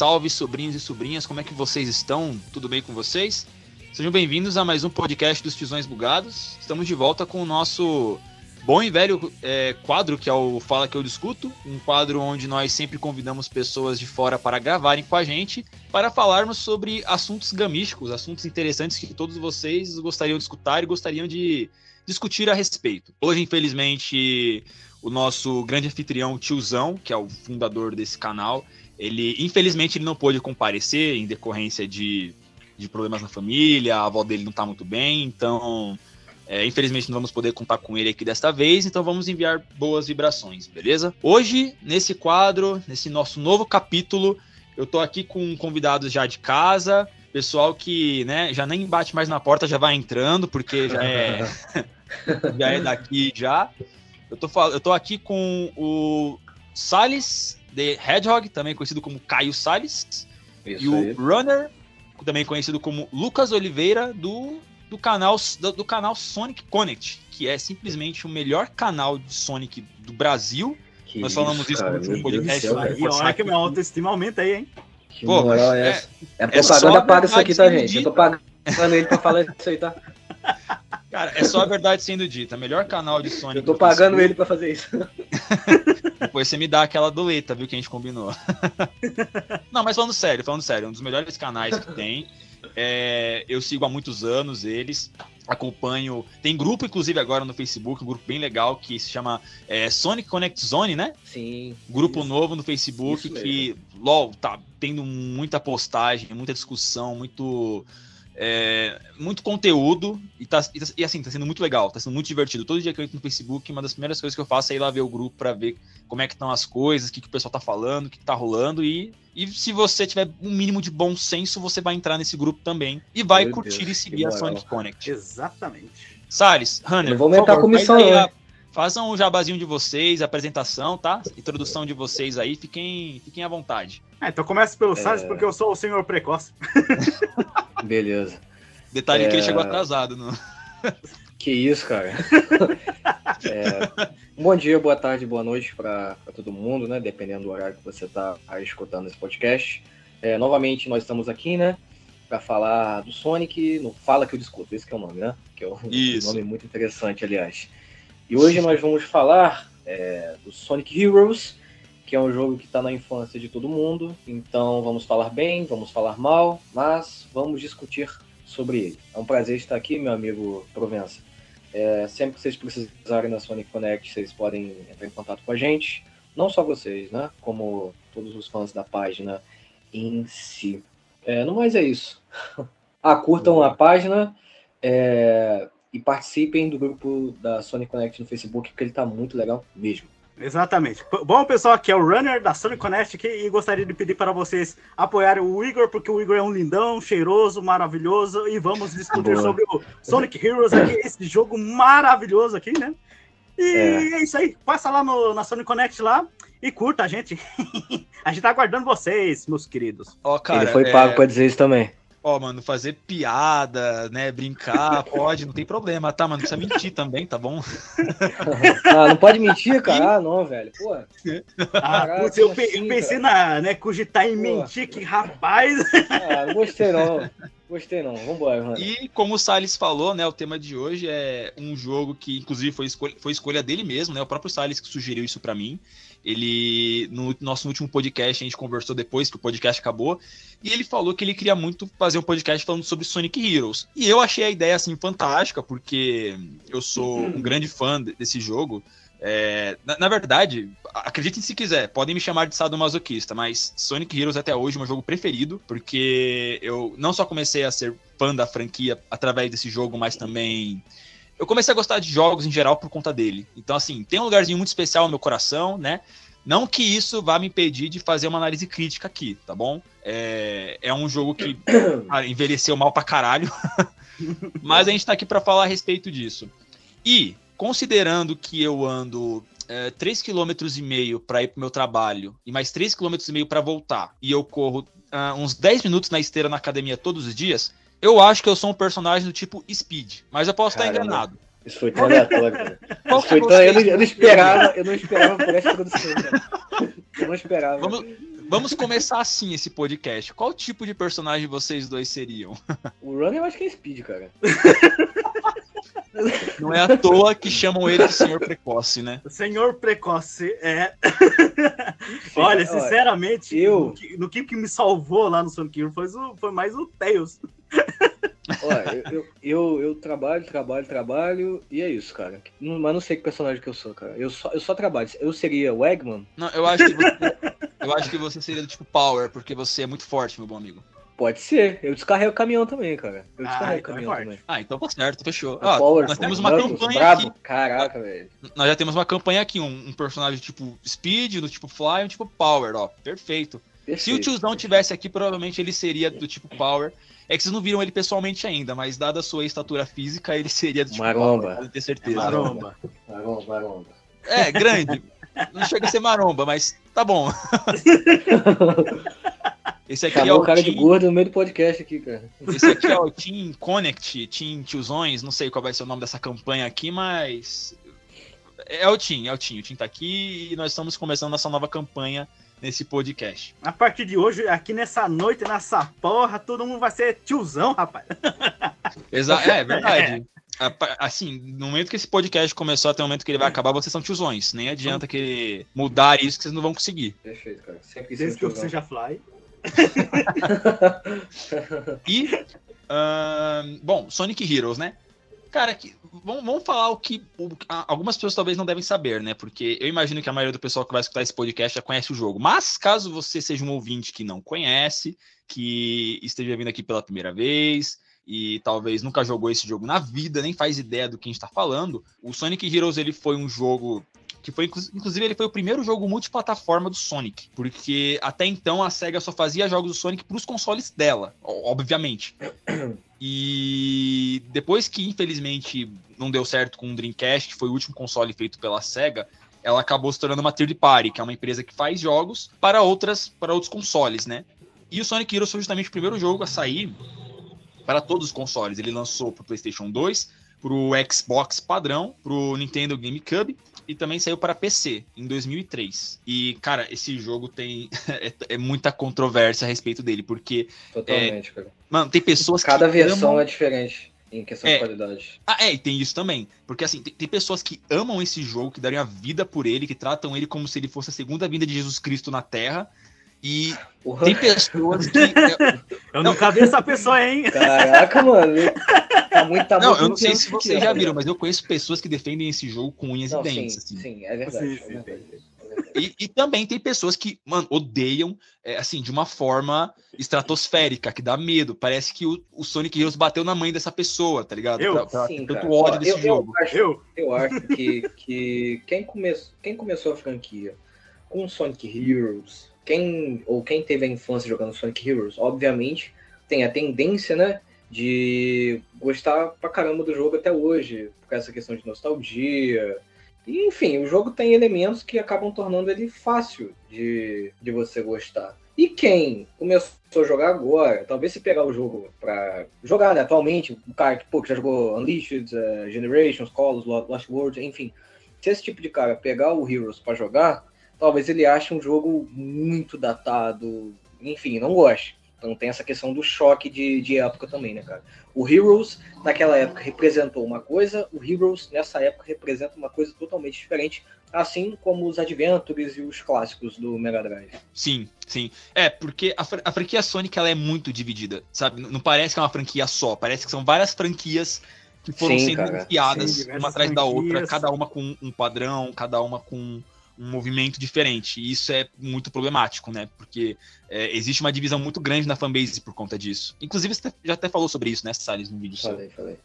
Salve, sobrinhos e sobrinhas, como é que vocês estão? Tudo bem com vocês? Sejam bem-vindos a mais um podcast dos Tisões Bugados. Estamos de volta com o nosso bom e velho é, quadro que é o Fala Que Eu Discuto, um quadro onde nós sempre convidamos pessoas de fora para gravarem com a gente, para falarmos sobre assuntos gamísticos, assuntos interessantes que todos vocês gostariam de escutar e gostariam de discutir a respeito. Hoje, infelizmente, o nosso grande anfitrião, Tiozão, que é o fundador desse canal, ele, infelizmente, ele não pôde comparecer em decorrência de, de problemas na família, a avó dele não está muito bem, então, é, infelizmente, não vamos poder contar com ele aqui desta vez, então vamos enviar boas vibrações, beleza? Hoje, nesse quadro, nesse nosso novo capítulo, eu tô aqui com convidados já de casa, pessoal que, né, já nem bate mais na porta, já vai entrando, porque já é, já é daqui já. Eu tô, eu tô aqui com o Salles The Hedgehog, também conhecido como Caio Salles. Isso e aí. o Runner, também conhecido como Lucas Oliveira, do, do, canal, do, do, canal Sonic Connect, que é simplesmente o melhor canal de Sonic do Brasil. Que Nós falamos isso, no último podcast. E olha que minha autoestima aumenta aí, hein? Que Pô, moral é, essa? É, é propaganda paga isso aqui, tá, gente? Eu tô pagando ele pra falar isso aí, tá? Cara, é só a verdade sendo dita. Melhor canal de Sonic. Eu tô pagando ele pra fazer isso. Depois você me dá aquela doleta, viu, que a gente combinou. Não, mas falando sério, falando sério, um dos melhores canais que tem. É, eu sigo há muitos anos eles, acompanho. Tem grupo, inclusive, agora no Facebook, um grupo bem legal que se chama é, Sonic Connect Zone, né? Sim. Grupo isso. novo no Facebook que, LOL, tá tendo muita postagem, muita discussão, muito é, muito conteúdo e, tá, e, e, assim, tá sendo muito legal, tá sendo muito divertido. Todo dia que eu entro no Facebook, uma das primeiras coisas que eu faço é ir lá ver o grupo para ver como é que estão as coisas, o que, que o pessoal tá falando, o que, que tá rolando e, e se você tiver um mínimo de bom senso, você vai entrar nesse grupo também e vai Meu curtir Deus, e seguir a Sonic Connect. Exatamente. Salles, Hanner, vou aumentar a comissão, né? Façam um jabazinho de vocês, apresentação, tá? Introdução de vocês aí, fiquem, fiquem à vontade. É, então começa pelo é... Salles, porque eu sou o senhor precoce. Beleza. Detalhe é... que ele chegou atrasado, não? Que isso, cara. é... Bom dia, boa tarde, boa noite para todo mundo, né? Dependendo do horário que você está escutando esse podcast. É, novamente, nós estamos aqui, né? Para falar do Sonic, no Fala Que Eu Discuto, esse que é o nome, né? Que é um isso. nome muito interessante, aliás. E hoje nós vamos falar é, do Sonic Heroes, que é um jogo que está na infância de todo mundo. Então vamos falar bem, vamos falar mal, mas vamos discutir sobre ele. É um prazer estar aqui, meu amigo Provença. É, sempre que vocês precisarem da Sonic Connect, vocês podem entrar em contato com a gente. Não só vocês, né? Como todos os fãs da página em si. É, no mais é isso. ah, curtam a página. É, e participem do grupo da Sony Connect no Facebook, porque ele tá muito legal mesmo. Exatamente. Bom, pessoal, aqui é o Runner da Sony Connect aqui, e gostaria de pedir para vocês apoiarem o Igor, porque o Igor é um lindão, cheiroso, maravilhoso, e vamos discutir Boa. sobre o Sonic Heroes aqui, esse jogo maravilhoso aqui, né? E é, é isso aí. Passa lá no, na Sony Connect lá e curta a gente. a gente tá aguardando vocês, meus queridos. Ó, oh, cara, Ele foi pago é... para dizer isso também. Ó, mano, fazer piada, né? Brincar, pode, não tem problema, tá, mano? Não precisa mentir também, tá bom? ah, não pode mentir, cara? Ah, não, velho. Pô. Ah, putz, eu, assim, eu, pensei na, né, cogitar em mentir, que rapaz. Ah, não gostei não. Gostei não, vambora, mano. E como o Salles falou, né, o tema de hoje é um jogo que, inclusive, foi escolha, foi escolha dele mesmo, né? O próprio Salles que sugeriu isso para mim. Ele, no nosso último podcast, a gente conversou depois que o podcast acabou, e ele falou que ele queria muito fazer um podcast falando sobre Sonic Heroes. E eu achei a ideia, assim, fantástica, porque eu sou um grande fã desse jogo. É, na, na, verdade, acreditem se quiser, podem me chamar de sadomasoquista, mas Sonic Heroes até hoje é meu jogo preferido, porque eu não só comecei a ser fã da franquia através desse jogo, mas também eu comecei a gostar de jogos em geral por conta dele. Então, assim, tem um lugarzinho muito especial no meu coração, né? Não que isso vá me impedir de fazer uma análise crítica aqui, tá bom? É, é um jogo que envelheceu mal pra caralho, mas a gente tá aqui para falar a respeito disso. E, considerando que eu ando é, 3,5 km para ir pro meu trabalho e mais 3,5 km para voltar, e eu corro uh, uns 10 minutos na esteira na academia todos os dias, eu acho que eu sou um personagem do tipo Speed, mas eu posso Caramba. estar enganado. Isso foi tão aleatório. Isso foi tão... eu, não, eu, não, esperava, eu não esperava por essa produção. Eu não esperava. Vamos, Vamos começar assim esse podcast. Qual tipo de personagem vocês dois seriam? O Run eu acho que é Speed, cara. Não é à toa que chamam ele de Senhor Precoce, né? Senhor Precoce, é. Olha, sinceramente, eu- no, que, no que me salvou lá no Sonic Hero foi, o- foi mais o Tails. Olha, eu, eu, eu, trabalho, trabalho, trabalho, e é isso, cara. Não- mas não sei que personagem que eu sou, cara. Eu só, eu só trabalho. Eu seria o Eggman? Não, eu acho que você, eu acho que você seria do tipo Power, porque você é muito forte, meu bom amigo. Pode ser. Eu descarrego o caminhão também, cara. Eu Ah, descarrego o então é caminhão também. Ah, então tá certo, fechou. Ah, Power, nós temos uma Knuckles, campanha brabo. aqui. Caraca, velho. Nós já temos uma campanha aqui, um, um personagem tipo Speed, do tipo Fly e um tipo Power, ó. Perfeito. Se o Perfeito. tiozão tivesse aqui, provavelmente ele seria do tipo Power. É que vocês não viram ele pessoalmente ainda, mas dada a sua estatura física, ele seria do tipo Maromba. Pode ter certeza. Maromba. Maromba, maromba. É, grande. Não chega a ser maromba, mas tá bom. Esse aqui é Chamou o o cara de Team- gordo no meio do podcast aqui, cara. Esse aqui é o Team Connect, Team Tiozões, não sei qual vai ser o nome dessa campanha aqui, mas. É o Team, é o Team. O Team tá aqui e nós estamos começando nossa nova campanha nesse podcast. A partir de hoje, aqui nessa noite, nessa porra, todo mundo vai ser tiozão, rapaz. Exa é, é verdade. Pa- Assim, no momento que esse podcast começou até o momento que ele vai acabar, vocês são tiozões. Nem adianta querer mudar isso que vocês não vão conseguir. Perfeito, cara. Sempre Desde que eu seja fly. E. ahn, bom, Sonic Heroes, né? Cara, que, vamos, vamos falar o que o- algumas pessoas talvez não devem saber, né? Porque eu imagino que a maioria do pessoal que vai escutar esse podcast já conhece o jogo. Mas caso você seja um ouvinte que não conhece, que esteja vindo aqui pela primeira vez e talvez nunca jogou esse jogo na vida, nem faz ideia do que a gente está falando, o Sonic Heroes ele foi um jogo que foi inclu- inclusive ele foi o primeiro jogo multiplataforma do Sonic, porque até então a Sega só fazia jogos do Sonic para os consoles dela, obviamente. E depois que infelizmente não deu certo com o Dreamcast, que foi o último console feito pela Sega, ela acabou se tornando uma third party, que é uma empresa que faz jogos para outras para outros consoles, né? E o Sonic Heroes foi justamente o primeiro jogo a sair para todos os consoles. Ele lançou para o PlayStation 2, para o Xbox padrão, para o Nintendo GameCube e também saiu para PC em 2003. E, cara, esse jogo tem é, é muita controvérsia a respeito dele, porque, Totalmente, cara. mano, tem pessoas Cada que versão amam... é diferente em questão É. de qualidade. Ah, é, e tem isso também. Porque, assim, tem, tem pessoas que amam esse jogo, que dariam a vida por ele, que tratam ele como se ele fosse a segunda vinda de Jesus Cristo na Terra. E Porra, tem pessoas que... é, Eu nunca vi essa pessoa, hein? Caraca, mano. Tá muito, tá não, muito eu não sei se vocês já viram, mas eu conheço pessoas que defendem esse jogo com unhas Não, e sim, dentes. assim. sim, é verdade. Sim, é sim, verdade. E, e também tem pessoas que, mano, odeiam, é, assim, de uma forma estratosférica, que dá medo. Parece que o, o Sonic Heroes bateu na mãe dessa pessoa, tá ligado? Eu? Pra- pra- Sim, tanto cara. ódio Ó, desse eu, jogo. Eu acho, Eu? eu acho que, que quem, come, quem começou a franquia com Sonic Heroes, quem ou quem teve a infância jogando Sonic Heroes, obviamente tem a tendência, né, de gostar pra caramba do jogo até hoje, por essa questão de nostalgia. E, enfim, o jogo tem elementos que acabam tornando ele fácil de, de você gostar. E quem começou a jogar agora, talvez se pegar o jogo pra jogar, né, atualmente, o cara que, pô, que já jogou Unleashed, eh, Generations, Colors, Lo- Lost World, enfim, se esse tipo de cara pegar o Heroes pra jogar, talvez ele ache um jogo muito datado, enfim, não goste. Então tem essa questão do choque de, de época também, né, cara? O Heroes, naquela época, representou uma coisa, o Heroes, nessa época, representa uma coisa totalmente diferente, assim como os Adventures e os clássicos do Mega Drive. Sim, sim. É, porque a, a franquia Sonic ela é muito dividida, sabe? N- Não parece que é uma franquia só, parece que são várias franquias que foram Sim, sendo cara. enfiadas Sim, uma atrás da outra, franquias. cada uma com um padrão, cada uma com um movimento diferente. E isso é muito problemático, né? Porque é, existe uma divisão muito grande na fanbase por conta disso. Inclusive, você já até falou sobre isso, né, Salles, no vídeo seu. Falei, falei.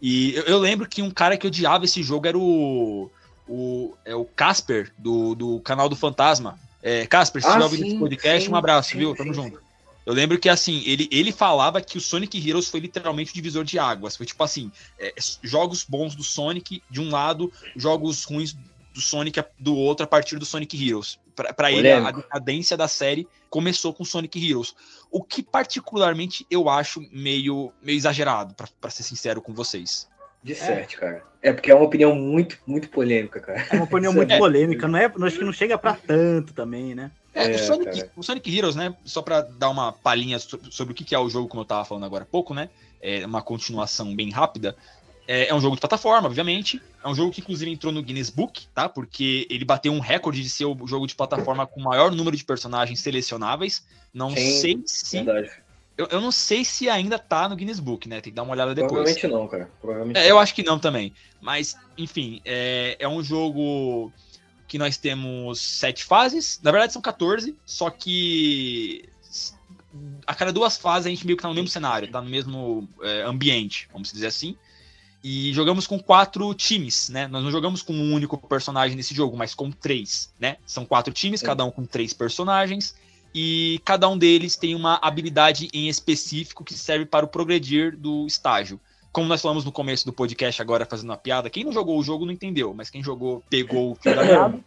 E eu, eu lembro que um cara que odiava esse jogo era o. O, é o Casper, do, do canal do Fantasma. É, Casper, se Ah, estiver ouvindo esse podcast, sim, um abraço, sim, viu? sim, Tamo junto. Eu lembro que, assim, ele, ele falava que o Sonic Heroes foi literalmente o divisor de águas. Foi tipo assim: é, jogos bons do Sonic de um lado, jogos ruins do Sonic do outro a partir do Sonic Heroes. Pra, pra ele, a, decadência da série começou com Sonic Heroes. O que, particularmente, eu acho meio, meio exagerado, pra, pra ser sincero com vocês. De certo, cara. É porque é uma opinião muito, muito polêmica, cara. É uma opinião muito é- polêmica, não é? Acho que não chega pra tanto também, né? É, é o, Sonic, o, Sonic, Heroes, né? Só pra dar uma palhinha sobre o que é o jogo, como eu tava falando agora há pouco, né? É uma continuação bem rápida. É, é, um jogo de plataforma, obviamente. É um jogo que, inclusive, entrou no Guinness Book, tá? Porque ele bateu um recorde de ser o jogo de plataforma com o maior número de personagens selecionáveis. Não Sim, sei se. Eu, eu, não sei se ainda tá no Guinness Book, né? Tem que dar uma olhada depois. Provavelmente não, cara. Provavelmente é, eu acho que não também. Mas, enfim, é, é um jogo que nós temos sete fases. Na verdade, são 14, só que a cada duas fases a gente meio que tá no mesmo cenário, tá no mesmo é, ambiente, vamos dizer assim. E jogamos com quatro times, né? Nós não jogamos com um único personagem nesse jogo, mas com três, né? São quatro times, é. cada um com três personagens. E cada um deles tem uma habilidade em específico que serve para o progredir do estágio. Como nós falamos no começo do podcast, agora fazendo uma piada, quem não jogou o jogo não entendeu, mas quem jogou pegou o fio da meada.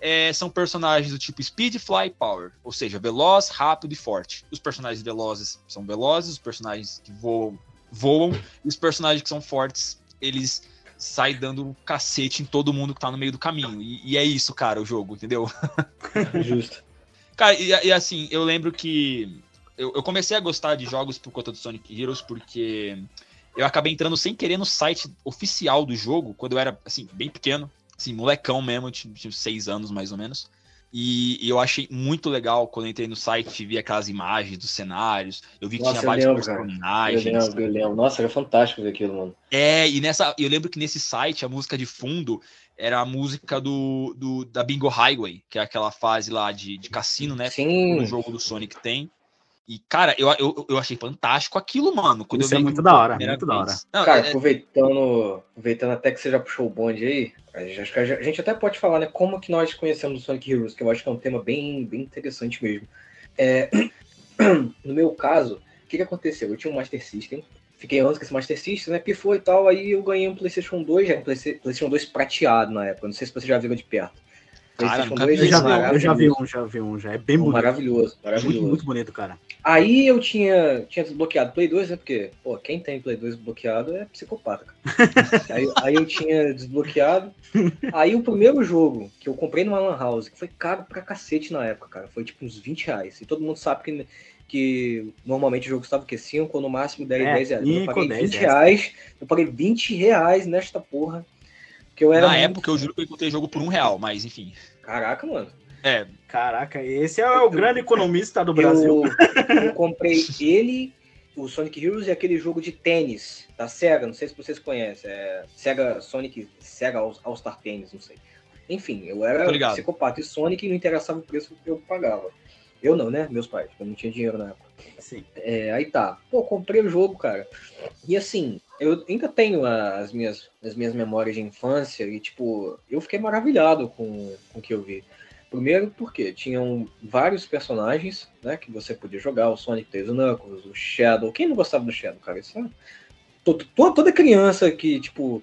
É, são personagens do tipo Speed, Fly Power, ou seja, veloz, rápido e forte. Os personagens velozes são velozes, os personagens que voam voam, e os personagens que são fortes, eles saem dando cacete em todo mundo que tá no meio do caminho. E, e é isso, cara, o jogo, entendeu? Justo. cara, e, e, assim, eu lembro que eu, eu, comecei a gostar de jogos por conta do Sonic Heroes, porque eu acabei entrando sem querer no site oficial do jogo, quando eu era, assim, bem pequeno, assim, molecão mesmo, tinha, tinha seis anos mais ou menos. E, e, eu achei muito legal quando entrei no site, vi aquelas imagens dos cenários, eu vi que Nossa, tinha vários lembro, personagens. Eu lembro, eu lembro. Nossa, era fantástico ver aquilo, mano. É, e nessa. Eu lembro que nesse site a música de fundo era a música do, do da Bingo Highway, que é aquela fase lá de, de cassino, né? Sim. No jogo do Sonic tem. E, cara, eu, eu, eu achei fantástico aquilo, mano. Quando Isso eu é muito da hora, muito da hora. Não, cara, é... aproveitando, aproveitando até que você já puxou o bonde aí, a gente, a gente até pode falar, né, como que nós conhecemos o Sonic Heroes, que eu acho que é um tema bem, bem interessante mesmo. É, no meu caso, o que, que aconteceu? Eu tinha um Master System, fiquei anos com esse Master System, né, pifou e tal, aí eu ganhei um PlayStation 2, já um PlayStation 2 prateado na época, não sei se você já viu de perto. Cara, nunca vi, eu, já vi, eu já vi um, já vi um, já é bem bonito. Maravilhoso, maravilhoso. Muito, muito bonito, cara. Aí eu tinha, tinha desbloqueado Play 2, né? Porque, pô, quem tem Play 2 bloqueado é psicopata, cara. aí, aí, eu tinha desbloqueado. Aí o primeiro jogo que eu comprei numa Lan House, que foi caro pra cacete na época, cara, foi tipo uns 20 reais. E todo mundo sabe que, que normalmente o jogo estava o quê? 5 ou no máximo 10, é, 10 reais. Eu paguei 10, 20 reais. Eu paguei 20 reais nesta porra. Que eu era Na muito... época eu juro que eu encontrei jogo por um real, mas enfim. Caraca, mano. É. Caraca, esse é o grande economista do Brasil. Eu, eu comprei ele, o Sonic Heroes e aquele jogo de tênis da SEGA, não sei se vocês conhecem. É SEGA Sonic, SEGA All Star Tênis, não sei. Enfim, eu era psicopata e Sonic não interessava o preço que eu pagava. Eu não, né? Meus pais, eu não tinha dinheiro na época. Assim, é, aí tá. Pô, comprei o jogo, cara. E assim, eu ainda tenho as minhas, as minhas memórias de infância e, tipo, eu fiquei maravilhado com, com o que eu vi. Primeiro porque tinham vários personagens, né, que você podia jogar, o Sonic, o Knuckles, o Shadow. Quem não gostava do Shadow, cara? Isso é... toda, toda criança que, tipo,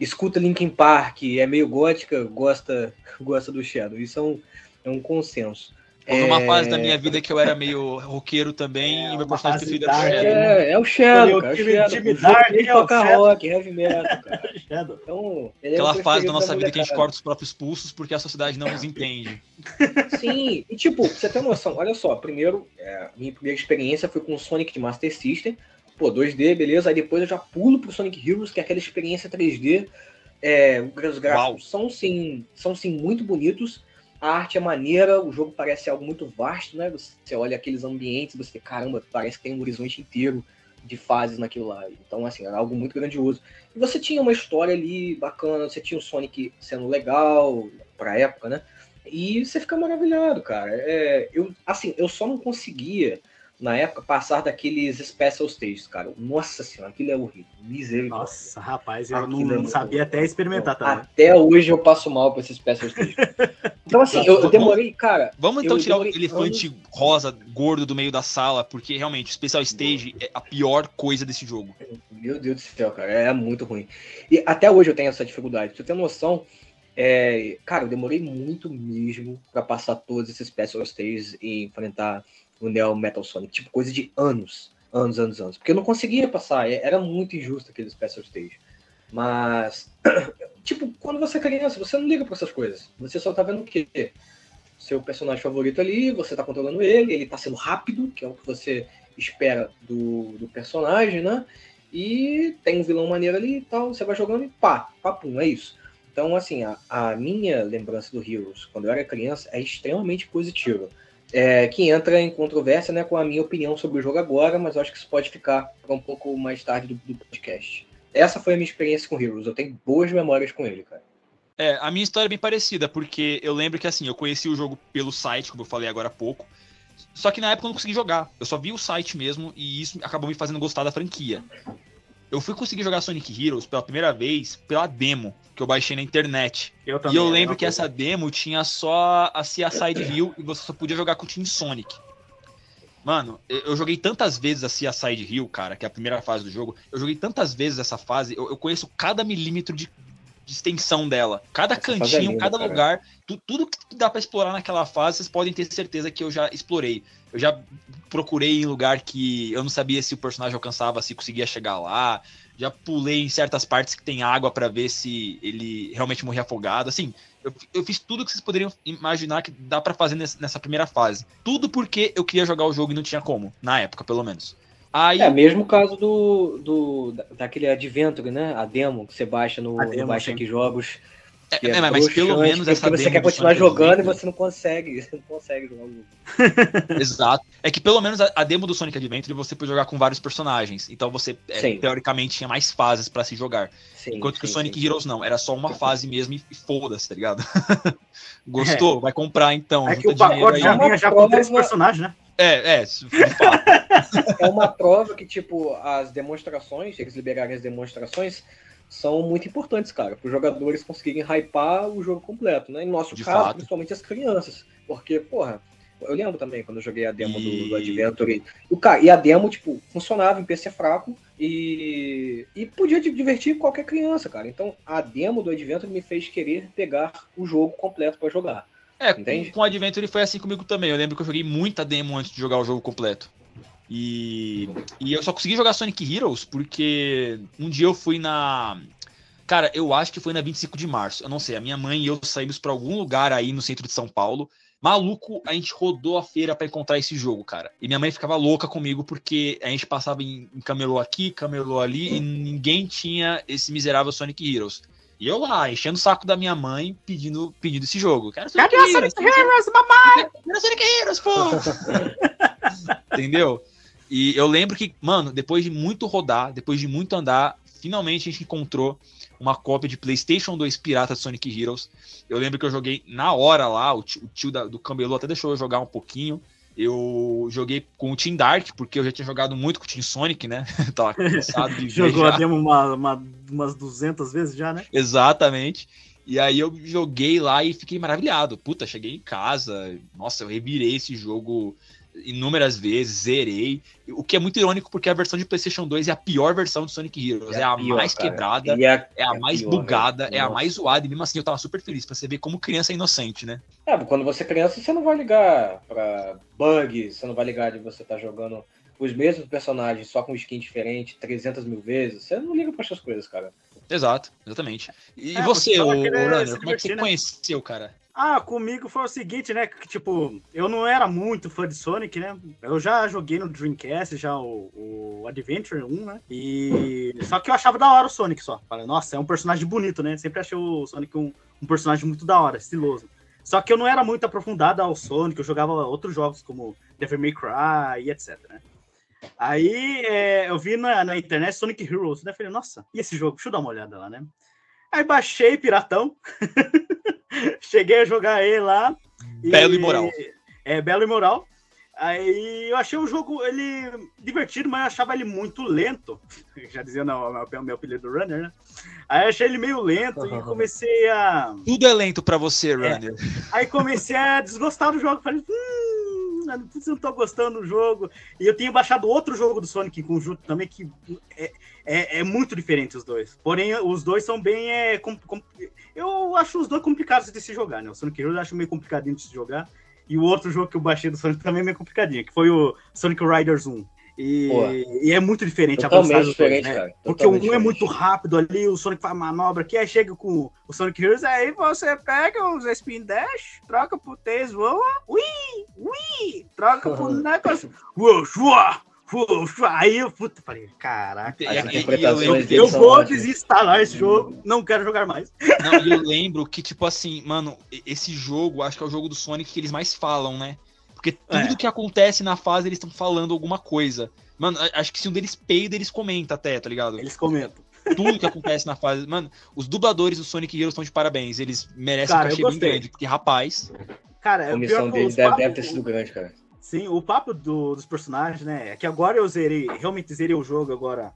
escuta Linkin Park, é meio gótica, gosta, gosta do Shadow. Isso é um, é um consenso. Numa é... fase da minha vida que eu era meio roqueiro também, é, e meu personagem preferido era o Shadow. É, é o Shadow, cara. Time, o time Dark, ele é toca rock, heavy metal, cara. Então, é Aquela fase da nossa vida que a gente corta os próprios pulsos porque a sociedade não nos entende. Sim, e tipo, você tem noção, olha só, primeiro, é, minha primeira experiência foi com o Sonic de Master System, pô, 2D, beleza, aí depois eu já pulo pro Sonic Heroes, que é aquela experiência 3D, é, os gráficos são sim, são sim muito bonitos, a arte é maneira, o jogo parece algo muito vasto, né? Você olha aqueles ambientes, você caramba, parece que tem um horizonte inteiro de fases naquilo lá. Então, assim, era algo muito grandioso. E você tinha uma história ali bacana, você tinha o Sonic sendo legal pra época, né? E você fica maravilhado, cara. É, eu, assim, eu só não conseguia na época, passar daqueles special stages, cara. Nossa senhora, aquilo é horrível. Misericórdia. Nossa, rapaz, eu não, não, é sabia até experimentar, tá? Até hoje eu passo mal com esses special stages. então, assim, eu, eu, demorei, cara. Vamos então tirar o elefante anos... rosa, gordo do meio da sala, porque realmente o special stage é a pior coisa desse jogo. Meu Deus do céu, cara, é muito ruim. E até hoje eu tenho essa dificuldade. Pra você ter noção, é, cara, eu demorei muito mesmo para passar todos esses special stages e enfrentar o Neo Metal Sonic, tipo, coisa de anos, anos, anos, anos. Porque eu não conseguia passar, é, era muito injusto aquele Special Stage. Mas, tipo, quando você é criança, você não liga pra essas coisas. Você só tá vendo o quê? seu personagem favorito ali, você tá controlando ele, ele tá sendo rápido, que é o que você espera do, do personagem, né? E tem um vilão maneiro ali e tal, você vai jogando e pá, papum, é isso. Então, assim, a, a minha lembrança do Heroes, quando eu era criança, é extremamente positiva. É, que entra em controvérsia né, com a minha opinião sobre o jogo agora, mas eu acho que isso pode ficar para um pouco mais tarde do, do podcast. Essa foi a minha experiência com Heroes. Eu tenho boas memórias com ele, cara. É, a minha história é bem parecida, porque eu lembro que assim, eu conheci o jogo pelo site, como eu falei agora há pouco. Só que na época eu não consegui jogar. Eu só vi o site mesmo e isso acabou me fazendo gostar da franquia. Eu fui conseguir jogar Sonic Heroes pela primeira vez pela demo que eu baixei na internet. Eu também, e eu é lembro que essa demo tinha só a Cia Side Hill e você só podia jogar com o Team Sonic. Mano, eu eu joguei tantas vezes a Cia Side Hill, cara, que é a primeira fase do jogo. Eu joguei tantas vezes essa fase, eu, eu conheço cada milímetro de, de extensão dela. Cada Essa é cantinho, linda, cada cara. lugar. tu- tudo que dá pra explorar naquela fase, vocês podem ter certeza que eu já explorei. Eu já procurei em lugar que eu não sabia se o personagem alcançava, se conseguia chegar lá. Já pulei em certas partes que tem água pra ver se ele realmente morria afogado. Assim, eu, eu fiz tudo que vocês poderiam imaginar que dá pra fazer nessa, nessa primeira fase. Tudo porque eu queria jogar o jogo e não tinha como, na época, pelo menos. Aí, É, mesmo caso do, do da- daquele Adventure, né? A demo que você baixa no, A no demo, Baixa sim. Aqui Jogos. é, que é, mas pelo menos porque essa você demo quer continuar jogando e Adventure- você não consegue. Você não consegue jogar o. Exato. É que pelo menos a, a demo do Sonic Adventure você pode jogar com vários personagens. Então você, é, Sim. teoricamente, tinha mais fases pra se jogar. Sim, Enquanto que o sim, Sonic sim. Heroes não, era só uma fase mesmo e, e foda-se, tá ligado? Gostou? Vai comprar então. É que o pacote aí. já vinha já com três personagens, né? É, é. É uma prova que, tipo, as demonstrações, eles liberarem as demonstrações, são muito importantes, cara, para os jogadores conseguirem hypar o jogo completo, né? Em nosso De caso, fato. principalmente as crianças. Porque, porra, eu lembro também quando eu joguei a demo E- do, do Adventure. E, o cara, e a demo, tipo, funcionava em PC fraco e, e podia di- divertir qualquer criança, cara. Então, a demo do Adventure me fez querer pegar o jogo completo para jogar. É, Entende? com, com o Adventure foi assim comigo também. Eu lembro que eu joguei muita demo antes de jogar o jogo completo. E, e eu só consegui jogar Sonic Heroes porque um dia eu fui na. Cara, eu acho que foi na 25 de março. Eu não sei. A minha mãe e eu saímos pra algum lugar aí no centro de São Paulo. Maluco, a gente rodou a feira pra encontrar esse jogo, cara. E minha mãe ficava louca comigo porque a gente passava em, em camelô aqui, camelô ali e ninguém tinha esse miserável Sonic Heroes. E eu lá, enchendo o saco da minha mãe, pedindo, pedindo esse jogo. Quero Sonic Cadê a Heroes, Sonic Heroes, mamãe? Quero Sonic Heroes, pô! Entendeu? E eu lembro que, mano, depois de muito rodar, depois de muito andar, finalmente a gente encontrou uma cópia de PlayStation 2 pirata de Sonic Heroes. Eu lembro que eu joguei na hora lá, o tio, o tio da- do Camelô até deixou eu jogar um pouquinho. Eu joguei com o Team Dark, porque eu já tinha jogado muito com o Team Sonic, né? Tava cansado de Jogou a demo uma, uma- umas 200 vezes já, né? Exatamente. E aí eu joguei lá e fiquei maravilhado. Puta, cheguei em casa, nossa, eu revirei esse jogo inúmeras vezes, zerei. O que é muito irônico porque a versão de PlayStation 2 é a pior versão de Sonic Heroes, é, a pior, mais cara. quebrada, a- é a é mais pior, bugada, velho. é a mais zoada, e mesmo assim eu tava super feliz pra você ver como criança é inocente, né? É, quando você é criança, você não vai ligar pra bug, você não vai ligar de você estar jogando os mesmos personagens só com skin diferente 300 mil vezes. Você não liga pra essas coisas, cara. Exato, exatamente. E É, você, você ô, querendo Runner, como é que você né? conheceu, cara? Ah, comigo foi o seguinte, né? Que, tipo, eu não era muito fã de Sonic, né? Eu já joguei no Dreamcast, já o, o Adventure 1, né? E. Só que eu achava da hora o Sonic só. Falei, nossa, é um personagem bonito, né? Sempre achei o Sonic um, um personagem muito da hora, estiloso. Só que eu não era muito aprofundado ao Sonic, eu jogava outros jogos como Devil May Cry e etc, né? Aí é, eu vi na, na internet Sonic Heroes, né? Falei, nossa, e esse jogo? Deixa eu dar uma olhada lá, né? Aí baixei Piratão. Cheguei a jogar ele lá. Belo e moral. É, belo e moral. Aí eu achei o jogo ele divertido, mas eu achava ele muito lento. Já dizia não, o meu, meu apelido Runner, né? Aí eu achei ele meio lento e comecei a. Tudo é lento pra você, Runner. Aí comecei a desgostar do jogo. Falei, hum, não tô gostando do jogo. E eu tinha baixado outro jogo do Sonic em conjunto também, que é, é, é muito diferente os dois. Porém, os dois são bem. É, com- com- eu acho os dois complicados de se jogar, né? O Sonic Heroes eu acho meio complicadinho de se jogar. E o outro jogo que eu baixei do Sonic também é meio complicadinho, que foi o Sonic Riders 1. E, e, é muito diferente Totalmente a velocidade diferente, dois, né? cara. Porque o um é muito rápido ali, o Sonic faz manobra aqui, aí chega com o Sonic Heroes, aí você pega os Spin Dash, troca pro Tails, voa, ui, ui, troca pro Knuckles, uua, Aí eu puta, falei, caraca, eu, eu, eu vou desinstalar esse jogo, não quero jogar mais. Não, eu lembro que, tipo assim, mano, esse jogo, acho que é o jogo do Sonic que eles mais falam, né? Porque tudo é. que acontece na fase, eles estão falando alguma coisa. Mano, acho que se um deles peida, eles comentam até, tá ligado? Eles comentam. Tudo que acontece na fase. Mano, os dubladores do Sonic Heroes estão de parabéns. Eles merecem cara, um cachê bem grande, porque, rapaz. Cara, a comissão deles deve, deve ter sido grande, cara. Sim, o papo do, dos personagens, né? É que agora eu zerei, realmente zerei o jogo agora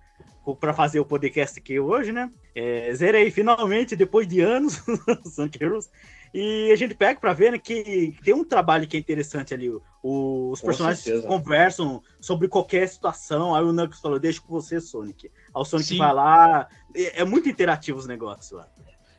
para fazer o podcast aqui hoje, né? É, zerei finalmente, depois de anos, Sonic Heroes. E a gente pega para ver né, que tem um trabalho que é interessante ali. O, os com personagens certeza. conversam sobre qualquer situação. Aí o Knuckles falou: Deixa com você, Sonic. Aí o Sonic Sim. vai lá. É, é, muito interativo os negócios lá.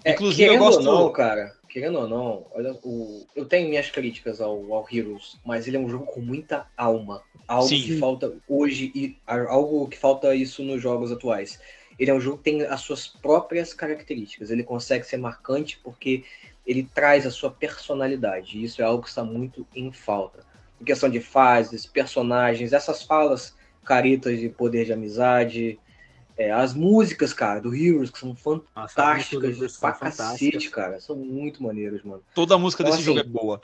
É, Inclusive, eu gosto. Ou não, cara, querendo ou não, olha, o, eu tenho minhas críticas ao, ao Heroes, mas ele é um jogo com muita alma. Algo Sim. que falta hoje e algo que falta isso nos jogos atuais. Ele é um jogo que tem as suas próprias características. Ele consegue ser marcante porque ele traz a sua personalidade. E isso é algo que está muito em falta. Em questão de fases, personagens, essas falas caretas de poder de amizade, é, as músicas, cara, do Heroes, que são fantásticas Nossa, pra cacete, cara. São muito maneiras, mano. Toda a música então, desse assim, jogo é boa.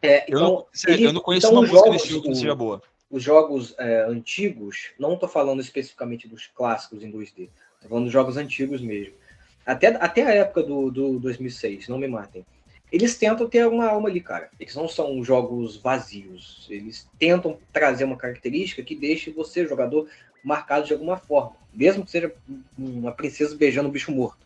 É, então, eu, não, sério, eu não conheço então, uma música jogos, desse jogo que seja boa. Os jogos é, antigos, não tô falando especificamente dos clássicos em 2D, tô falando dos jogos antigos mesmo até, até a época do, do 2006, não me matem. Eles tentam ter uma alma ali, cara. Eles não são jogos vazios. Eles tentam trazer uma característica que deixe você, jogador, marcado de alguma forma. Mesmo que seja uma princesa beijando um bicho morto.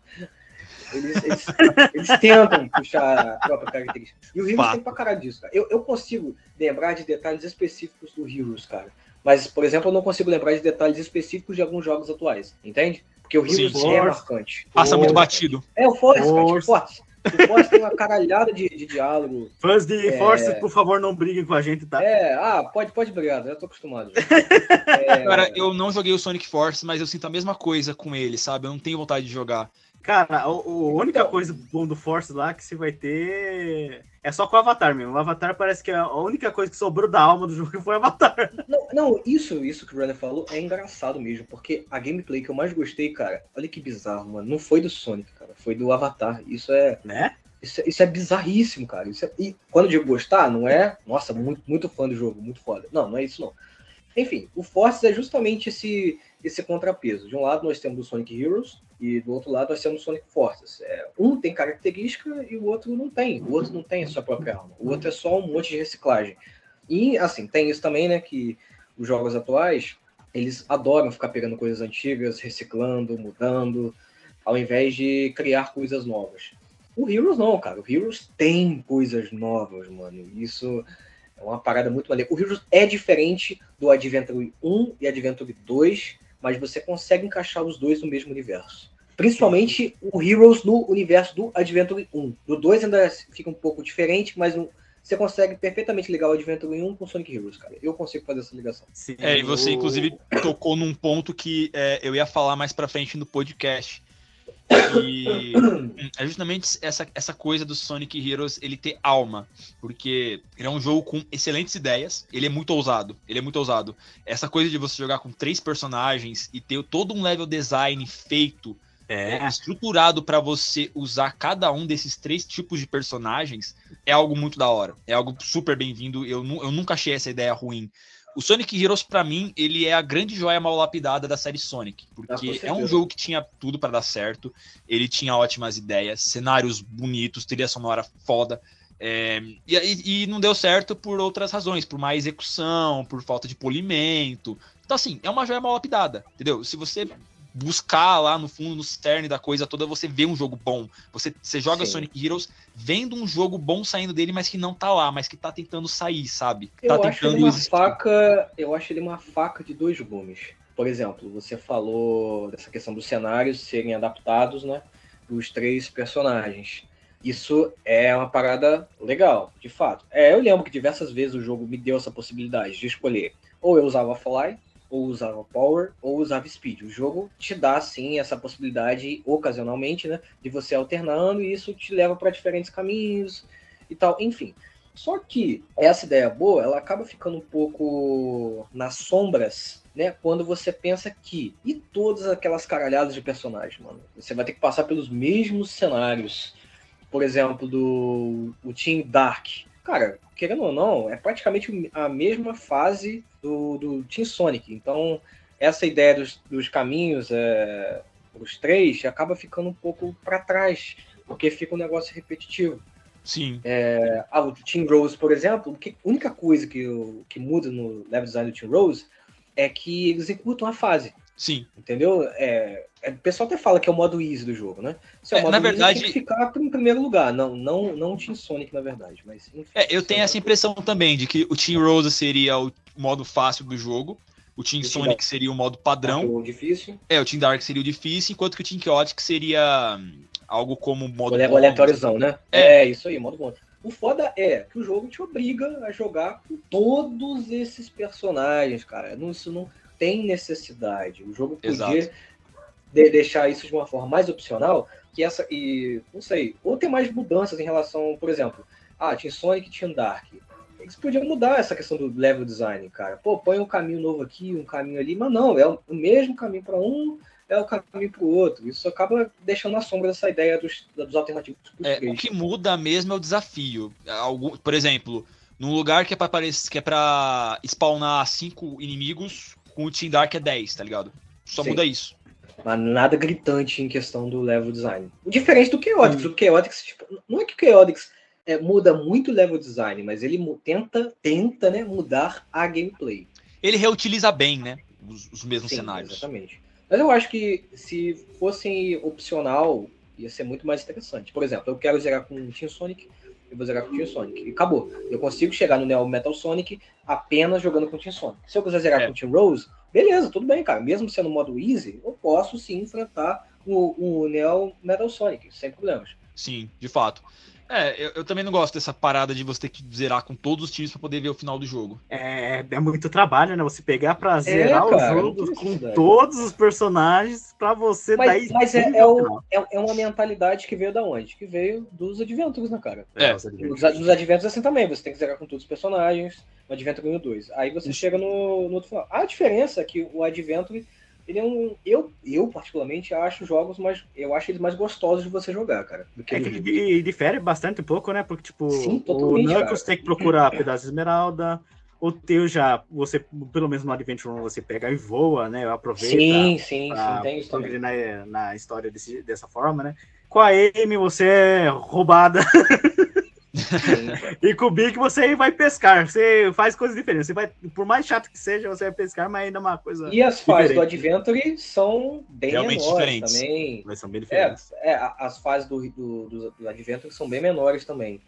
Eles, eles, eles tentam puxar a própria característica. E o Heroes tem pra caralho disso, cara. Eu, eu consigo lembrar de detalhes específicos do Heroes, cara. Mas, por exemplo, eu não consigo lembrar de detalhes específicos de alguns jogos atuais, entende? Porque o Rio Sim, é marcante. Passa Force. muito batido. É, o Force, Force. Force. O Force tem uma caralhada de, de diálogo. Fãs de é... Force, por favor, não briguem com a gente, tá? É, ah, pode, pode brigar, eu tô acostumado. é... Cara, eu não joguei o Sonic Force, mas eu sinto a mesma coisa com ele, sabe? Eu não tenho vontade de jogar. Cara, a, a única então, coisa bom do Force lá que você vai ter é só com o Avatar mesmo. O Avatar parece que é a única coisa que sobrou da alma do jogo foi o Avatar. Não, não isso, isso que o Runner falou é engraçado mesmo, porque a gameplay que eu mais gostei, cara, olha que bizarro, mano. Não foi do Sonic, cara, foi do Avatar. Isso é. Né? Isso, é, isso é bizarríssimo, cara. Isso é, e quando eu digo gostar, não é, nossa, muito, muito fã do jogo, muito foda. Não, não é isso não. Enfim, o Force é justamente esse, esse contrapeso. De um lado nós temos o Sonic Heroes, e do outro lado nós temos Sonic Forces. É, um tem característica e o outro não tem. O outro não tem a sua própria alma. O outro é só um monte de reciclagem. E assim, tem isso também, né? Que os jogos atuais eles adoram ficar pegando coisas antigas, reciclando, mudando, ao invés de criar coisas novas. O Heroes não, cara. O Heroes tem coisas novas, mano. Isso é uma parada muito maneira. O Heroes é diferente do Adventure 1 e Adventure 2 mas você consegue encaixar os dois no mesmo universo. Principalmente o Heroes no universo do Adventure 1. Do 2 ainda fica um pouco diferente, mas você consegue perfeitamente ligar o Adventure 1 com o Sonic Heroes, cara. Eu consigo fazer essa ligação. Sim, é, e você, inclusive, tocou num ponto que é, eu ia falar mais pra frente no podcast. E é justamente essa, essa coisa do Sonic Heroes ele ter alma, porque ele é um jogo com excelentes ideias, ele é muito ousado, ele é muito ousado. Essa coisa de você jogar com três personagens e ter todo um level design feito, é. É, estruturado para você usar cada um desses três tipos de personagens, é algo muito da hora, é algo super bem-vindo. Eu, eu nunca achei essa ideia ruim. O Sonic Heroes, para mim, ele é a grande joia mal lapidada da série Sonic. Porque ah, é um jogo que tinha tudo para dar certo. Ele tinha ótimas ideias, cenários bonitos, trilha sonora foda. É, e, e, não deu certo por outras razões, por má execução, por falta de polimento. Então, assim, é uma joia mal lapidada, entendeu? Se você buscar lá no fundo, no cerne da coisa toda, você vê um jogo bom. Você, você joga Sim. Sonic Heroes vendo um jogo bom saindo dele, mas que não tá lá, mas que tá tentando sair, sabe? Eu tá acho ele uma faca, eu acho ele uma faca de dois gumes. Por exemplo, você falou dessa questão dos cenários serem adaptados, né, dos três personagens. Isso é uma parada legal, de fato. É, eu lembro que diversas vezes o jogo me deu essa possibilidade de escolher ou eu usava Fly, ou usava Power, ou usava Speed. O jogo te dá, sim, essa possibilidade, ocasionalmente, né, de você alternando, e isso te leva para diferentes caminhos e tal, enfim. Só que essa ideia boa, ela acaba ficando um pouco nas sombras, né? Quando você pensa que e todas aquelas caralhadas de personagens, mano, você vai ter que passar pelos mesmos cenários. Por exemplo, do o Team Dark. Cara, querendo ou não, é praticamente a mesma fase do, do Team Sonic. Então, essa ideia dos, dos caminhos, é, os três, acaba ficando um pouco para trás, porque fica um negócio repetitivo. Sim. É, ah, o Team Rose, por exemplo, a única coisa que, que muda no level design do Team Rose é que eles executam a fase. Sim. Entendeu? É, é, o pessoal até fala que é o modo easy do jogo, né? Se é, o modo na verdade, tem que ficar em primeiro lugar. Não, não, não o Team Sonic, na verdade. Mas, enfim, é, eu tenho essa impressão também de que o Team Rose seria o modo fácil do jogo. O Team Sonic seria o modo padrão. O difícil. É, o Team Dark seria o difícil, enquanto que o Team Chaotic seria algo como modo o aleatóriozão, né? É. é, isso aí, modo bônus. O foda é que o jogo te obriga a jogar com todos esses personagens, cara. Isso não tem necessidade. O jogo podia de deixar isso de uma forma mais opcional, que essa e não sei, ou tem mais mudanças em relação, por exemplo, ah, tinha Sonic, tinha Dark. Eles podiam mudar essa questão do level design, cara. Pô, põe um caminho novo aqui, um caminho ali, mas não, é o mesmo caminho para um, é o caminho para o outro. Isso acaba deixando na sombra essa ideia dos, dos alternativos. É, o que muda mesmo é o desafio. Algum, por exemplo, num lugar que é para que é para spawnar cinco inimigos, com o Team Dark é 10, tá ligado? Só Sim. muda isso. Mas nada gritante em questão do level design. Diferente do Chaotix. Hum. O Chaotix, tipo, não é que o Chaotix é, muda muito o level design, mas ele tenta, tenta né, mudar a gameplay. Ele reutiliza bem, né? Os, os mesmos Sim, cenários. Exatamente. Mas eu acho que se fosse opcional, ia ser muito mais interessante. Por exemplo, eu quero zerar com o Team Sonic, eu vou zerar com o Team Sonic. E acabou. Eu consigo chegar no Neo Metal Sonic apenas jogando com o Team Sonic. Se eu quiser zerar é. com o Team Rose, beleza, tudo bem, cara. Mesmo sendo modo easy, eu posso sim enfrentar o, o Neo Metal Sonic, sem problemas. Sim, de fato. É, eu, eu, também não gosto dessa parada de você ter que zerar com todos os times para poder ver o final do jogo. É, é muito trabalho, né? Você pegar pra é, zerar é, cara, o jogo com todos os personagens para você mas, daí. Mas é, é, o, é, é, uma mentalidade que veio da onde? Que veio dos Adventures, né, cara? É. Dos, dos Adventures assim também. Você tem que zerar com todos os personagens no Adventure 1 e 2. Aí você Isso. chega no, no outro final. A diferença é que o Adventure ele é um. Eu, eu particularmente, acho jogos mais. Eu acho eles mais gostosos de você jogar, cara. Do que é que ele difere bastante um pouco, né? Porque, tipo, Sim, o Knuckles tem que procurar pedaço de esmeralda. O teu já, você, pelo menos no Adventure 1, você pega e voa, né? Aproveita. Sim, sim, pra, sim, tem isso também. Na, na história desse, dessa forma, né? Com a Amy, você é roubada. e com o Big você vai pescar. Você faz coisas diferentes. Você vai, por mais chato que seja, você vai pescar, mas ainda é uma coisa. E as fases do Adventure são bem Realmente menores diferentes. também. Mas são bem diferentes. É, é as fases do, do, do, do, Adventure são bem menores também.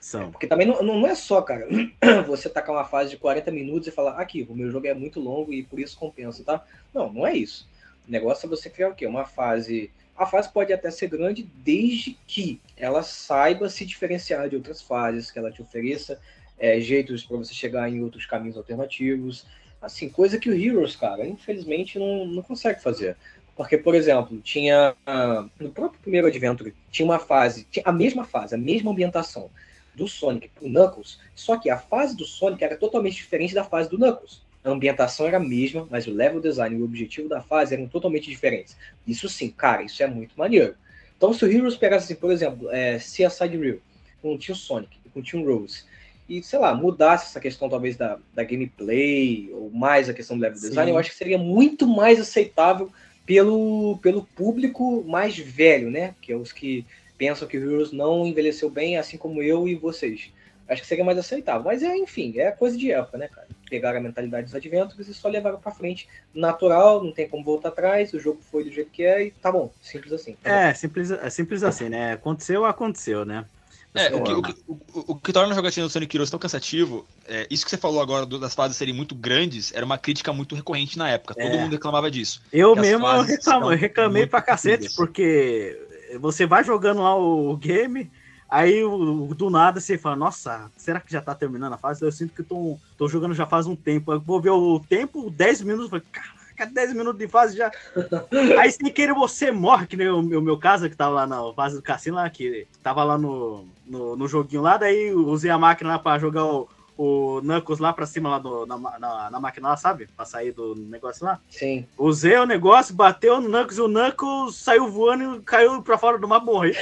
São. É, porque também não, não é só, cara, você tacar uma fase de 40 minutos e falar, aqui, o meu jogo é muito longo e por isso compensa, tá? Não, não é isso. O negócio é você criar o quê? Uma fase a fase pode até ser grande desde que ela saiba se diferenciar de outras fases, que ela te ofereça é, jeitos para você chegar em outros caminhos alternativos. Assim, coisa que o Heroes, cara, infelizmente não, não consegue fazer. Porque, por exemplo, tinha no próprio primeiro Adventure, tinha uma fase, tinha a mesma fase, a mesma ambientação do Sonic pro Knuckles, só que a fase do Sonic era totalmente diferente da fase do Knuckles a ambientação era a mesma, mas o level design e o objetivo da fase eram totalmente diferentes. Isso sim, cara, isso é muito maneiro. Então, se o Heroes pegasse, assim, por exemplo, é, Seaside Real, com o Team Sonic, com o Team Rose, e, sei lá, mudasse essa questão talvez da, da gameplay, ou mais a questão do level sim. design, eu acho que seria muito mais aceitável pelo, pelo público mais velho, né? Que é os que pensam que o Heroes não envelheceu bem, assim como eu e vocês. Acho que seria mais aceitável. Mas é, enfim, é coisa de época, né, cara? Pegaram a mentalidade dos adventos e só levaram pra frente. Natural, não tem como voltar atrás, o jogo foi do jeito que é e tá bom, simples assim. Tá é, bom. simples, é simples assim, né? Aconteceu, aconteceu, né? É, o que, o, o, o que, torna a jogatina do Sonic Heroes tão cansativo, é, isso que você falou agora das fases serem muito grandes, era uma crítica muito recorrente na época. Todo é. mundo reclamava disso. Eu mesmo reclamo, reclamei pra cacete, porque você vai jogando lá o game, Aí do nada você fala, nossa, será que já tá terminando a fase? Eu sinto que tô, tô jogando já faz um tempo. Eu vou ver o tempo, 10 minutos, falei, caraca, 10 minutos de fase já. Aí sem querer você morre, que nem o meu, meu caso, que tava lá na fase do cassino lá, que tava lá no, no, no joguinho lá, daí usei a máquina lá pra jogar o, o Knuckles lá pra cima lá do, na, na, na, máquina lá, sabe? Pra sair do negócio lá. Sim. Usei o negócio, bateu no Knuckles e o Knuckles saiu voando e caiu pra fora do mapa morrer.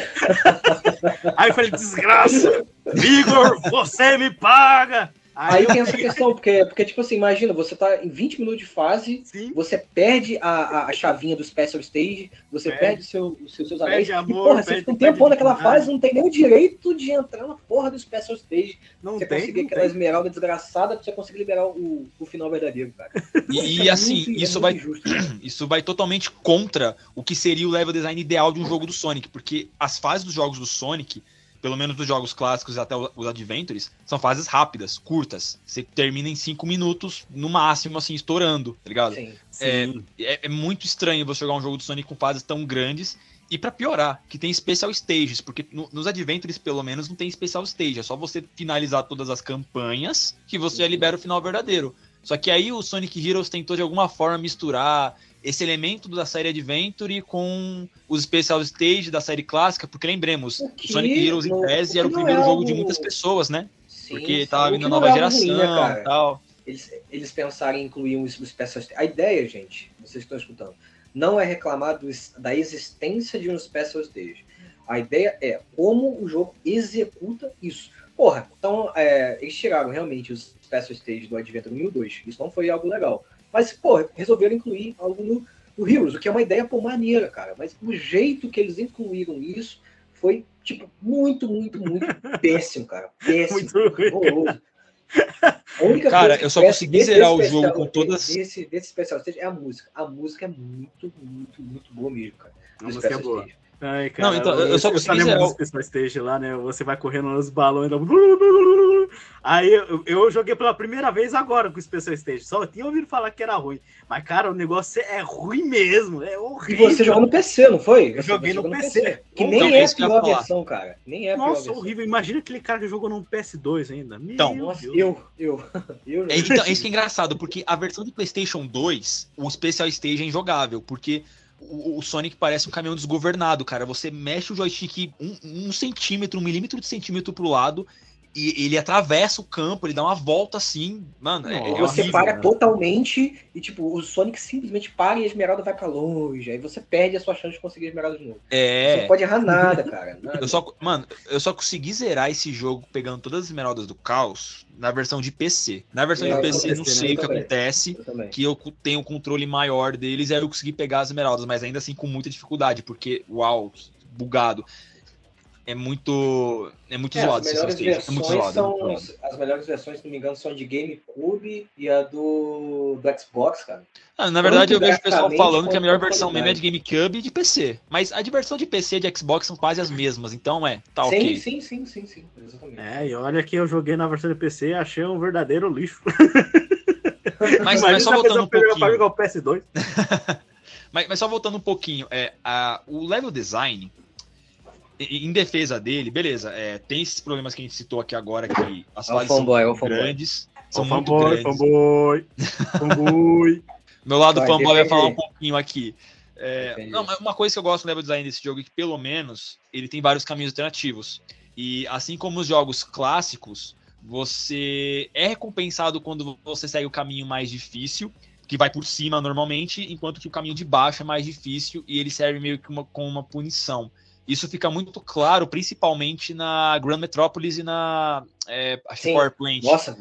Aí eu falei, desgraça! Igor, você me paga! Aí, tem essa questão, porque, porque, tipo assim, imagina, você tá em 20 minutos de fase, Sim. você perde a, a, chavinha do Special Stage, você perde, perde seu, seu, seus anéis. Amor, e, porra, você fica um tempo naquela fase, não tem nem o direito de entrar na porra do Special Stage. Não você tem, conseguir não aquela tem. esmeralda desgraçada pra você conseguir liberar o, o final verdadeiro, cara. E, e assim, muito, isso, é vai, isso vai totalmente contra o que seria o level design ideal de um jogo do Sonic, porque as fases dos jogos do Sonic pelo menos dos jogos clássicos até os Adventures, são fases rápidas, curtas. Você termina em cinco minutos, no máximo, assim, estourando, tá ligado? Sim, é, sim. É, é, é, muito estranho você jogar um jogo do Sonic com fases tão grandes. E para piorar, que tem special stages, porque no, nos Adventures, pelo menos, não tem special stage. É só você finalizar todas as campanhas que você já libera o final verdadeiro. Só que aí o Sonic Heroes tentou de alguma forma misturar esse elemento da série Adventure com os Special Stage da série clássica, porque lembremos, o Sonic Heroes em tese era o primeiro é jogo de muitas pessoas, né? Sim, porque tava vindo a nova é geração ruim, né, tal. Eles, eles pensarem em incluir um Special Stage. A ideia, gente, vocês estão escutando, não é reclamar do, da existência de um Special Stage. A ideia é como o jogo executa isso. Porra, então é, eles tiraram realmente os Special Stage do Adventure 1 e 2. Isso não foi algo legal. Mas, pô, resolveram incluir algo no, no Heroes, o que é uma ideia, pô, maneira, cara. Mas o jeito que eles incluíram isso foi, tipo, muito, muito, muito péssimo, cara. Péssimo. Muito horroroso. cara, eu só consegui zerar o jogo com todas. Desse, desse especial stage é a música. A música é muito, muito, muito boa mesmo, cara. A música é boa. Stage. Ai, cara, não, então, eu, só consegui zerar o... Special Stage lá, né? Você vai correndo nos balões. Aí eu, eu, joguei pela primeira vez agora com o Special Stage. Só tinha ouvido falar que era ruim. Mas, cara, o negócio é ruim mesmo. É horrível. E você jogou no PC, não foi? Eu joguei no, no PC. PC. Que nem então, é a pior versão, cara. Nem é a Nossa, horrível. Imagina aquele cara que jogou no PS2 ainda. Meu então, Nossa, eu, eu, eu. É, então, isso que é engraçado, porque a versão de PlayStation 2, o Special Stage é injogável, porque o, Sonic parece um caminhão desgovernado, cara. Você mexe o joystick um, um centímetro, um milímetro de centímetro pro lado e ele atravessa o campo, ele dá uma volta assim, mano. É, é você horrível, para né? totalmente e, tipo, o Sonic simplesmente para e a esmeralda vai pra longe. Aí você perde a sua chance de conseguir a esmeralda de novo. É. Você não pode errar nada, cara. Nada. Eu só, mano, eu só consegui zerar esse jogo pegando todas as esmeraldas do caos na versão de PC. Na versão é, de PC, PC não sei né? o que também. acontece, eu que eu tenho um controle maior deles, aí eu consegui pegar as esmeraldas, mas ainda assim com muita dificuldade, porque, uau, bugado é muito é muito é, zoado. As melhores versões é muito zoado, são muito zoado. as melhores versões, se não me engano, são de GameCube e a do, do Xbox, cara. Ah, na verdade, eu vejo o pessoal falando que a melhor versão mesmo é de GameCube e de PC. Mas a diversão de PC e de Xbox são quase as mesmas, então é, tá sim, ok. Sim, sim, sim, sim, exatamente. É, e olha que eu joguei na versão de PC e achei um verdadeiro lixo. Mas, mas só voltando um pouquinho. Pra jogar o PS2. mas, mas só voltando um pouquinho, é, a, o level design em defesa dele, beleza, é, tem esses problemas que a gente citou aqui agora, que as fases são grandes. São muito fanboy, grandes. Fanboy, fanboy. Meu lado vai, fanboy vai falar um pouquinho aqui. É, não, uma coisa que eu gosto do level design desse jogo é que, pelo menos, ele tem vários caminhos alternativos. E assim como os jogos clássicos, você é recompensado quando você segue o caminho mais difícil, que vai por cima normalmente, enquanto que o caminho de baixo é mais difícil e ele serve meio que uma, como uma punição. Isso fica muito claro, principalmente na Grand Metropolis e na é, acho Sim. Power Plant. Nossa,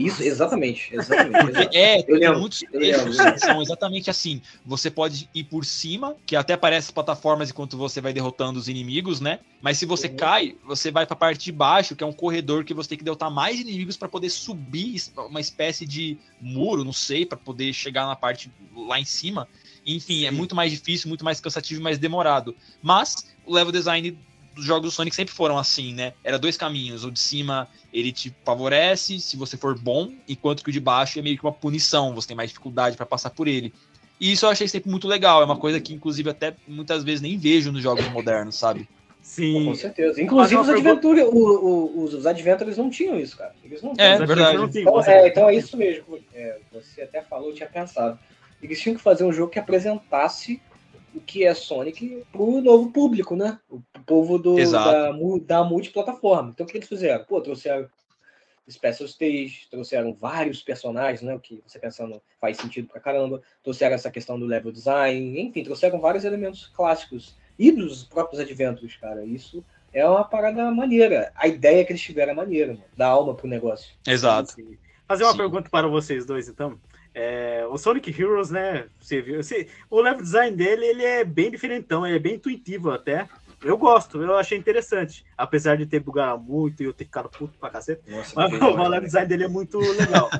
isso, exatamente. exatamente é, tem lembro, muitos trechos são exatamente assim. Você pode ir por cima, que até aparece plataformas enquanto você vai derrotando os inimigos, né? Mas se você uhum. cai, você vai para a parte de baixo, que é um corredor que você tem que derrotar mais inimigos para poder subir uma espécie de muro, não sei, para poder chegar na parte lá em cima. Enfim, é muito mais difícil, muito mais cansativo e mais demorado. Mas o level design dos jogos do Sonic sempre foram assim, né? Era dois caminhos. O de cima ele te favorece se você for bom, enquanto que o de baixo é meio que uma punição, você tem mais dificuldade para passar por ele. E isso eu achei sempre muito legal. É uma coisa que, inclusive, até muitas vezes nem vejo nos jogos modernos, sabe? Sim. Com certeza. Inclusive, os, Adventure, o, o, os, os Adventures não tinham isso, cara. Eles não é, verdade. Então, é, então é isso mesmo. É, você até falou, eu tinha pensado. Eles tinham que fazer um jogo que apresentasse o que é Sonic pro novo público, né? O povo do, da, da multiplataforma. Então o que eles fizeram? Pô, trouxeram Special Stage, trouxeram vários personagens, né? O que você pensando faz sentido pra caramba. Trouxeram essa questão do level design, enfim, trouxeram vários elementos clássicos e dos próprios Adventures, cara. Isso é uma parada maneira. A ideia que eles tiveram é maneira, mano. Dá alma pro negócio. Exato. Fazer uma Sim. pergunta para vocês dois, então. É, o Sonic Heroes, né? Você viu? Você, o level design dele ele é bem diferentão, ele é bem intuitivo até. Eu gosto, eu achei interessante. Apesar de ter bugado muito e eu ter ficado puto pra cacete. Nossa, mas o level design dele é muito legal.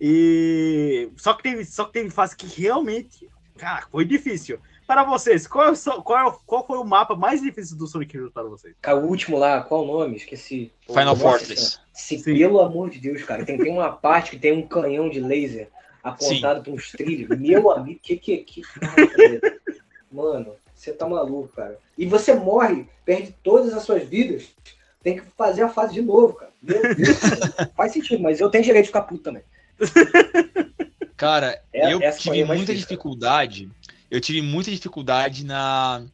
e só que teve, só que teve fase que realmente, cara, foi difícil. Para vocês, qual, é qual, qual foi o mapa mais difícil do Sonic Heroes para vocês? Cara, o último lá, qual o nome? Esqueci. Final Fortress. Se, pelo amor de Deus, cara, tem, tem uma parte que tem um canhão de laser apontado para uns trilhos. Meu amigo, que que que Mano, você tá maluco, cara. E você morre, perde todas as suas vidas, tem que fazer a fase de novo, cara. Meu Deus, cara. Faz sentido, mas eu tenho direito de ficar puto também. Cara, é, eu tive muita difícil, dificuldade. Cara. Eu tive muita dificuldade na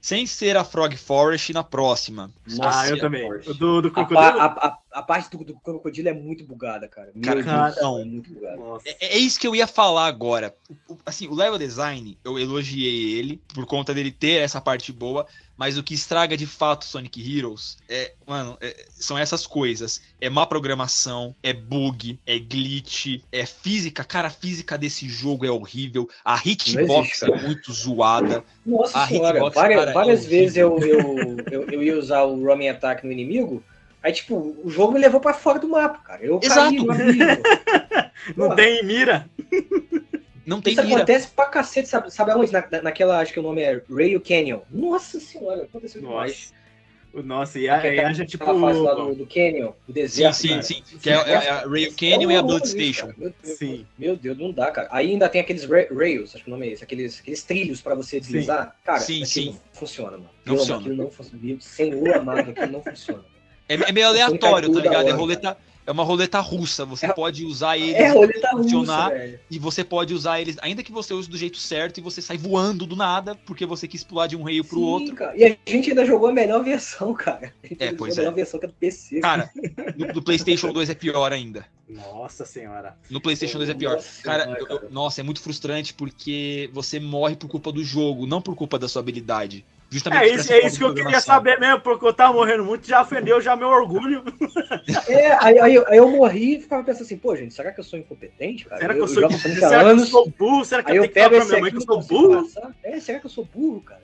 sem ser a Frog Forest na próxima. Nossa, ah, eu também. Do, do crocodilo. A, a, a, a, parte do, do, crocodilo é muito bugada, cara. Meu cara, Deus, é muito bugada. É, é, isso que eu ia falar agora. O, assim, o level design, eu elogiei ele por conta dele ter essa parte boa, mas o que estraga de fato Sonic Heroes é, mano, é, são essas coisas. É má programação, é bug, é glitch, é física. Cara, a física desse jogo é horrível. A hitbox existe, é muito zoada. Nossa a senhora, hitbox, várias, cara, é várias é vezes eu, eu, eu, eu, ia usar o roaming attack no inimigo. Aí, tipo, o jogo me levou para fora do mapa, cara. Eu Exato. caí Não tem mira. Não tem Isso mira. acontece pra cacete, sabe, sabe aonde? Na, naquela, acho que o nome é Rail Canyon. Nossa senhora, aconteceu Nossa. demais. Nossa, e a, e a gente, tipo... fase lá do, do Canyon, do deserto, Sim, sim, sim. Que é, é, é a Rail Canyon é e a Blood Station. Meu Deus, sim. meu Deus, não dá, cara. Aí ainda tem aqueles rails, acho que o nome é esse, aqueles, aqueles trilhos pra você deslizar. Sim. Cara, sim, sim. não funciona, mano. Não funciona. Aquilo não funciona. Sem o amado, aquilo não funciona. É, é meio aleatório, tá ligado? É roleta é uma roleta russa. Você é, pode usar ele é roleta funcionar russa, e você pode usar eles, ainda que você use do jeito certo e você sai voando do nada porque você quis pular de um raio pro Sim, outro. Cara. E a gente ainda jogou a melhor versão, cara. é, pois a melhor é. versão que é do PC. Cara, no, no, PlayStation 2 é pior ainda. Nossa senhora. No PlayStation 2 é pior. Nossa, cara, senhora, eu, eu, nossa, é muito frustrante porque você morre por culpa do jogo, não por culpa da sua habilidade. Justamente é isso, é isso que eu queria saber mesmo, porque eu tava morrendo muito, já ofendeu já meu orgulho. É, aí, aí, aí, eu morri e ficava pensando assim, pô, gente, será que eu sou incompetente, cara? Será que eu, eu sou? Será que eu sou burro? Será que eu, eu tenho que falar pra minha mãe que eu sou burro? É, será que eu sou burro, cara?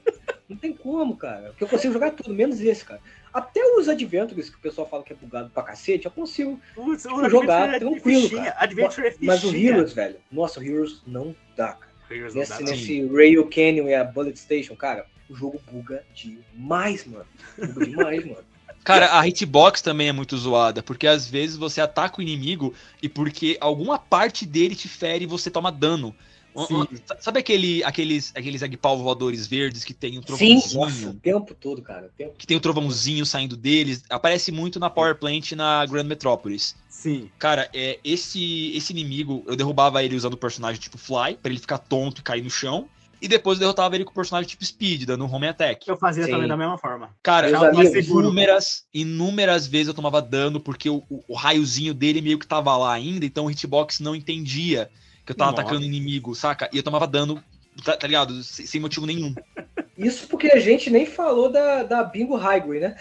Não tem como, cara. Porque eu consigo jogar tudo, menos esse, cara. Até os Adventures, que o pessoal fala que é bugado pra cacete, eu consigo Putz, tipo, jogar é tranquilo, cara. Adventure é Mas o Heroes, velho, nossa, o Heroes não dá, cara. Nesse, dá, nesse Rail Canyon e a Bullet Station, cara, o jogo buga demais, mano. Buga demais, mano. Cara, a hitbox também é muito zoada, porque às vezes você ataca o inimigo e porque alguma parte dele te fere e você toma dano. Sim. Sabe aquele, aqueles, aqueles agpau voadores verdes que tem um trovãozinho? Sim, nossa, o tempo todo, cara. Tempo... Que tem um trovãozinho saindo deles. Aparece muito na Power Plant na Grand Metropolis. Sim. Cara, é, esse, esse inimigo, eu derrubava ele usando o personagem tipo Fly, para ele ficar tonto e cair no chão e depois derrotava ele com o personagem tipo Speed, dando um home attack. Eu fazia Sim. também da mesma forma. Cara, inúmeras, inúmeras vezes eu tomava dano, porque o, o, o, raiozinho dele meio que tava lá ainda, então o hitbox não entendia que eu tava Nossa. atacando inimigo, saca? E eu tomava dano, tá, tá ligado? Sem, sem, motivo nenhum. Isso porque a gente nem falou da, da Bingo Highway, né?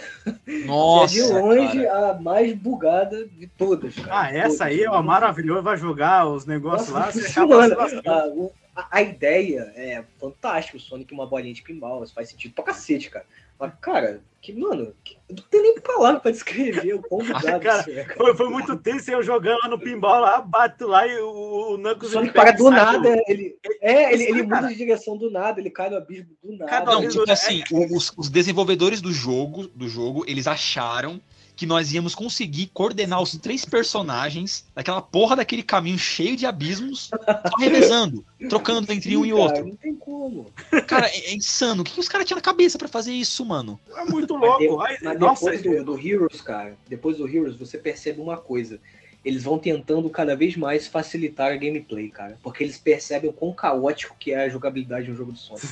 Nossa! é de longe cara. a mais bugada de todas. Cara. Ah, essa todas. aí é uma maravilhosa, vai jogar os negócios Nossa, lá. Você acaba a, ideia é fantástica, o Sonic uma bolinha de pinball, isso faz sentido pra cacete, cara. Mas, cara, que, mano, que, não tem nem palavra pra descrever o quão bugado cara, é, cara. Foi, foi muito tenso eu jogando lá no pinball lá, bato lá e o, o Knuckles... O Sonic para do nada, ele, é, ele, ele muda de direção do nada, ele cai no abismo do nada. Não, tipo assim, os, os desenvolvedores do jogo, do jogo, eles acharam que nós íamos conseguir coordenar os três personagens naquela porra daquele caminho cheio de abismos, só revezando, trocando entre um e outro. Não tem como. Cara, é, é insano. O que, que os caras tinham na cabeça pra fazer isso, mano? É muito louco. Mas, de, mas nossa, depois do, do Heroes, cara, depois do Heroes, você percebe uma coisa eles vão tentando cada vez mais facilitar a gameplay, cara. Porque eles percebem o quão caótico que é a jogabilidade de um jogo de Sonic.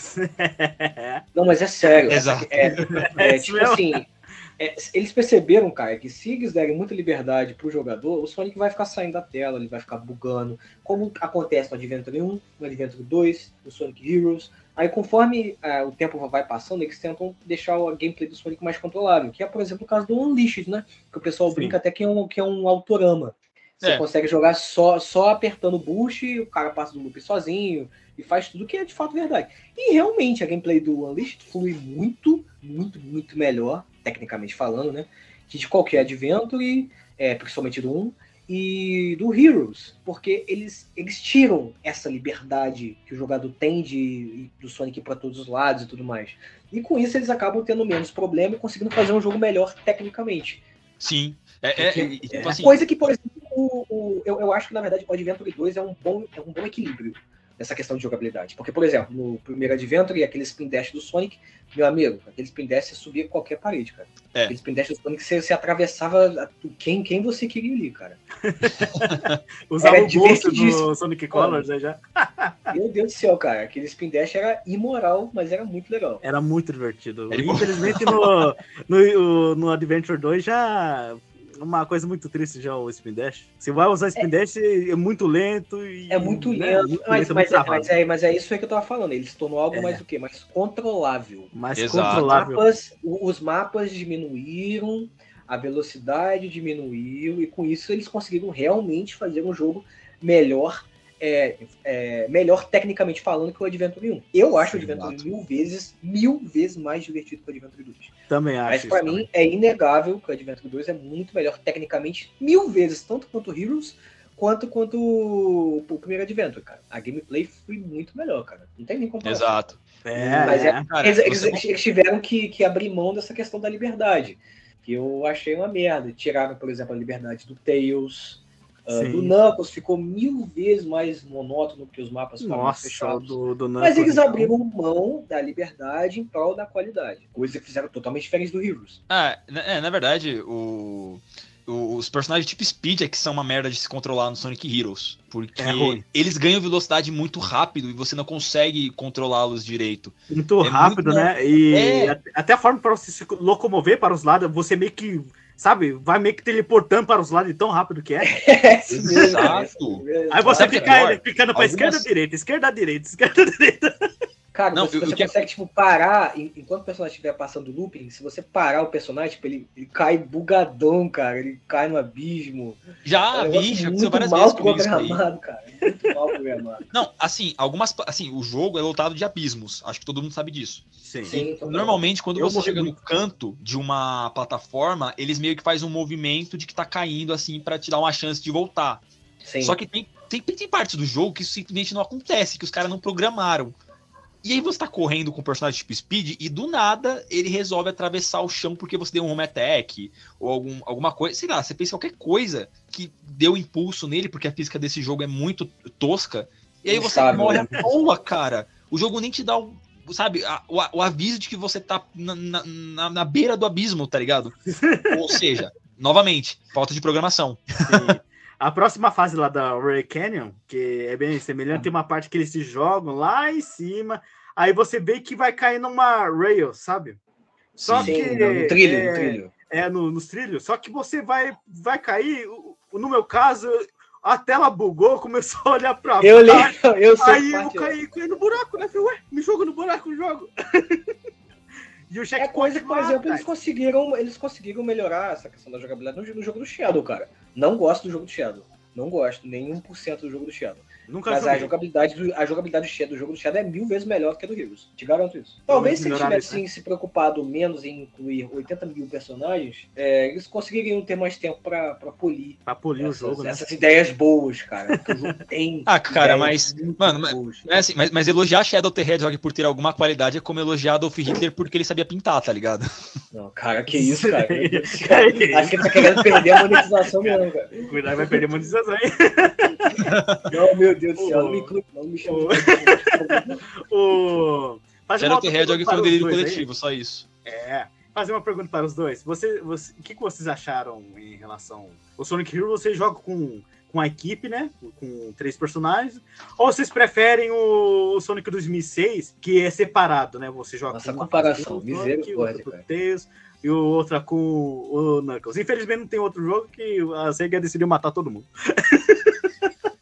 Não, mas é sério. Exato. É, é, é tipo assim, é, eles perceberam, cara, que se eles derem muita liberdade pro jogador, o Sonic vai ficar saindo da tela, ele vai ficar bugando, como acontece no Adventure 1, no Adventure 2, no Sonic Heroes. Aí, conforme uh, o tempo vai passando, eles tentam deixar o gameplay do Sonic mais controlável, que é, por exemplo, o caso do Unleashed, né? Que o pessoal Sim. brinca até que é um, que é um autorama. Você é. consegue jogar só, só apertando o boost, o cara passa do loop sozinho e faz tudo que é de fato verdade. E realmente a gameplay do Unleashed flui muito, muito, muito melhor, tecnicamente falando, né? Que de qualquer Adventure, é, principalmente do 1, e do Heroes, porque eles, eles tiram essa liberdade que o jogador tem de do Sonic para todos os lados e tudo mais. E com isso eles acabam tendo menos problema e conseguindo fazer um jogo melhor tecnicamente. Sim. É, é, é, tipo assim, coisa que, por exemplo, o, o, eu, eu acho que na verdade o Adventure 2 é um bom, é um bom equilíbrio nessa questão de jogabilidade. Porque, por exemplo, no primeiro Adventure, aquele spin dash do Sonic, meu amigo, aquele spin dash você subia qualquer parede, cara. É. Aquele spin dash do Sonic você, você atravessava quem, quem você queria ali, cara. Usava era o bolso do Sonic Colors aí já. meu Deus do céu, cara. Aquele spin dash era imoral, mas era muito legal. Era muito divertido. Infelizmente no, no, no Adventure 2 já uma coisa muito triste já o Spin Dash. Você vai usar Spin é, Dash, é muito lento e. É muito né, lento, muito mas, lento, mas, é, mas, é, mas é isso que eu tava falando. Ele se tornou algo é. mais o quê? Mais controlável. Mais Exato. controlável. Mapas, os mapas diminuíram, a velocidade diminuiu, e com isso eles conseguiram realmente fazer um jogo melhor é, é, melhor tecnicamente falando que o Adventure 1. Eu acho Sim, o Adventure exato. mil vezes, mil vezes mais divertido que o Adventure 2. Também acho. Mas para mim é inegável que o Adventure 2 é muito melhor tecnicamente, mil vezes, tanto quanto o Heroes, quanto quanto o, o primeiro Adventure, cara. A gameplay foi muito melhor, cara. Não tem nem comparação. Exato. É, Mas é, cara, eles, eles, eles, tiveram que, que abrir mão dessa questão da liberdade. Que eu achei uma merda. Tiraram, por exemplo, a liberdade do Tails. Uh, do Knuckles ficou mil vezes mais monótono que os mapas Nossa, fechados. Do, do Mas eles então. abriram mão da liberdade em prol da qualidade. Coisa que fizeram totalmente diferente do Heroes. Ah, é, na verdade, o os personagens tipo Speed é que são uma merda de se controlar no Sonic Heroes. Porque é eles ganham velocidade muito rápido e você não consegue controlá-los direito. Muito é rápido, muito... né? E é... até a forma para você se locomover para os lados, você meio que sabe, vai meio que teleportando para os lados tão rápido que é. é Exato. Aí você fica ficando para Algumas... esquerda, direita, esquerda, direita, esquerda, direita. Cara, não, você, você que... consegue, tipo, parar, enquanto o personagem estiver passando looping, se você parar o personagem, tipo, ele, ele cai bugadão, cara, ele cai no abismo. Já, é bicho, muito várias mal vezes programado, cara. Muito mal programado. Não, assim, algumas, assim, o jogo é lotado de abismos, acho que todo mundo sabe disso. Sim. Sim normalmente, quando você chega no canto de uma plataforma, eles meio que fazem um movimento de que tá caindo, assim, para te dar uma chance de voltar. Sim. Só que tem, tem, tem partes do jogo que isso simplesmente não acontece, que os caras não programaram. E aí você tá correndo com o personagem tipo Speed e do nada ele resolve atravessar o chão porque você deu um home attack ou algum, alguma coisa, sei lá, você pensa qualquer coisa que deu impulso nele, porque a física desse jogo é muito tosca. E aí você sabe, morre né? à toa, cara. O jogo nem te dá o, sabe, a, o, o, aviso de que você tá na, na, na beira do abismo, tá ligado? ou seja, novamente, falta de programação. A próxima fase lá da Ray Canyon, que é bem semelhante, tem uma parte que eles se jogam lá em cima, aí você vê que vai cair numa rail, sabe? Só Sim, que no trilho, é, no trilho. É, no, nos trilhos. Só que você vai, vai cair, no meu caso, a tela bugou, começou a olhar pra eu baixo. Li, eu aí eu caí, caí no buraco, né? Falei, ué, me jogo no buraco, jogo. E o é coisa que, por exemplo, eles conseguiram, eles conseguiram melhorar essa questão da jogabilidade no, no, jogo do Shadow, cara. Não gosto do jogo do Shadow. Não gosto, nem 1% do jogo do Shadow. Nunca Mas a jogabilidade, do, a jogabilidade do, Shadow, do jogo do Shadow é mil vezes melhor do que a do Heroes. Te garanto isso. Talvez se eles tivessem se preocupado menos em incluir 80 mil personagens, é, eles conseguiriam ter mais tempo pra, pra polir Pra polir o essas, jogo, né? essas ideias boas, cara. Porque o jogo tem. Ah, cara, mas, mano, mas-. É assim, mas, mas elogiar Shadow the Hedgehog por ter alguma qualidade é como elogiar Adolf Hitler porque ele sabia pintar, tá ligado? Não, cara, que isso, cara. Que isso? Acho que ele tá querendo perder a monetização mesmo, cara. Cuidado, vai perder monetização aí. Não, meu Deus do céu, não me, inclui- não me chama O... Fazer uma Shadow the outra Hedgehog pergunta foi um para os delírio dois aí. coletivo, só isso. É. Fazer uma pergunta para os dois. Você, você, o que, que vocês acharam em relação. O Sonic Hero você joga com, com a equipe, né? Com três personagens. Ou vocês preferem o, o Sonic 2006, que é separado, né? Você joga Nossa, com uma comparação, com o Sonic, outra com. Tails e o outra com o Knuckles. Infelizmente não tem outro jogo que a Sega decidiu matar todo mundo.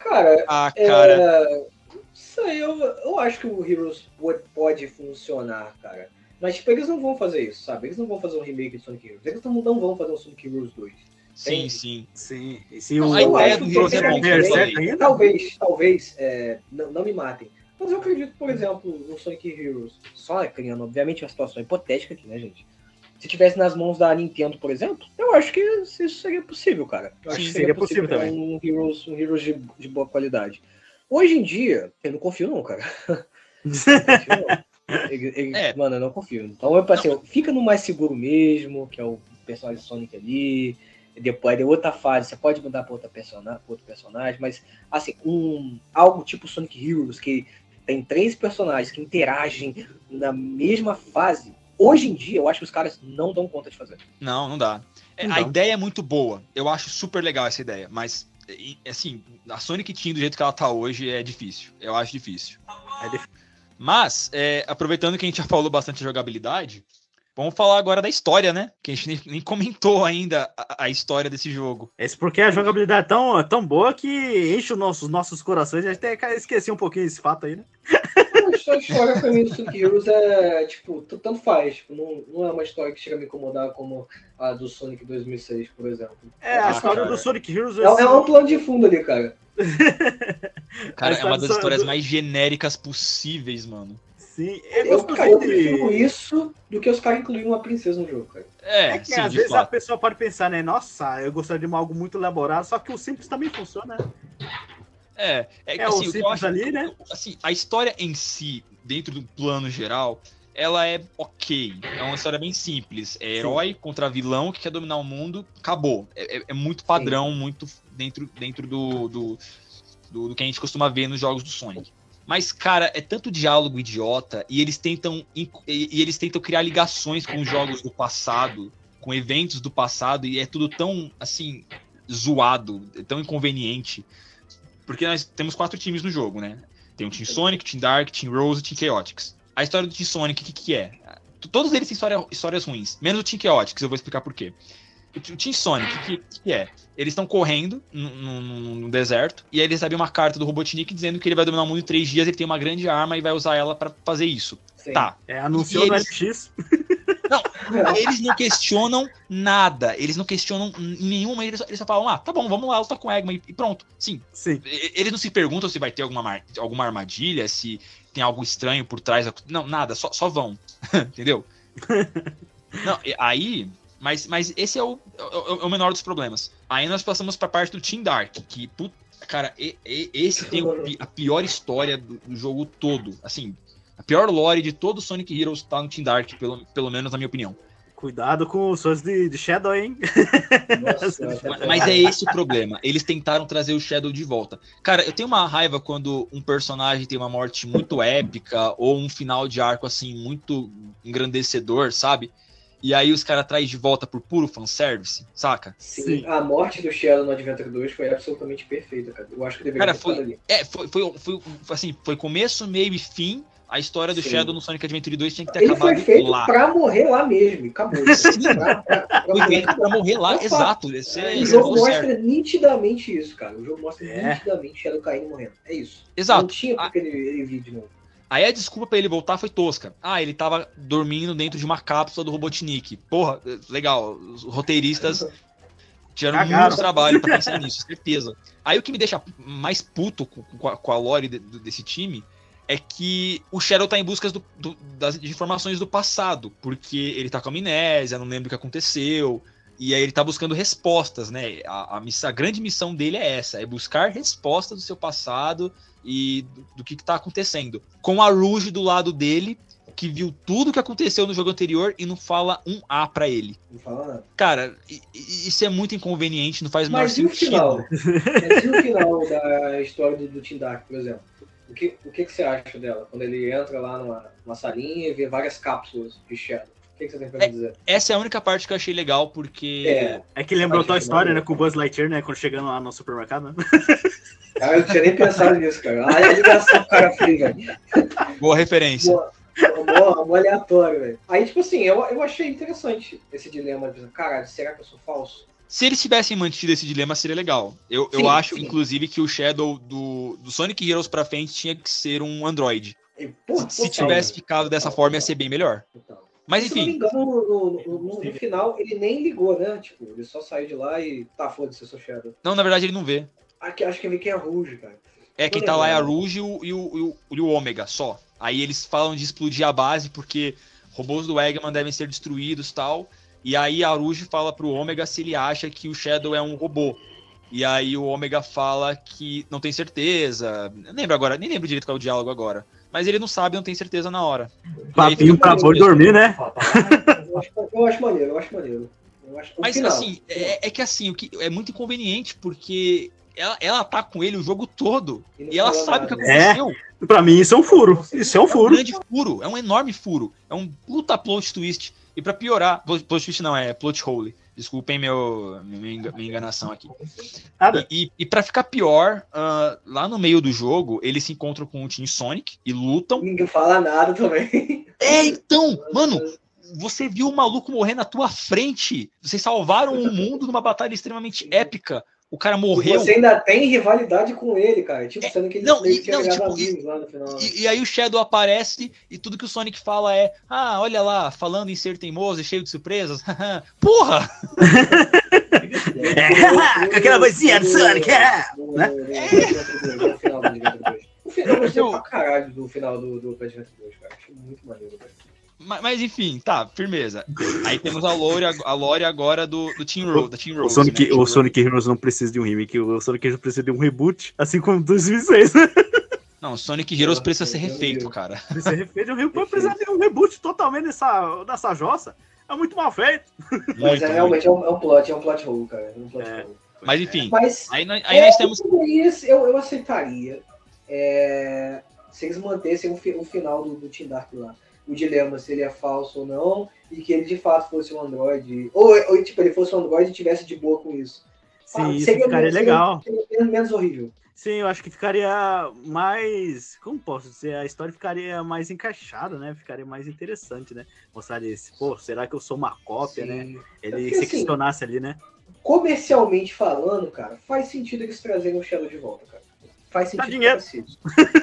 Cara, Ah, cara. É, isso aí, eu, eu acho que o Heroes pode, funcionar, cara. Mas, tipo, eles não vão fazer isso, sabe? Eles não vão fazer um remake de Sonic Heroes. Eles não, vão fazer um Sonic Heroes 2. Sim, tem- sim. Sim. E se Não, o a ideia do o Heroes é bom? Talvez, talvez, é, não, não me matem. Mas eu acredito, por exemplo, no Sonic Heroes, só criando, obviamente, uma situação hipotética aqui, né, gente? Se tivesse nas mãos da Nintendo, por exemplo, eu acho que isso seria possível, cara. Eu acho Sim, que seria possível ter também. Um Heroes, um Heroes de, de boa qualidade. Hoje em dia, eu não confio não, cara. Não confio, não. Ele- ele- É. Mano, eu não confio. Então, eu pensei, fica no mais seguro mesmo, que é o personagem Sonic ali. Depois de outra fase, você pode mudar para outra persona, pra outro personagem, mas assim, um algo tipo Sonic Heroes, que tem três personagens que interagem na mesma fase. Hoje em dia, eu acho que os caras não dão conta de fazer. Não, não dá. É, Não a dá. ideia é muito boa. Eu acho super legal essa ideia. Mas, assim, a Sonic Team do jeito que ela tá hoje é difícil. Eu acho difícil. É difícil. Mas, é, aproveitando que a gente já falou bastante de jogabilidade, vamos falar agora da história, né? Que a gente nem, nem comentou ainda a, a história desse jogo. Esse porque a jogabilidade é tão, tão boa que enche os nossos, nossos corações. A gente até esqueci um pouquinho esse fato aí, né? A história, a pra mim do Sonic Heroes é, tipo, tanto faz. Tipo, não, não é uma história que chega a me incomodar como a do Sonic 2006, por exemplo. É, a Ah, história cara. do Sonic Heroes. É, é um plano de fundo ali, cara. Cara, é uma das histórias do- mais genéricas possíveis, mano. Sim, é Eu, cara, eu prefiro de... isso do que os caras incluírem uma princesa no jogo, cara. É, É que sim, às vezes a fato. pessoa pode pensar, né? Nossa, eu gostaria de algo muito elaborado, só que o simples também funciona, né? É, é, que, É, assim, o que eu acho, ali, né? Assim, a história em si, dentro do plano geral, ela é ok. É uma história bem simples. É herói contra vilão que quer dominar o mundo, acabou. É, é- é muito padrão, muito dentro, dentro do, do, do, do que a gente costuma ver nos jogos do Sonic. Mas, cara, é tanto diálogo idiota e eles tentam e, e eles tentam criar ligações com jogos do passado, com eventos do passado, e é tudo tão assim zoado, tão inconveniente. Porque nós temos quatro times no jogo, né? Tem o Team Sonic, Team Dark, Team Rose e Team Chaotix. A história do Team Sonic, o que, que é? Todos eles têm história- histórias ruins, menos o Team Chaotix, eu vou explicar por quê. O Team Sonic, o que, que, é? Eles estão correndo no deserto, e aí eles recebem uma carta do Robotnik dizendo que ele vai dominar o mundo em três dias, ele tem uma grande arma e vai usar ela pra fazer isso. Sim. Tá. É, anunciou E no eles- LX. Eles não questionam nada, eles não questionam em nenhum momento, eles só, eles só falam, ah, tá bom, vamos lá, lutar com Eggman e pronto. Sim, Sim. Eles não se perguntam se vai ter alguma, alguma armadilha, se tem algo estranho por trás. da- Não, nada, só, só vão. Entendeu? Não, aí. Mas, mas esse é o, é o- é o menor dos problemas. Aí nós passamos pra parte do Team Dark, que, put- cara, e- e- esse tem o a pior história do, do jogo todo. Assim, a pior lore de todo Sonic Heroes tá no Team Dark, pelo, pelo menos na minha opinião. Cuidado com os sons de, de Shadow, hein? Nossa, Mas- Mas é esse o problema. Eles tentaram trazer o Shadow de volta. Cara, eu tenho uma raiva quando um personagem tem uma morte muito épica ou um final de arco assim muito engrandecedor, sabe? E aí os caras trazem de volta por puro fanservice, saca? Sim, Sim. a morte do Shadow no Adventure 2 foi absolutamente perfeita, cara. Eu acho que deveria Cara, ter foi- ali. É, foi, foi, foi assim, foi começo, meio e fim. A história do Sim. Shadow no Sonic Adventure 2 tinha que ter Ele foi acabado feito lá. pra morrer lá mesmo, acabou. Sim. Pra- pra- pra Foi morrer. feito pra morrer lá, Opa. exato. Esse, é- O jogo falou mostra certo. nitidamente isso, cara. O jogo mostra É. nitidamente Shadow caindo e morrendo. É isso. Exato. Não tinha porque ele, ele vir de novo. Aí a desculpa pra ele voltar foi tosca. Ah, ele tava dormindo dentro de uma cápsula do Robotnik. Porra, legal. Os roteiristas tiveram Cagaram. muito trabalho pra pensar nisso, certeza. Aí o que me deixa mais puto com, a, com a lore de, desse time é que o Shadow tá em busca do, do, das informações do passado, porque ele tá com amnésia, não lembra o que aconteceu, e aí ele tá buscando respostas, né? A, a, a grande missão dele é essa, é buscar respostas do seu passado e do, do que, que tá acontecendo. Com a Rouge do lado dele, que viu tudo que aconteceu no jogo anterior e não fala um A para ele. Não fala nada. Cara, isso é muito inconveniente, não faz o menor sentido. Final? Mas e o final da história do, do Team Dark, por exemplo? O que, o que, que você acha dela? Quando ele entra lá numa, numa salinha e vê várias cápsulas de Shadow. O que, que você tem pra é, dizer? Essa é a única parte que eu achei legal, porque. É, é que lembrou tua história, né? Com o Buzz Lightyear, né? Quando chegando lá no supermercado, né? Cara, eu não tinha nem pensado nisso, cara. Olha a ligação do cara fez, velho. Boa referência. Boa mó, aleatório, velho. Aí, tipo assim, eu, eu achei interessante esse dilema. Cara, será que eu sou falso? Se eles tivessem mantido esse dilema, seria legal. Eu, sim, eu acho, sim. inclusive, que o Shadow do, do Sonic Heroes pra frente tinha que ser um Android. Se, tivesse ficado dessa forma, ia ser bem melhor. Mas enfim. Se não me engano, no, no, no, no, final, ele nem ligou, né? Tipo, ele só saiu de lá e tá, foda-se, eu sou Shadow. Não, na verdade, ele não vê. Aqui, acho que eu vi quem é a Rouge, cara. É, quem tá lá é a Rouge e o, e o, e o Ômega, só. Aí eles falam de explodir a base porque robôs do Eggman devem ser destruídos tal. E aí a Rouge fala pro Ômega se ele acha que o Shadow é um robô. E aí o Ômega fala que não tem certeza. Não lembro agora, nem lembro direito qual é o diálogo agora. Mas ele não sabe, não tem certeza na hora. Papinho pra boi dormir, né? Eu acho, eu acho maneiro, eu acho maneiro. Eu acho, Mas final. assim, é, é, que assim, o que é muito inconveniente, porque ela, ela tá com ele o jogo todo. E, e ela sabe o que aconteceu. É, pra mim, isso é um furo. Isso é um furo. É um grande furo. É um enorme furo. É um puta plot twist. E pra piorar, plot twist não, é plot hole. Desculpem meu, minha, minha enganação aqui. E, e, e para ficar pior, uh, lá no meio do jogo, eles se encontram com o Team Sonic e lutam. Ninguém fala nada também. É, então, mano, você viu o maluco morrer na tua frente. Vocês salvaram o mundo numa batalha extremamente épica. O cara morreu. E você ainda tem rivalidade com ele, cara. Tipo, é, sendo que ele não, e, não, tipo, e, lá no final. E, e, aí o Shadow aparece e tudo que o Sonic fala é: Ah, olha lá, falando em ser teimoso e cheio de surpresas. Porra! é, com aquela vozinha do Sonic. É. Né? O final, eu gostei pra caralho do final do, do Pet 2, cara. Achei muito maneiro, cara. Mas, mas, enfim, tá, firmeza. Aí temos a lore, a lore agora do, do Team Rose. Da Team Rose o Sonic, né? o Sonic Heroes não precisa de um remake, o Sonic Heroes precisa de um reboot, assim como 2006. Não, Sonic Heroes precisa ser refeito, cara. Precisa ser refeito, precisa de um reboot totalmente dessa, dessa jossa. É muito mal feito. Mas é, realmente é um, é um plot, é um plot hole, cara. É um plot é. hole. Mas enfim, Mas, aí, nós, aí nós temos. Eu, eu aceitaria é, se eles mantessem o, o final do, do Team Dark lá o dilema se ele é falso ou não, e que ele de fato fosse um Android, ou, ou tipo, ele fosse um Android e tivesse de boa com isso. Sim, ah, isso ficaria legal. Seria menos horrível. Sim, eu acho que ficaria mais. Como posso dizer? A história ficaria mais encaixada, né? Ficaria mais interessante, né? Mostrar esse, pô, será que eu sou uma cópia, né? Sim. né? Ele porque, se assim, questionasse ali, né? Comercialmente falando, cara, faz sentido eles trazerem o Shadow de volta, cara. Faz sentido. Dinheiro.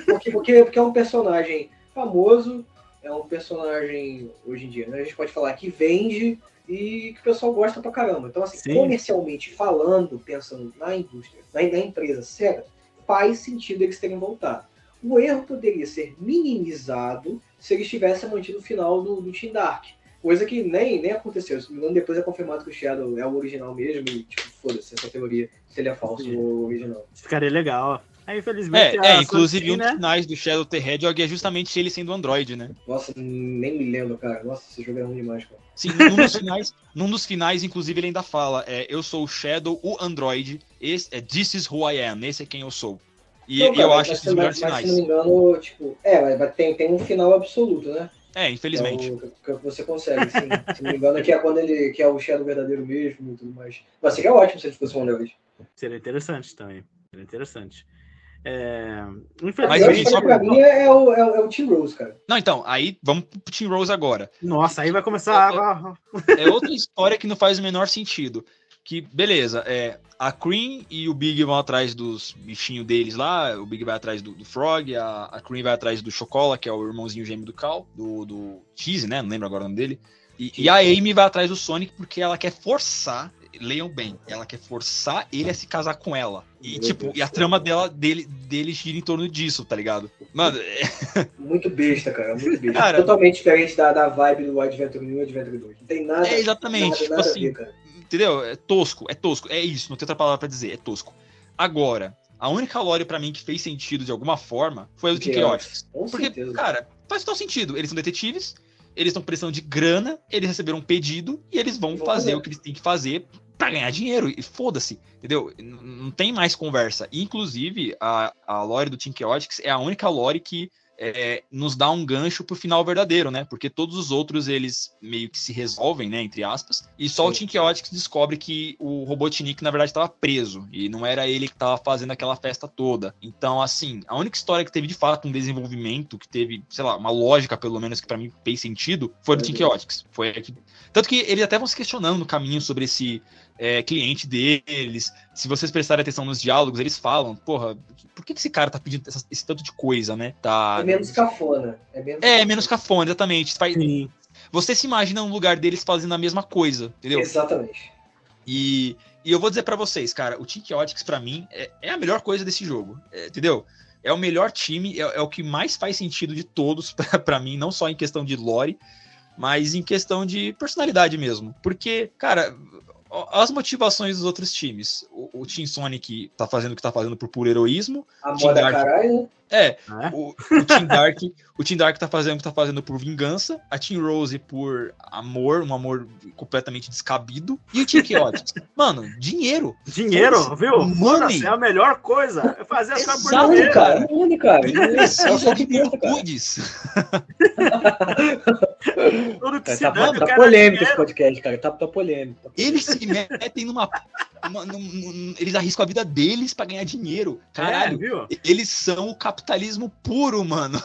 Porque, porque, porque é um personagem famoso, é um personagem, hoje em dia, né? a gente pode falar que vende e que o pessoal gosta pra caramba. Então, assim, Sim. comercialmente falando, pensando na indústria, na, na empresa Sega, faz sentido eles terem voltado. O erro poderia ser minimizado se eles tivessem mantido o final do, do Team Dark. Coisa que nem, nem aconteceu. Se não depois é confirmado que o Shadow é o original mesmo e, tipo, foda-se essa teoria, se ele é falso Sim. ou original. Ficaria legal. Aí, infelizmente. É, é inclusive um dos né? finais do Shadow the Hedgehog é justamente ele sendo Android, né? Nossa, nem me lembro, cara. Nossa, esse jogo é ruim demais, cara. Sim, num dos finais, num dos finais inclusive, ele ainda fala: é, Eu sou o Shadow, o Android, esse, é, This is who I am, esse é quem eu sou. E, então, cara, eu acho esses melhores finais. Se não me engano, tipo, é, mas tem, tem um final absoluto, né? É, infelizmente. É o, que você consegue, sim. se não me engano, que é quando ele que é o Shadow verdadeiro mesmo e tudo mais. Mas seria ótimo se ele fosse um Android. Seria interessante também. Seria interessante. É... Mas eu só pra mim é o, é, o, é o Team Rose, cara. Não, então, aí vamos pro Team Rose agora. Nossa, aí vai começar é, é outra história que não faz o menor sentido. Que, beleza, é, a Cream e o Big vão atrás dos bichinhos deles lá. O Big vai atrás do, do Frog, a, a Cream vai atrás do Chocola, que é o irmãozinho gêmeo do Cal, do, do Cheese, né? Não lembro agora o nome dele. E, e, a Amy vai atrás do Sonic porque ela quer forçar leiam bem, ela quer forçar ele a se casar com ela. E, tipo, e a trama dela, dele, dele gira em torno disso, tá ligado? Mano, é, Muito besta, cara. Muito besta. Cara- Totalmente diferente da, da vibe do Adventure 1 e Adventure 2. Não tem nada. é exatamente, nada, tipo nada assim, ver, entendeu? É tosco, é tosco, é isso, não tem outra palavra pra dizer, é tosco. Agora, a única lore pra mim que fez sentido de alguma forma foi a do Team Chaotix. Porque, certeza. cara, faz total sentido. Eles são detetives, eles estão precisando de grana, eles receberam um pedido e eles vão Vão fazer fazer. o que eles têm que fazer pra ganhar dinheiro. E foda-se, entendeu? Não tem mais conversa. Inclusive, a, a lore do Team Chaotix é a única lore que é, nos dá um gancho pro final verdadeiro, né? Porque todos os outros, eles meio que se resolvem, né? Entre aspas. E só o Sim. Team Chaotix descobre que o Robotnik, na verdade, estava preso. E não era ele que estava fazendo aquela festa toda. Então, assim, a única história que teve de fato um desenvolvimento, que teve, sei lá, uma lógica, pelo menos, que pra mim fez sentido, foi do Team Uhum. Chaotix. Foi. Tanto que eles até vão se questionando no caminho sobre esse é, cliente deles. Se vocês prestarem atenção nos diálogos, eles falam, porra, por que esse cara tá pedindo essa- esse tanto de coisa, né? Tá... É menos cafona. É menos, É, menos cafona, exatamente. Faz-. Você se imagina no lugar deles fazendo a mesma coisa, entendeu? Exatamente. E, e eu vou dizer pra vocês, cara, o Team Chaotix pra mim é, é a melhor coisa desse jogo, é, entendeu? É o melhor time, é, é o que mais faz sentido de todos pra- pra mim, não só em questão de lore, mas em questão de personalidade mesmo. Porque, cara, as motivações dos outros times. O, o Team Sonic tá fazendo o que tá fazendo por puro heroísmo. A Team moda Dark. caralho. É, né? o, o Team Dark, o Team Dark tá fazendo o que tá fazendo por vingança, a Team Rose por amor, um amor completamente descabido, e o Team Chaotix. Mano, dinheiro. Dinheiro, viu? Money. É a melhor coisa. É fazer as coisas por dinheiro. cara. Money, cara. Não É de que virtudes. Tudo que Cara, se Tá, dane, tá o cara polêmico esse podcast, cara. Tá, tá polêmico. tá polêmico. Eles se metem numa. uma- num- num- eles arriscam a vida deles pra ganhar dinheiro. É, Caralho. viu? Eles são o capitalismo puro, mano.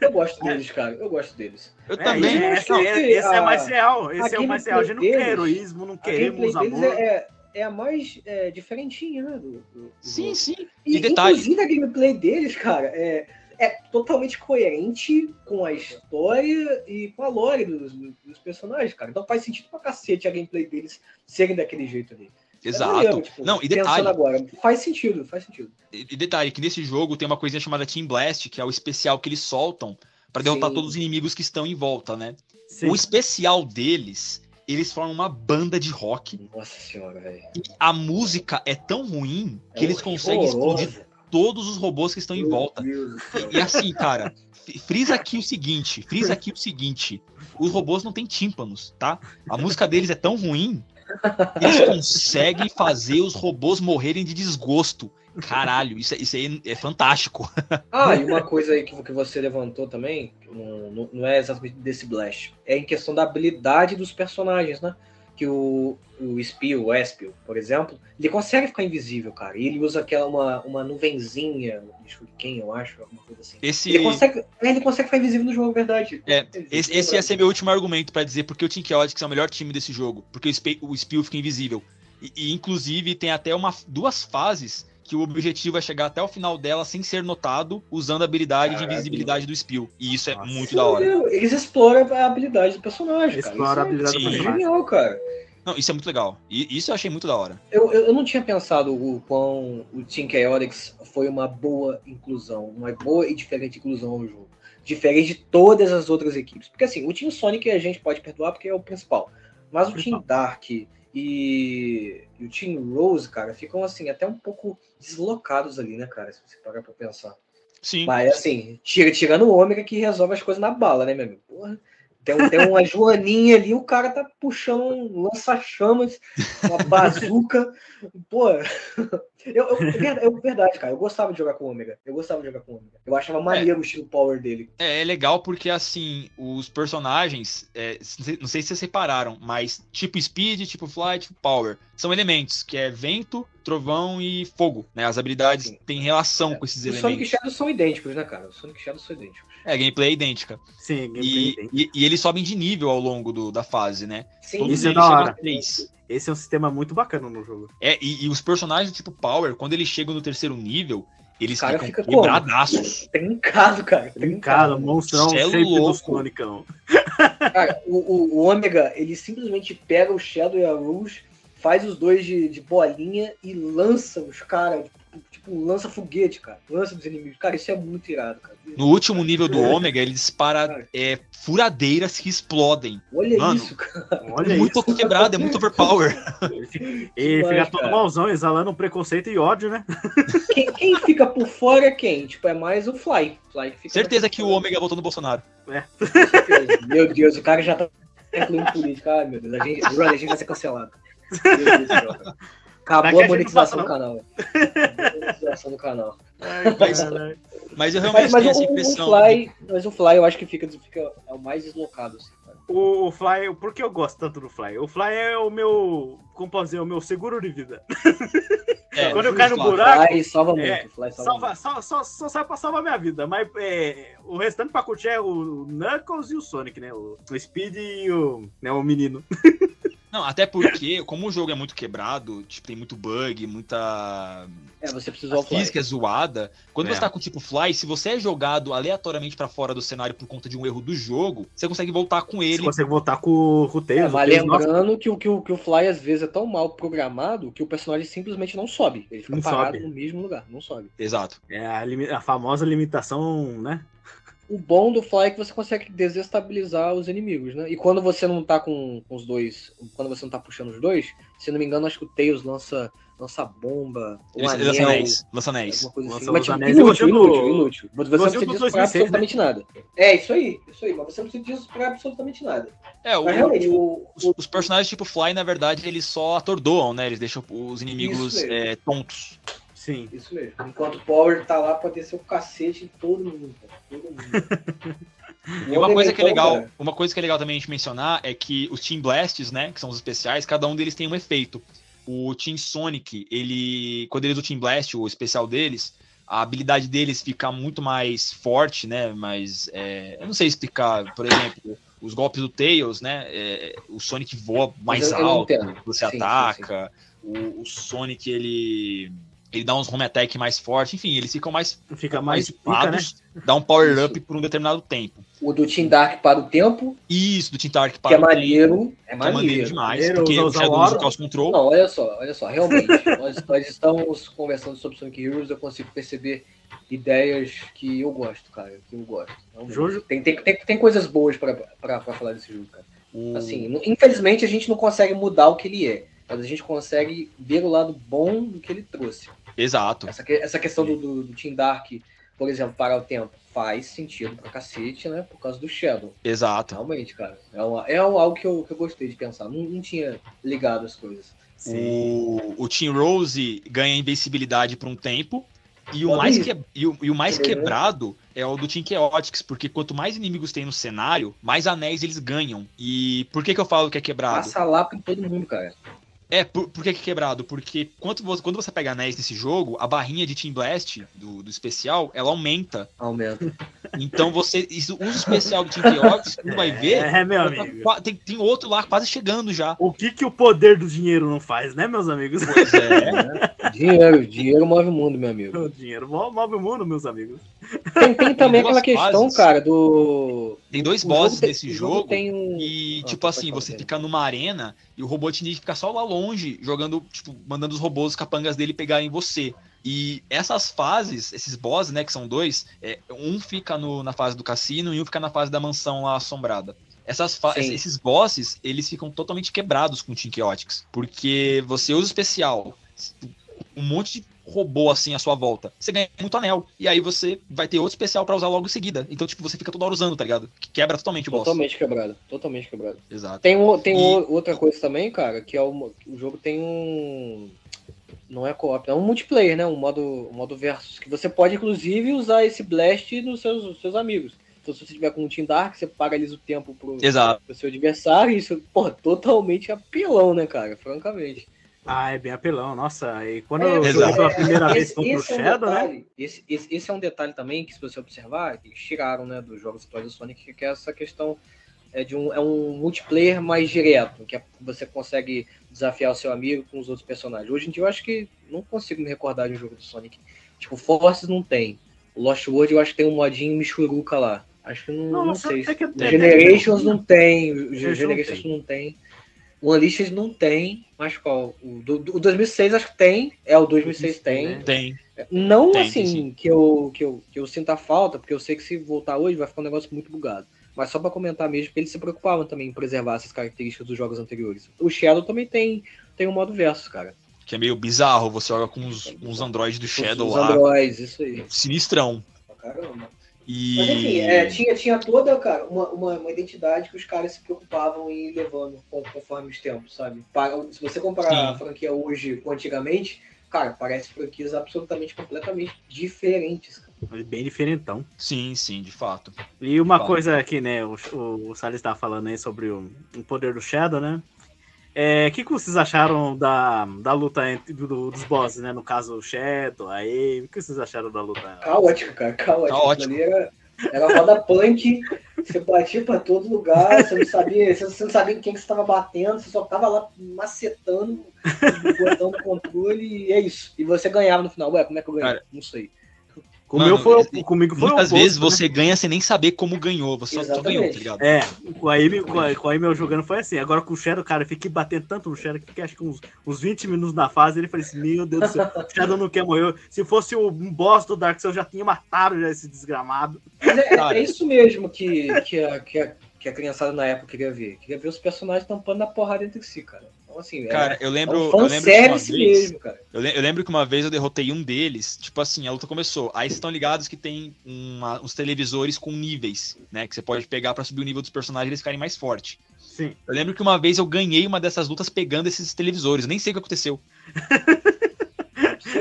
Eu gosto deles, cara. Eu gosto deles. Eu É, também. acho esse, que é, esse é a- mais real. Esse a é o mais real. A gente não quer deles- heroísmo, não queremos deles amor. é, é, é a mais é, diferentinha, né? Do, do- do Sim, jogo. sim. E, E detalhe. Inclusive a gameplay deles, cara, é, é totalmente coerente com a história e com a lore dos, dos personagens, cara. Então faz sentido pra cacete a gameplay deles serem daquele jeito ali. É Exato. maneiro, tipo, Não, e detalhe. agora, faz sentido, faz sentido. E e detalhe, que nesse jogo tem uma coisinha chamada Team Blast, que é o especial que eles soltam pra derrotar Sim. todos os inimigos que estão em volta, né? Sim. O especial deles, eles formam uma banda de rock. Nossa senhora, velho. A música é tão ruim que É eles conseguem explodir todos os robôs que estão em Meu volta. Deus. E assim, cara, frisa aqui o seguinte, frisa aqui o seguinte, os robôs não têm tímpanos, tá? A música deles é tão ruim eles conseguem fazer os robôs morrerem de desgosto. Caralho, isso, é- isso aí é fantástico. Ah, e uma coisa aí que, que você levantou também, não, não- é exatamente desse Blast, é em questão da habilidade dos personagens, né? Que o, o Spio, o Espio, por exemplo, ele consegue ficar invisível, cara. E ele usa aquela uma, uma nuvenzinha de shuriken, eu acho, assim. Esse, Ele consegue, é, ele consegue ficar invisível no jogo, verdade. É, esse, esse ia ser meu último argumento pra dizer porque o Team Chaotix é o melhor time desse jogo. Porque o, o Spill fica invisível. E, e, inclusive tem até uma, duas fases que o objetivo é chegar até o final dela sem ser notado, usando a habilidade de invisibilidade do Spill. E isso é Nossa. muito da hora. Eles exploram a habilidade do personagem, cara. Explora a é- habilidade do é personagem. genial, cara. Não, isso é muito legal. E isso eu achei muito da hora. Eu, eu, eu não tinha pensado o quão o Team Chaotix foi uma boa inclusão, uma boa e diferente inclusão ao jogo. Diferente de todas as outras equipes. Porque assim, o Team Sonic a gente pode perdoar porque é o principal. Mas o Principal. Team Dark e, e o Team Rose, cara, ficam assim, até um pouco deslocados ali, né, cara? Se você parar pra pensar. Sim. Mas assim, tira, tirando o ômega que resolve as coisas na bala, né, meu amigo? Porra. Tem, tem uma joaninha ali, o cara tá puxando um lança-chamas, uma bazuca. Pô, eu, eu, ver- eu- verdade, cara, eu gostava de jogar com o ômega. Eu gostava de jogar com o ômega. Eu achava maneiro o estilo power dele. É, é legal porque, assim, os personagens, é, não sei- se vocês separaram, mas tipo Speed, tipo Fly, tipo Power, são elementos, que é vento, trovão e fogo, né? As habilidades Sim. têm relação É, com esses Os Sonic elementos. Shadows são idênticos, né, cara? Os Sonic Shadows são idênticos. É, a gameplay é idêntica. Sim, gameplay E, tem. e, e eles sobem de nível ao longo do- da fase, né? Sim, Todos Isso é da hora. Esse é um sistema muito bacana no jogo. É, e, e os personagens tipo Power, quando eles chegam no terceiro nível, eles Cara, ficam fica como? quebradaços. Trincado, cara. Trincado, monstrão, é louco. dos. Cara, o, o, o Ômega, ele simplesmente pega o Shadow e a Rouge, faz os dois de, de bolinha e lança os caras, tipo, lança foguete, cara. Lança dos inimigos. Cara, isso é muito irado, cara. No último nível do Ômega, ele dispara é, furadeiras que explodem. Olha Mano, isso, cara. Olha é muito isso. quebrado, é muito overpower. E Demais, fica todo cara. malzão, exalando um preconceito e ódio, né? Quem, quem fica por fora é quem? Tipo, é mais o Fly. Fly que fica Certeza que o Ômega votou no Bolsonaro. Certeza. Meu Deus, o cara já tá incluindo política. Ai, meu Deus, a gente, a gente vai ser cancelado. Meu Deus. Acabou a monetização do canal. Acabou a monetização do canal. Mas, mas eu realmente Mas, mas tenho o, essa o impressão. Fly, mas o Fly eu acho que fica, fica é o mais deslocado. Assim. O, o Fly, por que eu gosto tanto do Fly? O Fly é o meu, como posso dizer, o meu seguro de vida. É, Quando eu caio no buraco, Fly salva muito. É, Fly salva salva, muito. só, só, só serve pra salvar minha vida. Mas é, o restante pra curtir é o Knuckles e o Sonic, né? O, o Speed e o, né, o menino. Não, até porque, como o jogo é muito quebrado, tipo, tem muito bug, muita É, você precisa a física é zoada. Quando É. você tá com tipo Fly, se você é jogado aleatoriamente pra fora do cenário por conta de um erro do jogo, você consegue voltar com Você ele. consegue voltar com, com o É, Tails. o mas nossa, lembrando que, o- que, o, que o Fly às vezes é tão mal programado que o personagem simplesmente não sobe. Ele fica Não parado sobe. no mesmo lugar, não sobe. Exato. é a, a famosa limitação, né? O bom do Fly é que você consegue desestabilizar os inimigos, né? E quando você não tá com, com os dois, quando você não tá puxando os dois, se não me engano, acho que o Tails lança, lança bomba, um Ele anel, lança anéis. Lança anéis. Lança assim. Mas tipo, anéis inútil, inútil, inútil. Você não precisa disso pra 2006, né? absolutamente nada. É, isso aí, isso aí. Mas você não precisa disso pra absolutamente nada. É, o, Mas realmente, tipo, o, os, os personagens tipo Fly, na verdade, eles só atordoam, né? Eles deixam os inimigos é, tontos. Sim. Isso mesmo. Enquanto o Power tá lá pra descer o cacete em todo mundo, cara. Todo mundo. E uma coisa que é legal, cara, uma coisa que é legal também a gente mencionar é que os Team Blasts, né, que são os especiais, cada um deles tem um efeito. O Team Sonic, ele, quando eles usam o Team Blast, o especial deles, a habilidade deles fica muito mais forte, né, mas é, eu não sei explicar, por exemplo, os golpes do Tails, né, é, o Sonic voa mais eu- eu alto, entendo. você Sim, sim, ataca, O, o Sonic, ele ele dá uns home attack mais forte, enfim, eles ficam mais, Fica mais pica, né? equipados, dá um power Isso. up por um determinado tempo. O do Team Dark para o tempo, Isso, do Team Dark que para é o tempo. É que é maneiro maneiro. demais, Maneiro, porque o Shadow usa Chaos Control. Não, olha só, olha só, realmente, nós, nós estamos conversando sobre Sonic Heroes, eu consigo perceber ideias que eu gosto, cara, que eu gosto. Então, Jojo- Tem, tem, tem, tem coisas boas pra falar desse jogo, cara. O- Assim, infelizmente a gente não consegue mudar o que ele é, mas a gente consegue ver o lado bom do que ele trouxe. Exato. Essa, essa questão do, do, do Team Dark, por exemplo, parar o tempo, faz sentido pra cacete, né? Por causa do Shadow. Exato. Realmente, cara. É, uma, é algo que eu, que eu gostei de pensar. Não, não tinha ligado as coisas. O, o Team Rose ganha invencibilidade por um tempo. E o mais, que, e o, e o mais Uhum. quebrado é o do Team Chaotix, porque quanto mais inimigos tem no cenário, mais anéis eles ganham. E por que, que eu falo que é quebrado? Passa lá pra todo mundo, cara. É, por, por que, que é quebrado? Porque quando você, quando você pega anéis nesse jogo, a barrinha de Team Blast, do, do especial, ela aumenta. Aumenta. Então você isso, usa o especial do Team Chaotix, não vai ver. É, meu tá amigo. qua- tem, tem outro lá quase chegando já. O que, que o poder do dinheiro não faz, né, meus amigos? Pois é. Dinheiro, dinheiro move o mundo, meu amigo. O dinheiro mo- move o mundo, meus amigos. Tem, tem também duas aquela questão, fases. cara, do. Tem dois o bosses tem- nesse o jogo. tem um. E, Ah, tipo assim, você Pedro. fica numa arena e o Robotnik fica só lá longe, jogando, tipo, mandando os robôs, os capangas dele pegarem você. E essas fases, esses bosses, né, que são dois, é, um fica no- na fase do cassino e um fica na fase da mansão lá assombrada. Essas esses bosses, eles ficam totalmente quebrados com Chaotix. Porque você usa o especial, um monte de robô assim à sua volta. Você ganha muito anel. E aí você vai ter outro especial pra usar logo em seguida. Então, tipo, você fica toda hora usando, tá ligado? Que quebra totalmente o boss. Totalmente quebrado. Totalmente quebrado. Exato. Tem, o- tem E- outra coisa também, cara, que é o, o jogo tem um. Não é co-op, é um multiplayer, né? Um modo, um modo versus. Que você pode, inclusive, usar esse blast nos seus, nos seus amigos. Então, se você tiver com um Team Dark, você paralisa o tempo pro, Exato. pro seu adversário. e Isso, porra, totalmente apelão, né, cara? Francamente. Ah, é bem apelão, nossa. E quando É, eu joguei pela primeira vez Esse, contra o esse é um Shadow, né? esse, esse, esse é um detalhe também que, se você observar, eles tiraram né, dos jogos atuais do Sonic, que é essa questão é de um, é um multiplayer mais direto, que é- você consegue desafiar o seu amigo com os outros personagens. Hoje em dia eu acho que não consigo me recordar de um jogo do Sonic. Tipo, Forces não tem. O Lost World eu acho que tem um modinho Michuruca lá. Acho que não, não, Não, sei. que- até que- Generations não tem. Generations não tem. O Unleashed não tem, mas qual? O, do, do- o 2006 acho que tem. É, o 2006 tem. Tem. Não Tem, assim tem que, eu, que, eu, que eu sinta falta, porque eu sei que se voltar hoje vai ficar um negócio muito bugado. Mas só pra comentar mesmo, que eles se preocupavam também em preservar essas características dos jogos anteriores. O Shadow também tem, tem um modo versus, cara. Que é meio bizarro. Você joga com uns, uns androids do Shadow Os lá. Androids, isso aí. Sinistrão. Caramba. E. Mas enfim, é, tinha, tinha toda, cara, uma, uma, uma identidade que os caras se preocupavam em ir levando con- conforme os tempos, sabe? Para- se você comparar Sim. a franquia hoje com antigamente, cara, parece franquias absolutamente, completamente diferentes. cara. Bem diferentão. Sim, sim, de fato. E uma Fala. coisa aqui, né? O, o, o Salles estava falando aí sobre o, o poder do Shadow, né? É, O que, que vocês acharam da, da luta entre, do- dos bosses, né? No caso, o Shadow, a Amy. O que vocês acharam da luta? Caótico, cara, caótico. Caótico. Ali era, era roda punk, você batia pra todo lugar, você não sabia, você, você não sabia quem que você tava batendo, você só tava lá macetando o botão do controle e é isso. E você ganhava no final. Ué, como é que eu ganhei? Cara, não sei. O Mano, meu foi, assim, comigo foi Muitas vezes né? você ganha sem nem saber como ganhou. Você só, só ganhou, tá ligado? É, com a Amy, com a, com a Amy eu jogando foi assim. Agora com o Shadow, cara, eu fiquei batendo tanto no Shadow que fiquei acho que uns, uns 20 minutos na fase. Ele falou assim: Meu Deus do céu, o Shadow não quer morrer. Se fosse o um boss do Dark Souls, eu já tinha matado já esse desgramado. Mas é, é isso mesmo que, que, a, que, a, que a criançada na época queria ver. Queria ver os personagens tampando na porrada entre si, cara. Então, assim, Cara, eu é, é lembro. um eu lembro que uma fanservice vez. mesmo, cara. Eu, le- eu lembro que uma vez eu derrotei um deles, tipo assim, a luta começou. Aí vocês estão ligados que tem uma- uns televisores com níveis, né? Que você pode pegar pra subir o nível dos personagens e eles ficarem mais fortes. Sim. Eu lembro que uma vez eu ganhei uma dessas lutas pegando esses televisores. Nem sei o que aconteceu.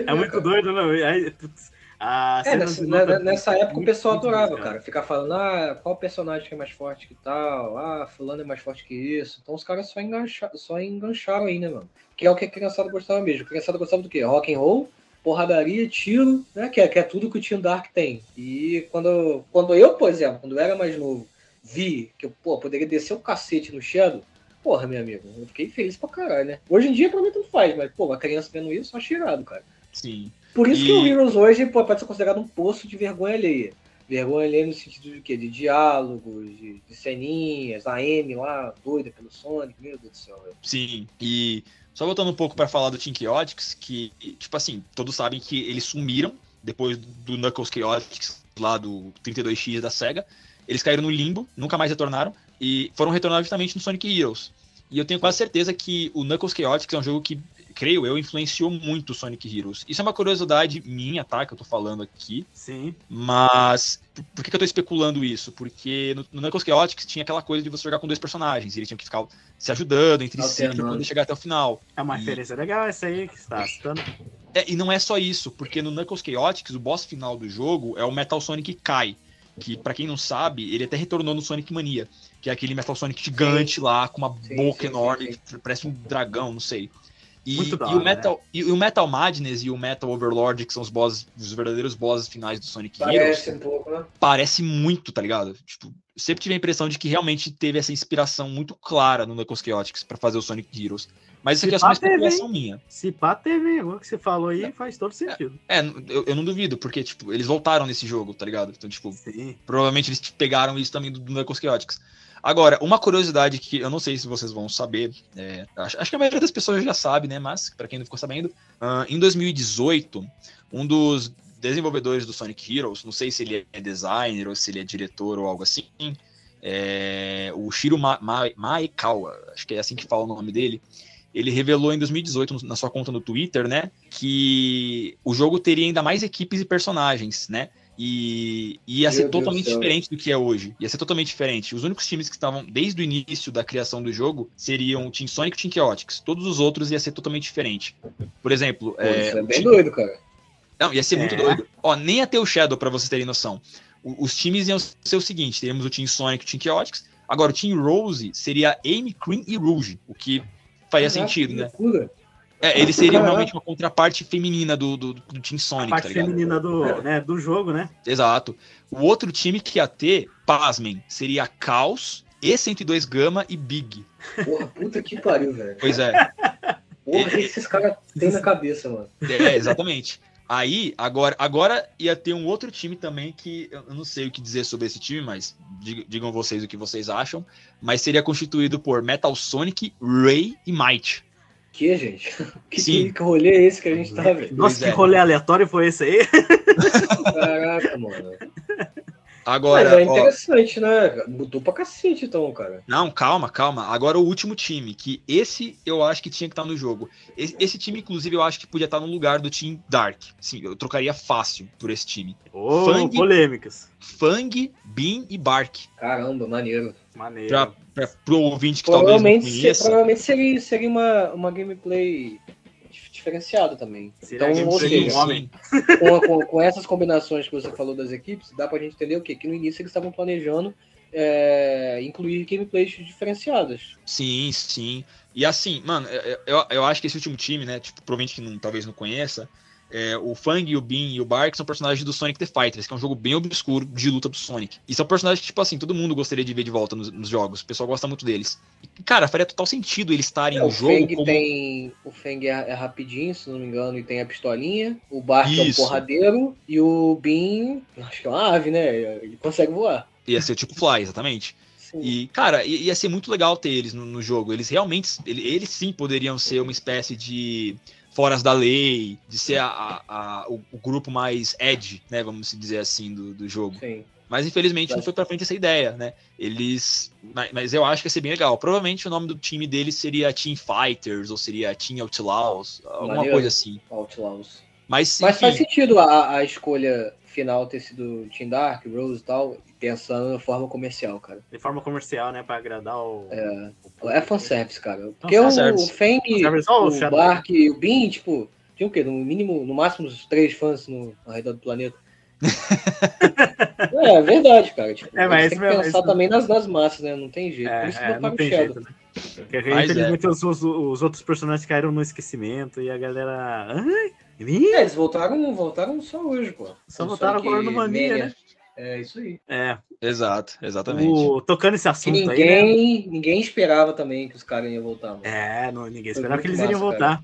É muito doido, não? Aí, putz, a É, nessa, né, nessa época o pessoal adorava, cara. Ficar falando, ah, qual personagem que é mais forte que tal? Ah, fulano é mais forte que isso. Então os caras só, engancha, só engancharam aí, né, mano? Que é o que a criançada gostava mesmo. A criançada gostava do quê? Rock and roll, porradaria, tiro, né? Que é, que é tudo que o Team Dark tem. E quando, quando eu, por exemplo, quando eu era mais novo, vi que eu, pô, poderia descer o cacete no Shadow, porra, meu amigo, eu fiquei feliz pra caralho, né? Hoje em dia, pra mim, tanto faz, mas, pô, uma criança vendo isso, eu acho irado, cara. Sim. Por isso E- que o Heroes hoje pô, pode ser considerado um poço de vergonha alheia. Vergonha alheia no sentido de quê? De diálogos, de, de ceninhas, a Amy lá, doida pelo Sonic, meu Deus do céu. velho. Sim. E só voltando um pouco pra falar do Team Chaotix, que, tipo assim, todos sabem que eles sumiram depois do Knuckles Chaotix lá do 32X da SEGA. Eles caíram no limbo, nunca mais retornaram, e foram retornar justamente no Sonic Heroes. E eu tenho quase certeza que o Knuckles Chaotix é um jogo que, creio eu, influenciou muito o Sonic Heroes. Isso é uma curiosidade minha, tá? Que eu tô falando aqui. Sim. Mas por, que, que eu tô especulando isso? Porque no, no Knuckles Chaotix tinha aquela coisa de você jogar com dois personagens. E eles tinham que ficar se ajudando entre si pra poder chegar até o final. É uma E- referência legal essa aí que você tá citando. É, e não é só isso, porque no Knuckles Chaotix, o boss final do jogo é o Metal Sonic Kai. Que, pra quem não sabe, ele até retornou no Sonic Mania. Que é aquele Metal Sonic gigante lá, com uma Sim, boca sim, enorme, sim, parece um dragão, não sei. E, e hora, o Metal, e, o Metal Madness e o Metal Overlord, que são os bosses, os verdadeiros bosses finais do Sonic Heroes, Parece um pouco, né? parece muito, tá ligado? Tipo, eu sempre tive a impressão de que realmente teve essa inspiração muito clara no Knuckles Chaotix pra fazer o Sonic Heroes. Mas isso aqui é só uma teve, especulação minha. Se pá, teve, agora que você falou aí, faz todo sentido. É, eu, eu não duvido, porque, tipo, eles voltaram nesse jogo, tá ligado? Então, tipo, Sim. provavelmente eles pegaram isso também do, do Knuckles Chaotix. Agora, uma curiosidade que eu não sei se vocês vão saber, é, acho, acho que a maioria das pessoas já sabe, né? Mas, pra quem não ficou sabendo, ah, em 2018, um dos desenvolvedores do Sonic Heroes, não sei se ele é designer ou se ele é diretor ou algo assim, é, o Shiro Ma Ma Maekawa, acho que é assim que fala o nome dele, ele revelou em 2018 no- na sua conta no Twitter, né, que o jogo teria ainda mais equipes e personagens, né? E ia Meu ser Deus totalmente céu. diferente do que é hoje. Ia ser totalmente diferente. Os únicos times que estavam desde o início da criação do jogo seriam o Team Sonic e o Team Chaotix. Todos os outros ia ser totalmente diferente. Por exemplo, Pô, é, isso é bem time- doido, cara. não, ia ser muito É. doido. Ó, nem ia ter o Shadow, pra vocês terem noção. O- os times iam ser o seguinte: teríamos o Team Sonic e o Team Chaotix. Agora, o Team Rose seria Amy, Cream e Rouge, o que faria Caraca, sentido, que né? loucura. É, eles seriam Caraca. realmente uma contraparte feminina do, do, do Team A Sonic, parte tá ligado? feminina do, né, do jogo, né? Exato. O outro time que ia ter, pasmem, seria Caos, E102 Gama e Big. Porra, puta que pariu, velho. Pois é, Porra, o que esses caras têm na cabeça, mano? é exatamente. Aí, agora, agora ia ter um outro time também que eu não sei o que dizer sobre esse time, mas digam vocês o que vocês acham. Mas seria constituído por Metal Sonic, Ray e Might. Que, gente? Que, Sim. que rolê é esse que a gente tá vendo? Nossa, que é. rolê aleatório foi esse aí? Caraca, mano. Agora, Mas é interessante, ó, né? Mudou pra cacete, então, cara. Não, calma, calma. Agora o último time, que esse eu acho que tinha que estar no jogo. Esse, esse time, inclusive, eu acho que podia estar no lugar do Team Dark. Sim, eu trocaria fácil por esse time. Oh, Fang, polêmicas. Fang, Bean e Bark. Caramba, maneiro. Maneiro. Pra, pra, pro ouvinte que talvez não conheça. Provavelmente seria, seria uma, uma gameplay diferenciado também. Será então, ou seja, homem. Com, com, com, essas combinações que você falou das equipes, dá pra gente entender o quê? Que no início eles estavam planejando é, incluir gameplays diferenciadas. Sim, sim. E assim, mano, eu, eu acho que esse último time, né, tipo, provavelmente que não, talvez não conheça, é, o Fang, o Bean e o Bark são personagens do Sonic the Fighters, que é um jogo bem obscuro de luta do Sonic. E são personagens que, tipo assim, todo mundo gostaria de ver de volta nos, nos jogos. O pessoal gosta muito deles. E, cara, faria total sentido eles estarem é, no jogo. Fang como... tem, o Fang é, é, rapidinho, se não me engano, e tem a pistolinha. O Bark é um porradeiro. E o Bean, acho que é uma ave, né? Ele consegue voar. Ia ser tipo Fly, exatamente. E, cara, ia ser muito legal ter eles no, no jogo. Eles realmente, eles sim poderiam ser uma espécie de foras da lei, de ser a, a, a o, o, grupo mais edge, né, vamos dizer assim, do, do jogo. Sim. Mas infelizmente não foi pra frente essa ideia, né? Eles. Mas, mas, eu acho que ia ser bem legal. Provavelmente o nome do time deles seria Team Fighters ou seria Team Outlaws, alguma Maneiro. coisa assim. Outlaws. Mas, mas faz sentido a, a escolha final ter sido Team Dark, Rose e tal, pensando de forma comercial, cara. De forma comercial, né? Pra agradar o. É, o... é fanservice, cara. Porque o, o Feng, o, o Bark e o Bin, tipo, tinha o quê? No mínimo, no máximo, uns três fãs no, ao redor do planeta. é, é verdade, cara. Tipo, é, mas tem que pensar isso... também nas, nas massas, né? Não tem jeito. É, Por isso é, não tem jeito, né? Porque, infelizmente, é. os, os, os, outros personagens caíram no esquecimento e a galera. Ai, é, eles voltaram, voltaram só hoje, pô. Só voltaram agora no Mania, né? É isso aí. É. Exato, exatamente. O, tocando esse assunto ninguém, aí. Né? Ninguém esperava também que os caras iam voltar. Mano. É, não, ninguém esperava que eles massa, iriam voltar.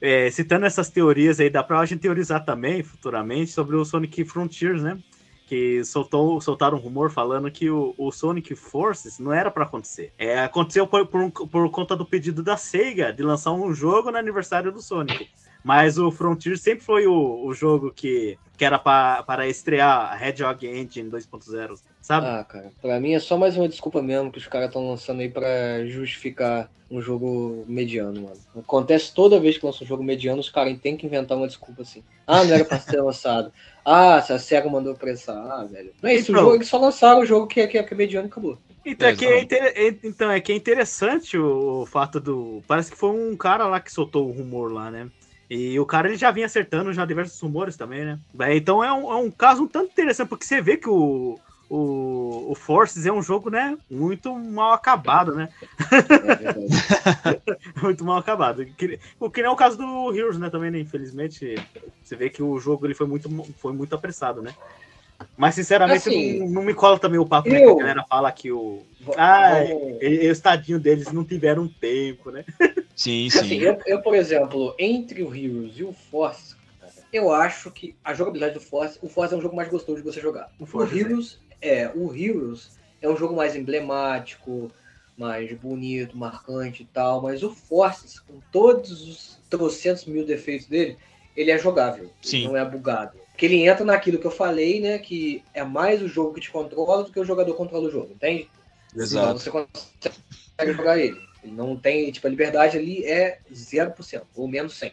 É, citando essas teorias aí, dá pra gente teorizar também futuramente sobre o Sonic Frontiers, né? Que soltou, soltaram um rumor falando que o, o Sonic Forces não era para acontecer. É, aconteceu por, por, por conta do pedido da Sega de lançar um jogo no aniversário do Sonic. Mas o Frontier sempre foi o, o jogo que, que era para estrear a Hedgehog Engine 2.0, sabe? Ah, cara, pra mim é só mais uma desculpa mesmo que os caras estão lançando aí pra justificar um jogo mediano, mano. Acontece toda vez que lança um jogo mediano, os caras têm que inventar uma desculpa assim. Ah, não era pra ser lançado. Ah, se a SEGA mandou pressar. Ah, velho. Não é isso, então, o jogo, eles só lançaram o jogo que é, que é, que é mediano e acabou. Então é, que é, inter... então, é que é interessante o, o fato do. Parece que foi um cara lá que soltou o rumor lá, né? E o cara ele já vinha acertando já diversos rumores também, né? Então é um, é um caso um tanto interessante, porque você vê que o, o, o Forces é um jogo, né? Muito mal acabado, né? É muito mal acabado. O que não é o caso do Heroes, né? Também, né? Infelizmente, você vê que o jogo ele foi muito, foi muito apressado, né? Mas, sinceramente, assim, não, não, me cola também o papo, eu... né? Que a galera fala que o. Ah, o estadinho deles não tiveram tempo, né? Sim, sim. Assim, eu, eu, por exemplo, entre o Heroes e o Force, eu acho que a jogabilidade do Force, o Force é um jogo mais gostoso de você jogar. O, o Heroes é, o Heroes é um jogo mais emblemático, mais bonito, marcante e tal, mas o Force, com todos os trocentos mil defeitos dele, ele é jogável, Sim. não é bugado. Porque ele entra naquilo que eu falei, né? Que é mais o jogo que te controla do que o jogador controla o jogo, entende? Exato. Então você consegue jogar ele. Ele não tem, tipo, a liberdade ali é 0%, ou menos 100.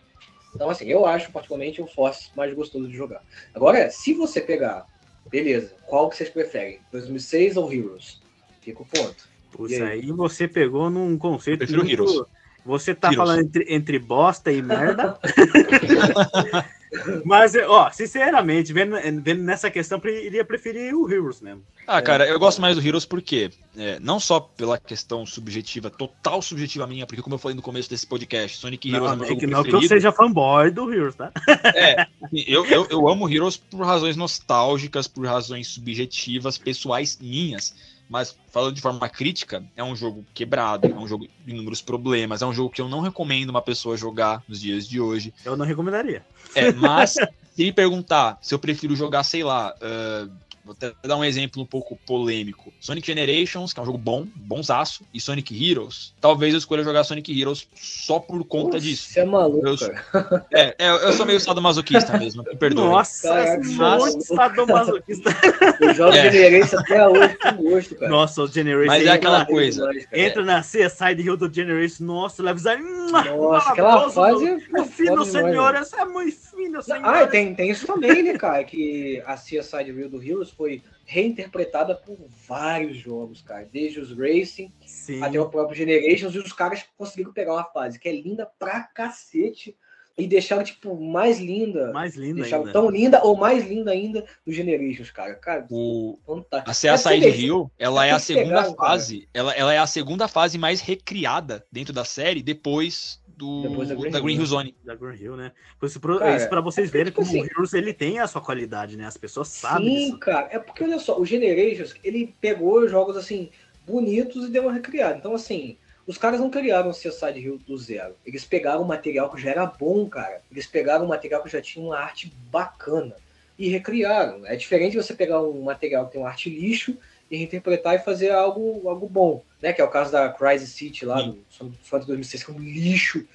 Então, assim, eu acho particularmente o Force mais gostoso de jogar. Agora, se você pegar, beleza, qual que vocês preferem? 2006 ou Heroes? Fica o ponto. Puxa, aí? aí? você pegou num conceito. Eu prefiro muito... Heroes. Você tá Heroes. falando entre, entre bosta e merda. Mas, ó, sinceramente, vendo, vendo nessa questão, iria preferir o Heroes mesmo. Ah, cara, eu gosto mais do Heroes porque, é, não só pela questão subjetiva, total subjetiva minha, porque como eu falei no começo desse podcast, Sonic Heroes não, é meu jogo que, Não que eu seja fanboy do Heroes, tá? É, eu, eu, eu amo Heroes por razões nostálgicas, por razões subjetivas, pessoais minhas. Mas falando de forma crítica, é um jogo quebrado, é um jogo de inúmeros problemas, é um jogo que eu não recomendo uma pessoa jogar nos dias de hoje. Eu não recomendaria. É, mas Se me perguntar se eu prefiro jogar, sei lá, uh, vou até dar um exemplo um pouco polêmico. Sonic Generations, que é um jogo bom, bonzaço, e Sonic Heroes, talvez eu escolha jogar Sonic Heroes só por conta disso. Você é maluco, Eu- cara. É, é, eu sou meio sadomasoquista mesmo, me perdoe. Nossa, Caraca, nossa. monte de sadomasoquista. Eu jogo É. Generation até hoje com gosto, cara. Nossa, o Generation. Mas é aquela coisa. Demais, cara. Entra na CSI Hill do Generation, nossa, leva Nossa, aquela fase é É fino, foda demais, senhor, velho. essa é muito fino, senhor. Ah, tem, tem isso também, né, cara? Que a CSI Real do Heroes foi reinterpretada por vários jogos, cara. Desde os Racing Sim. até o próprio Generations, e os caras conseguiram pegar uma fase que é linda pra cacete e deixaram, tipo, mais linda. Mais lindo deixaram ainda. tão linda ou mais linda ainda no Generations, cara. Cara, O, fantástico. a CSI de Rio, ela é a segunda pegaram, cara. fase, ela, ela é a segunda fase mais recriada dentro da série depois do Depois da Green da Green Hill, Hill Zone. Da Green Hill, né? Isso, pro, Cara, isso pra vocês é verem tipo como assim- o Heroes ele tem a sua qualidade, né? As pessoas sabem Sim, disso. cara. É porque, olha só, o Generations, ele pegou jogos, assim, bonitos e deu uma recriada. Então, assim, os caras não criaram o CSI Rio do zero. Eles pegaram um material que já era bom, cara. Eles pegaram um material que já tinha uma arte bacana e recriaram. É diferente você pegar um material que tem uma arte lixo e reinterpretar e fazer algo, algo bom, né? Que é o caso da Crisis City lá do Sonic Fantasy 2006, que é um lixo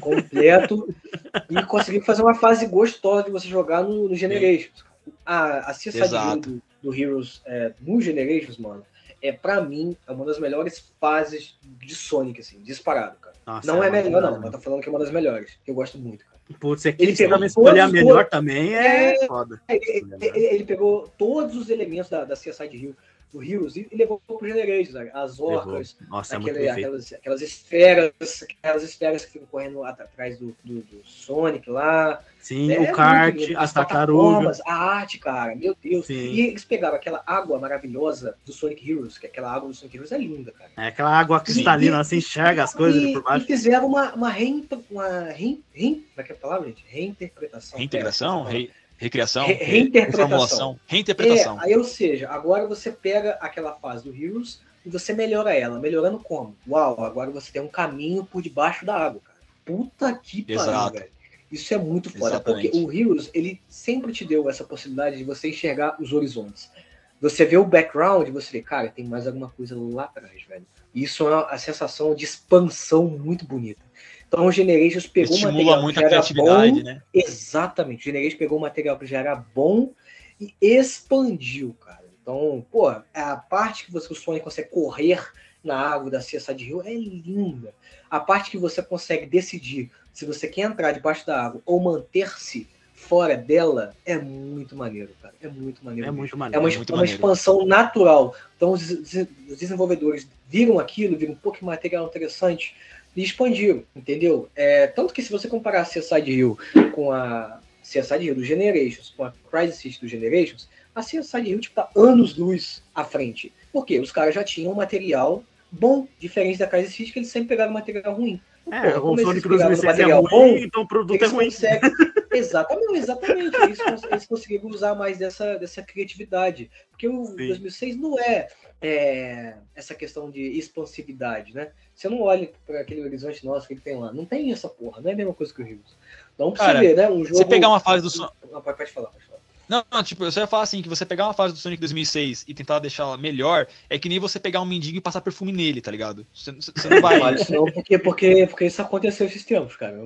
completo e conseguir fazer uma fase gostosa de você jogar no, no Generations. A, a CSI do, do Heroes é, no Generations, mano, é pra mim é uma das melhores fases de Sonic, assim, disparado, cara. Nossa, não é uma melhor, não, mas tô falando que é uma das melhores, eu gosto muito, cara. Putz, aqui Ele ele pegou escolher a todos melhor os- também é, foda. Ele, ele- ele pegou todos os elementos da, da CSI de Rio, do Heroes e, e levou pro Generations, né? as orcas, Nossa, é aquele- feito. aquelas, aquelas esferas, aquelas esferas que ficam correndo at- atrás do, do, do Sonic lá. Sim, É o kart, as tartarugas. A arte, cara, meu Deus. Sim. E eles pegaram aquela água maravilhosa do Sonic Heroes, que aquela água do Sonic Heroes é linda, cara. É aquela água cristalina, assim, enxerga as coisas e, por e baixo. fizeram uma, uma, reimp- uma reim, reim, como é que é a palavra, gente? Reinterpretação. Reintegração, É, re- recriação, Re- re- reinterpretação. reinterpretação. É, aí, ou seja, agora você pega aquela fase do Heroes e você melhora ela. Melhorando como? Uau, agora você tem um caminho por debaixo da água, cara. Puta que pariu, velho. Isso é muito foda, Exatamente. porque o Heroes, ele sempre te deu essa possibilidade de você enxergar os horizontes. Você vê o background e você vê, cara, tem mais alguma coisa lá atrás, velho. Isso é uma sensação de expansão muito bonita. Então o Generations pegou Estimula material muito que a criatividade, bom, né? Exatamente. O Generation pegou um material que já era bom e expandiu, cara. Então, pô, a parte que você, o Sonic consegue correr na água da Cessa de Rio é linda. A parte que você consegue decidir se você quer entrar debaixo da água ou manter-se fora dela é muito maneiro, cara. É muito maneiro. É muito É maneiro. uma, muito uma maneiro. expansão natural. Então os, os desenvolvedores viram aquilo, viram um pouco de material interessante e expandiram, entendeu? É, tanto que se você comparar a CSI de Rio com a CSI de Rio do Generations, com a Crisis do Generations, a CSI de Rio tipo, tá anos luz à frente. Por quê? Os caras já tinham um material bom, diferente da Crisis City, que eles sempre pegaram material ruim. É, Pô, o Sonic pegaram 2006 é material ruim, bom, então o produto é ruim. conseguem. Exatamente, exatamente. Eles, eles conseguiram usar mais dessa, dessa criatividade. Porque o Sim. 2006 não é, é, essa questão de expansividade, né? Você não olha para aquele horizonte nosso que ele tem lá. Não tem essa porra, não é a mesma coisa que o Rios. Então, pra Cara, você ver, né? Um jogo. Você pegar uma fase do Não, pode, pode falar, pode falar. Não, não, tipo, eu só ia falar assim, que você pegar uma fase do Sonic 2006 e tentar deixá-la melhor, é que nem você pegar um mendigo e passar perfume nele, tá ligado? Você, você não vai... Isso não, porque, porque, porque isso aconteceu esses tempos, cara.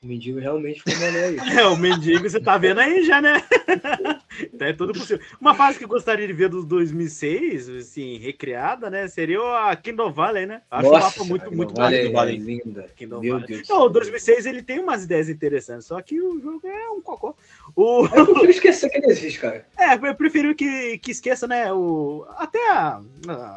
O mendigo realmente foi maneiro aí. É, o mendigo você tá vendo aí já, né? Então é tudo possível. Uma fase que eu gostaria de ver dos 2006, assim, recriada, né? Seria a Kingdom Valley, né? Acho um mapa muito, muito vale, bonito. Valley. linda. Kingdom Meu Valley. Deus Não, o 2006 ele tem umas ideias interessantes, só que o jogo é um cocô. O... Eu prefiro esquecer que ele existe, cara. É, eu prefiro que, que esqueça, né? O... Até a,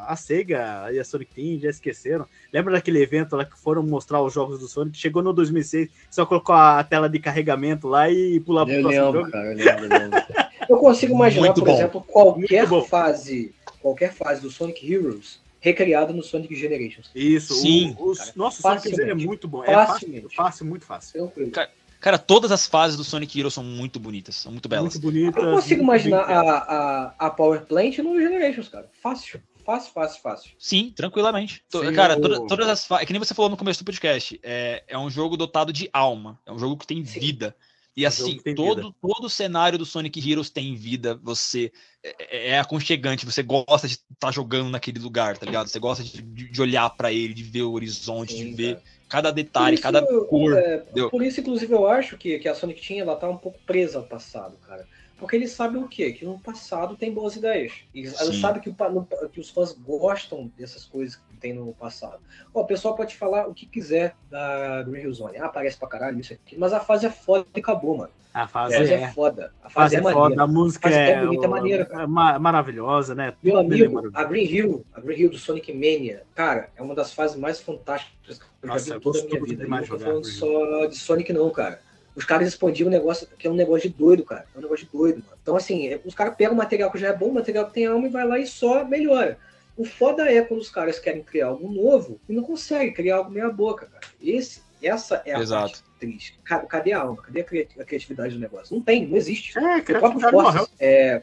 a Sega e a Sonic Team já esqueceram. Lembra daquele evento lá que foram mostrar os jogos do Sonic? Chegou no 2006, só colocou a tela de carregamento lá e pulava pro Eu próximo lembro, jogo. cara, eu lembro, eu lembro. Eu consigo imaginar, Muito por bom. exemplo, qualquer fase, qualquer fase do Sonic Heroes recriada no Sonic Generations. Isso, Sim, o, os, cara, nossa, o Sonic é muito bom. É fácil, fácil, muito fácil. Tranquilo. Cara, Cara, todas as fases do Sonic Heroes são muito bonitas, são muito belas. Muito bonito. Eu consigo imaginar a, a, a Power Plant no Generations, cara. Fácil. Fácil, fácil, fácil. Sim, tranquilamente. Sim, cara, o- toda- todas as fases. É que nem você falou no começo do podcast. É, é um jogo dotado de alma. É um jogo que tem Sim. vida. E assim, todo, todo o cenário do Sonic Heroes tem vida, você é, é, é aconchegante, você gosta de estar tá jogando naquele lugar, tá ligado? Você gosta de, de olhar para ele, de ver o horizonte, Sim, de ver cara. Cada detalhe, isso, cada cor. É, por isso, inclusive, eu acho que, que a Sonic Team ela tá um pouco presa ao passado, cara. Porque eles sabem o quê? Que no passado tem boas ideias. E eles sabem que, o, que os fãs gostam dessas coisas que tem no passado. Ó, o pessoal pode falar o que quiser da Green Hill Zone. Ah, parece pra caralho isso aqui. Mas a fase é foda e acabou, mano. A fase, a fase é, é, foda. A fase, é, é foda, a música a é, é, bonita, é maneira, cara. É maravilhosa, né? Meu amigo, a Green Hill, a Green Hill do Sonic Mania, cara, é uma das fases mais fantásticas que eu Nossa, já vi toda a minha vida. Eu não tô falando só de Sonic, não, cara os caras expandiram um negócio que é um negócio de doido, cara. É um negócio de doido, mano. Então, assim, é, os caras pegam o material que já é bom, o material que tem alma e vai lá e só melhora. O foda é quando os caras querem criar algo novo e não conseguem criar algo meia boca, cara. Esse, essa é a Exato. parte triste. Cadê a alma? Cadê a criatividade do negócio? Não tem, não existe. É, o próprio Force, é,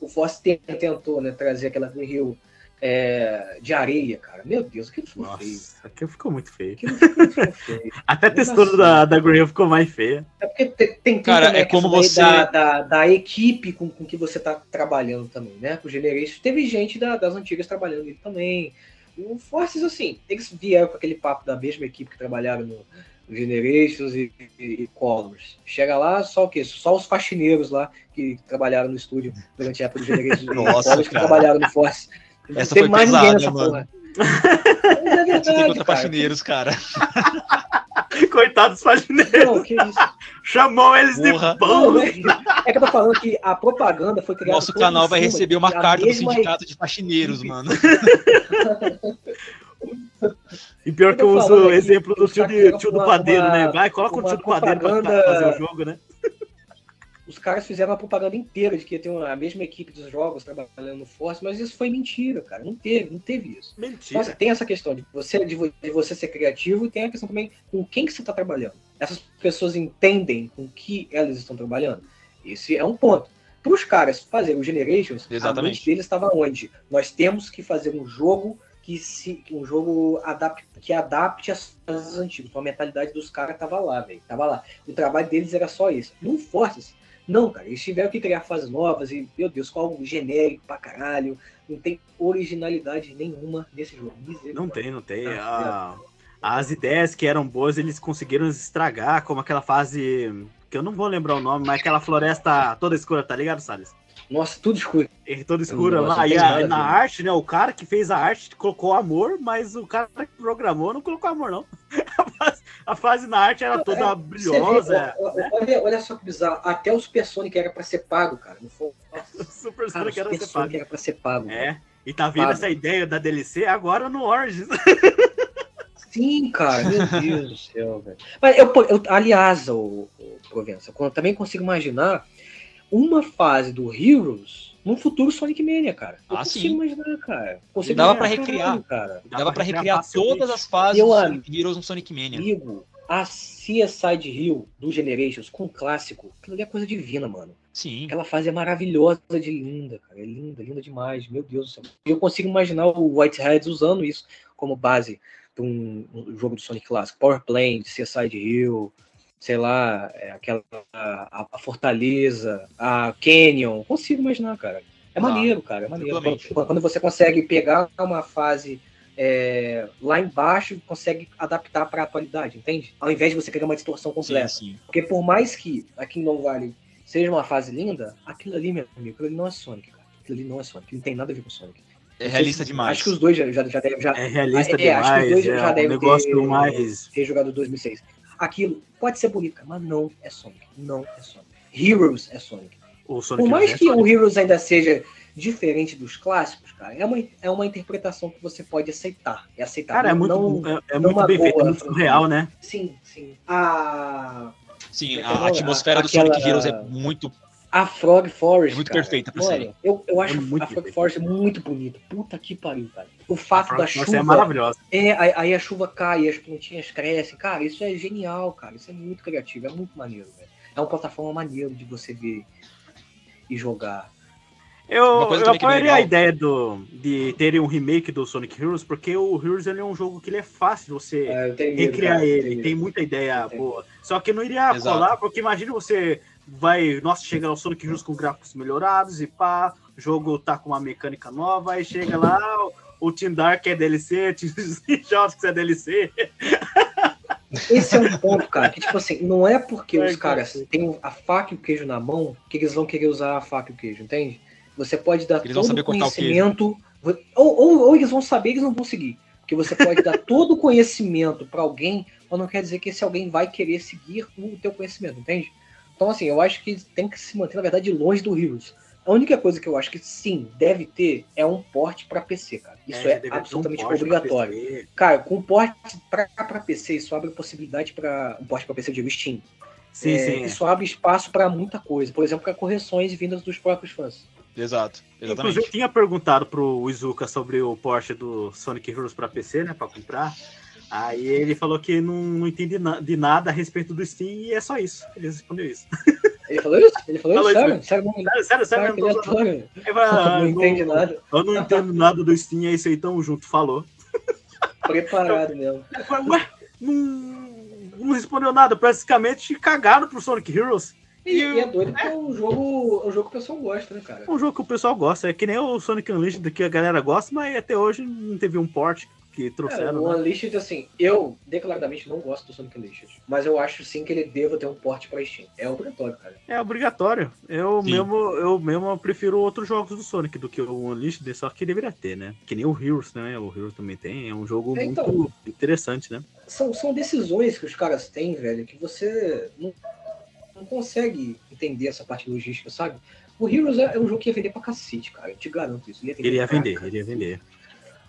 o Force, tentou né, trazer aquela Green Hill é, de areia, cara. Meu Deus, aquilo ficou Nossa, feio. Aquilo ficou muito feio. Ficou feio. Até a textura da, da Green ficou mais feia. É porque tem, tem cara, é como você... Da, da, da, equipe com, com que você tá trabalhando também, né? Com o Generation. Teve gente da, das antigas trabalhando ali também. O Forces, assim, eles vieram com aquele papo da mesma equipe que trabalharam no, Generations e, e, e, Colors. Chega lá, só o quê? Só os faxineiros lá que trabalharam no estúdio durante a época do Generations e Colors que trabalharam no Force. Essa foi mais pesada, ninguém nessa mano. é verdade, contra faxineiros, cara. Coitados dos faxineiros. Não, que isso? Chamou eles Porra. de pão. É, é que eu tô falando que a propaganda foi criada. Nosso canal vai receber uma carta do sindicato de faxineiros, mano. E pior que eu uso o exemplo do tio, de, tio do padeiro, uma, né? Vai, coloca o tio do padeiro pra fazer o jogo, né? Os caras fizeram uma propaganda inteira de que uma, a mesma equipe dos jogos trabalhando no Force, mas isso foi mentira, cara. Não teve, não teve isso. Mentira. Então, tem essa questão de você, de, você ser criativo e tem a questão também com quem que você está trabalhando. Essas pessoas entendem com que elas estão trabalhando. Esse é um ponto. Para os caras fazerem o Generations, Exatamente. a mente deles estava onde? Nós temos que fazer um jogo que se um jogo adapte, que adapte as coisas antigas. Então a mentalidade dos caras tava lá, velho. Tava lá. O trabalho deles era só isso. No Forces, não, cara, eles tiveram que criar fases novas e, meu Deus, qual genérico pra caralho. Não tem originalidade nenhuma nesse jogo. Não tem, não tem. Ah, as ideias que eram boas, eles conseguiram estragar, como aquela fase. Que eu não vou lembrar o nome, mas aquela floresta toda escura, tá ligado, Salles? Nossa, tudo escuro. É, toda escura lá. E a, na arte, né? O cara que fez a arte colocou amor, mas o cara que programou não colocou amor, não. A fase, na arte era toda é, brilhosa. Vê, né? olha, olha, só que bizarro. Até o Super Sonic era pra ser pago, cara. Não foi? o Super Sonic cara, era, Sonic era pra ser pago. É. Cara. E tá vendo pago. essa ideia da DLC agora no Origins. Sim, cara, meu Deus do céu, velho. Mas eu, eu aliás, o, o Provença, eu também consigo imaginar uma fase do Heroes num futuro Sonic Mania, cara. Eu ah, consigo sim. imaginar, cara. Consigo Dava para recriar, cara. Dava, Dava para recriar, recriar todas as fases do Sonic Heroes no Sonic Mania. Amigo, a Seaside Hill do Generations com clássico, aquilo ali é coisa divina, mano. Sim. Aquela fase é maravilhosa de linda, cara. É linda, linda demais. Meu Deus do céu. Eu consigo imaginar o Whiteheads usando isso como base de um, um jogo do Sonic clássico. Power Plane, Seaside Hill, sei lá, é, aquela a, a, Fortaleza, a Canyon, consigo imaginar, cara. É ah, maneiro, cara, é maneiro. Quando, quando, você consegue pegar uma fase é, lá embaixo, consegue adaptar para a atualidade, entende? Ao invés de você pegar uma distorção completa. Sim, sim. Porque por mais que aqui em Long Valley seja uma fase linda, aquilo ali, meu amigo, aquilo ali não é Sonic, cara. Aquilo ali não é Sonic, não tem nada a ver com Sonic. É realista demais. Acho que os dois já, já, já devem. Já, é realista é, demais. Acho que os dois é, já devem um negócio ter, mais... ter jogado 2006 aquilo pode ser bonito, mas não é Sonic. Não é Sonic. Heroes é Sonic. Sonic Por mais é que Sonic. o Heroes ainda seja diferente dos clássicos, cara, é uma, é uma interpretação que você pode aceitar. É aceitar. Cara, é muito, não, é, é muito bem feito, é muito real, né? Sim, sim. A... Sim, a, a atmosfera a, do aquela... Sonic Heroes é muito a Frog Forest. É muito cara. perfeita pra série. Eu, eu acho é a Frog perfeita. Forest muito bonita. Puta que pariu, cara. O fato da chuva. é maravilhosa. É, aí a chuva cai, as plantinhas crescem. Cara, isso é genial, cara. Isso é muito criativo, é muito maneiro, velho. É uma plataforma maneiro de você ver e jogar. Eu, eu que é apoiaria a ideia do, de terem um remake do Sonic Heroes, porque o Heroes ele é um jogo que ele é fácil de você É, medo, recriar cara, ele, tem muita ideia boa. Só que não iria Exato. colar, porque imagina você vai, nossa, chega no Sonic Heroes com gráficos melhorados e pá, o jogo tá com uma mecânica nova, aí chega lá, o, o Team Dark é DLC, Team Jobs é DLC. Esse é um ponto, cara, que tipo assim, não é porque Ai, os caras cara. têm a faca e o queijo na mão que eles vão querer usar a faca e o queijo, entende? Você pode dar Eles todo saber o cortar o conhecimento, ou, ou, ou eles vão saber, eles não vão seguir. Porque você pode dar todo o conhecimento pra alguém, mas não quer dizer que esse alguém vai querer seguir o teu conhecimento, entende? Então, assim, eu acho que tem que se manter, na verdade, longe do Heroes. A única coisa que eu acho que sim, deve ter é um porte pra PC, cara. Isso é, um absolutamente porte pra obrigatório. Cara, com porte pra, pra PC, isso abre possibilidade para um porte pra PC, digo Steam. Sim, É, sim. Isso abre espaço pra muita coisa. Por exemplo, para correções vindas dos próprios fãs. Exato, Inclusive, eu exatamente. tinha perguntado pro Izuka sobre o Porsche do Sonic Heroes pra PC, né, pra comprar. Aí ele falou que não, não entende na- de nada a respeito do Steam e é só isso. Ele respondeu isso. Ele falou isso? Ele falou, Falou isso? Sério? Sério, não, Sério, sério, sério. que eu não tô-. Ele ah, não entende nada. Eu não entendo nada do Steam, é isso aí, tamo junto, falou. Preparado mesmo. Ué, não, não respondeu nada, praticamente cagaram pro Sonic Heroes. E, e é doido porque é um jogo, é um jogo que o pessoal gosta, né, cara? É um jogo que o pessoal gosta, é que nem o Sonic Unleashed que a galera gosta, mas até hoje não teve um port que É, trouxeram, o né? Unleashed, assim, eu declaradamente não gosto do Sonic Unleashed, mas eu acho sim que ele deva ter um porte pra Steam. É obrigatório, cara. É obrigatório. Eu Sim. mesmo, eu mesmo prefiro outros jogos do Sonic do que o Unleashed, só que deveria ter, né? Que nem o Heroes, né? O Heroes também tem, é um jogo É, então. muito interessante, né? São, são decisões que os caras têm, velho, que você não, não consegue entender essa parte logística, sabe? O Heroes é, é um jogo que ia vender pra cacete, cara. Eu te garanto isso. Ele ia, Ele ia vender, ele ia vender.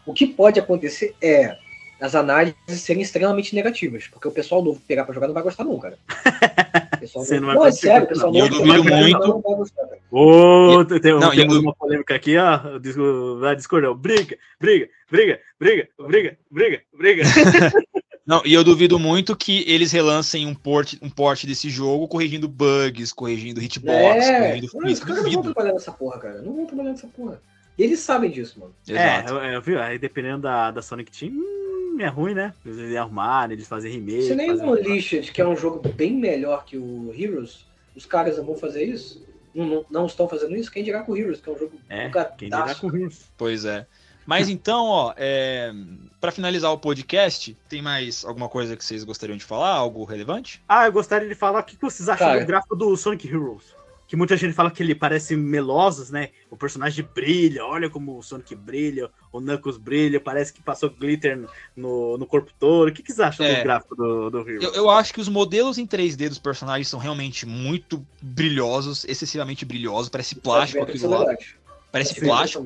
O que pode acontecer é as análises serem extremamente negativas, porque o pessoal novo pegar pra jogar não vai gostar não, cara. O pessoal Você novo- não vai não, é sério, o pessoal não. novo duvido muito. não vai gostar, cara. Ô, tem, tem, Não, temos eu- uma polêmica aqui, ó. Disco- Vai discordar. Briga, briga, briga, briga, briga, briga, briga. Não, e eu duvido muito que eles relancem um port, um port desse jogo corrigindo bugs, corrigindo hitbox, É, corrigindo não, os isso. caras não vão trabalhar nessa porra, cara. Não vão trabalhar nessa porra. Eles sabem disso, mano. Exato. É, eu, eu, aí dependendo da, da Sonic Team, hum, é ruim, né? Eles arrumarem, eles fazem remake. Se nem o Unleashed, que é um jogo bem melhor que o Heroes, os caras não vão fazer isso? Não, não, não estão fazendo isso? Quem dirá com o Heroes, que é um jogo É, bugadaço. quem dirá com Heroes. Pois é. Mas então, ó, é... para finalizar o podcast, tem mais alguma coisa que vocês gostariam de falar? Algo relevante? Ah, eu gostaria de falar o que que vocês acham Cara. do gráfico do Sonic Heroes. Que muita gente fala que ele parece melosos, né? O personagem brilha, olha como o Sonic brilha, o Knuckles brilha, parece que passou glitter no, no corpo todo. O que, que vocês acham É. do gráfico do, do Heroes? Eu, eu acho que os modelos em 3D dos personagens são realmente muito brilhosos, excessivamente brilhosos, parece plástico Os aquilo lá. melhores. Parece Os plástico.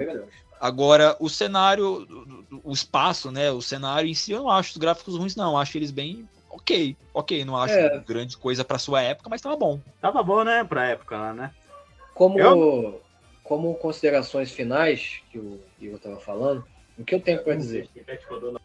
Agora, o cenário, o espaço, né? O cenário em si, eu não acho os gráficos ruins, não. Eu acho eles bem ok. Ok, não acho É. grande coisa pra sua época, mas tava bom. Tava bom, né? Pra época lá, né? Como, Eu- como considerações finais, que o Igor estava falando, o que eu tenho para dizer?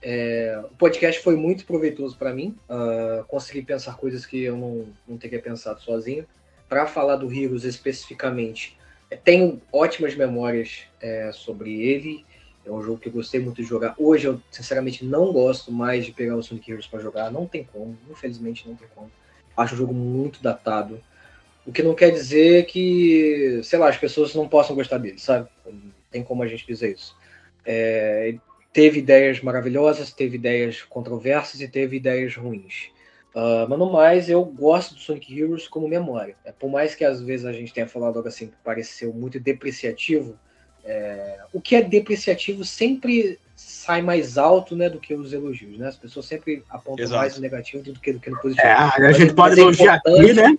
É, o podcast foi muito proveitoso para mim. ah, consegui pensar coisas que eu não, não teria pensado sozinho. Para falar do Heroes especificamente, é, tenho ótimas memórias é, sobre ele. É um jogo que eu gostei muito de jogar. Hoje eu, sinceramente, não gosto mais de pegar o Sonic Heroes para jogar. Não tem como. Infelizmente, não tem como. Acho o jogo muito datado. O que não quer dizer que, sei lá, as pessoas não possam gostar dele, sabe? Não tem como a gente dizer isso. É, teve ideias maravilhosas, teve ideias controversas e teve ideias ruins. Ah, mas no mais, eu gosto do Sonic Heroes como memória. É, por mais que às vezes a gente tenha falado algo assim que pareceu muito depreciativo, é, o que é depreciativo sempre sai mais alto né, do que os elogios. Né? As pessoas sempre apontam Exato. mais o negativo do que, do que no positivo. É, a Mas gente é- pode mas é elogiar aqui, importante- né?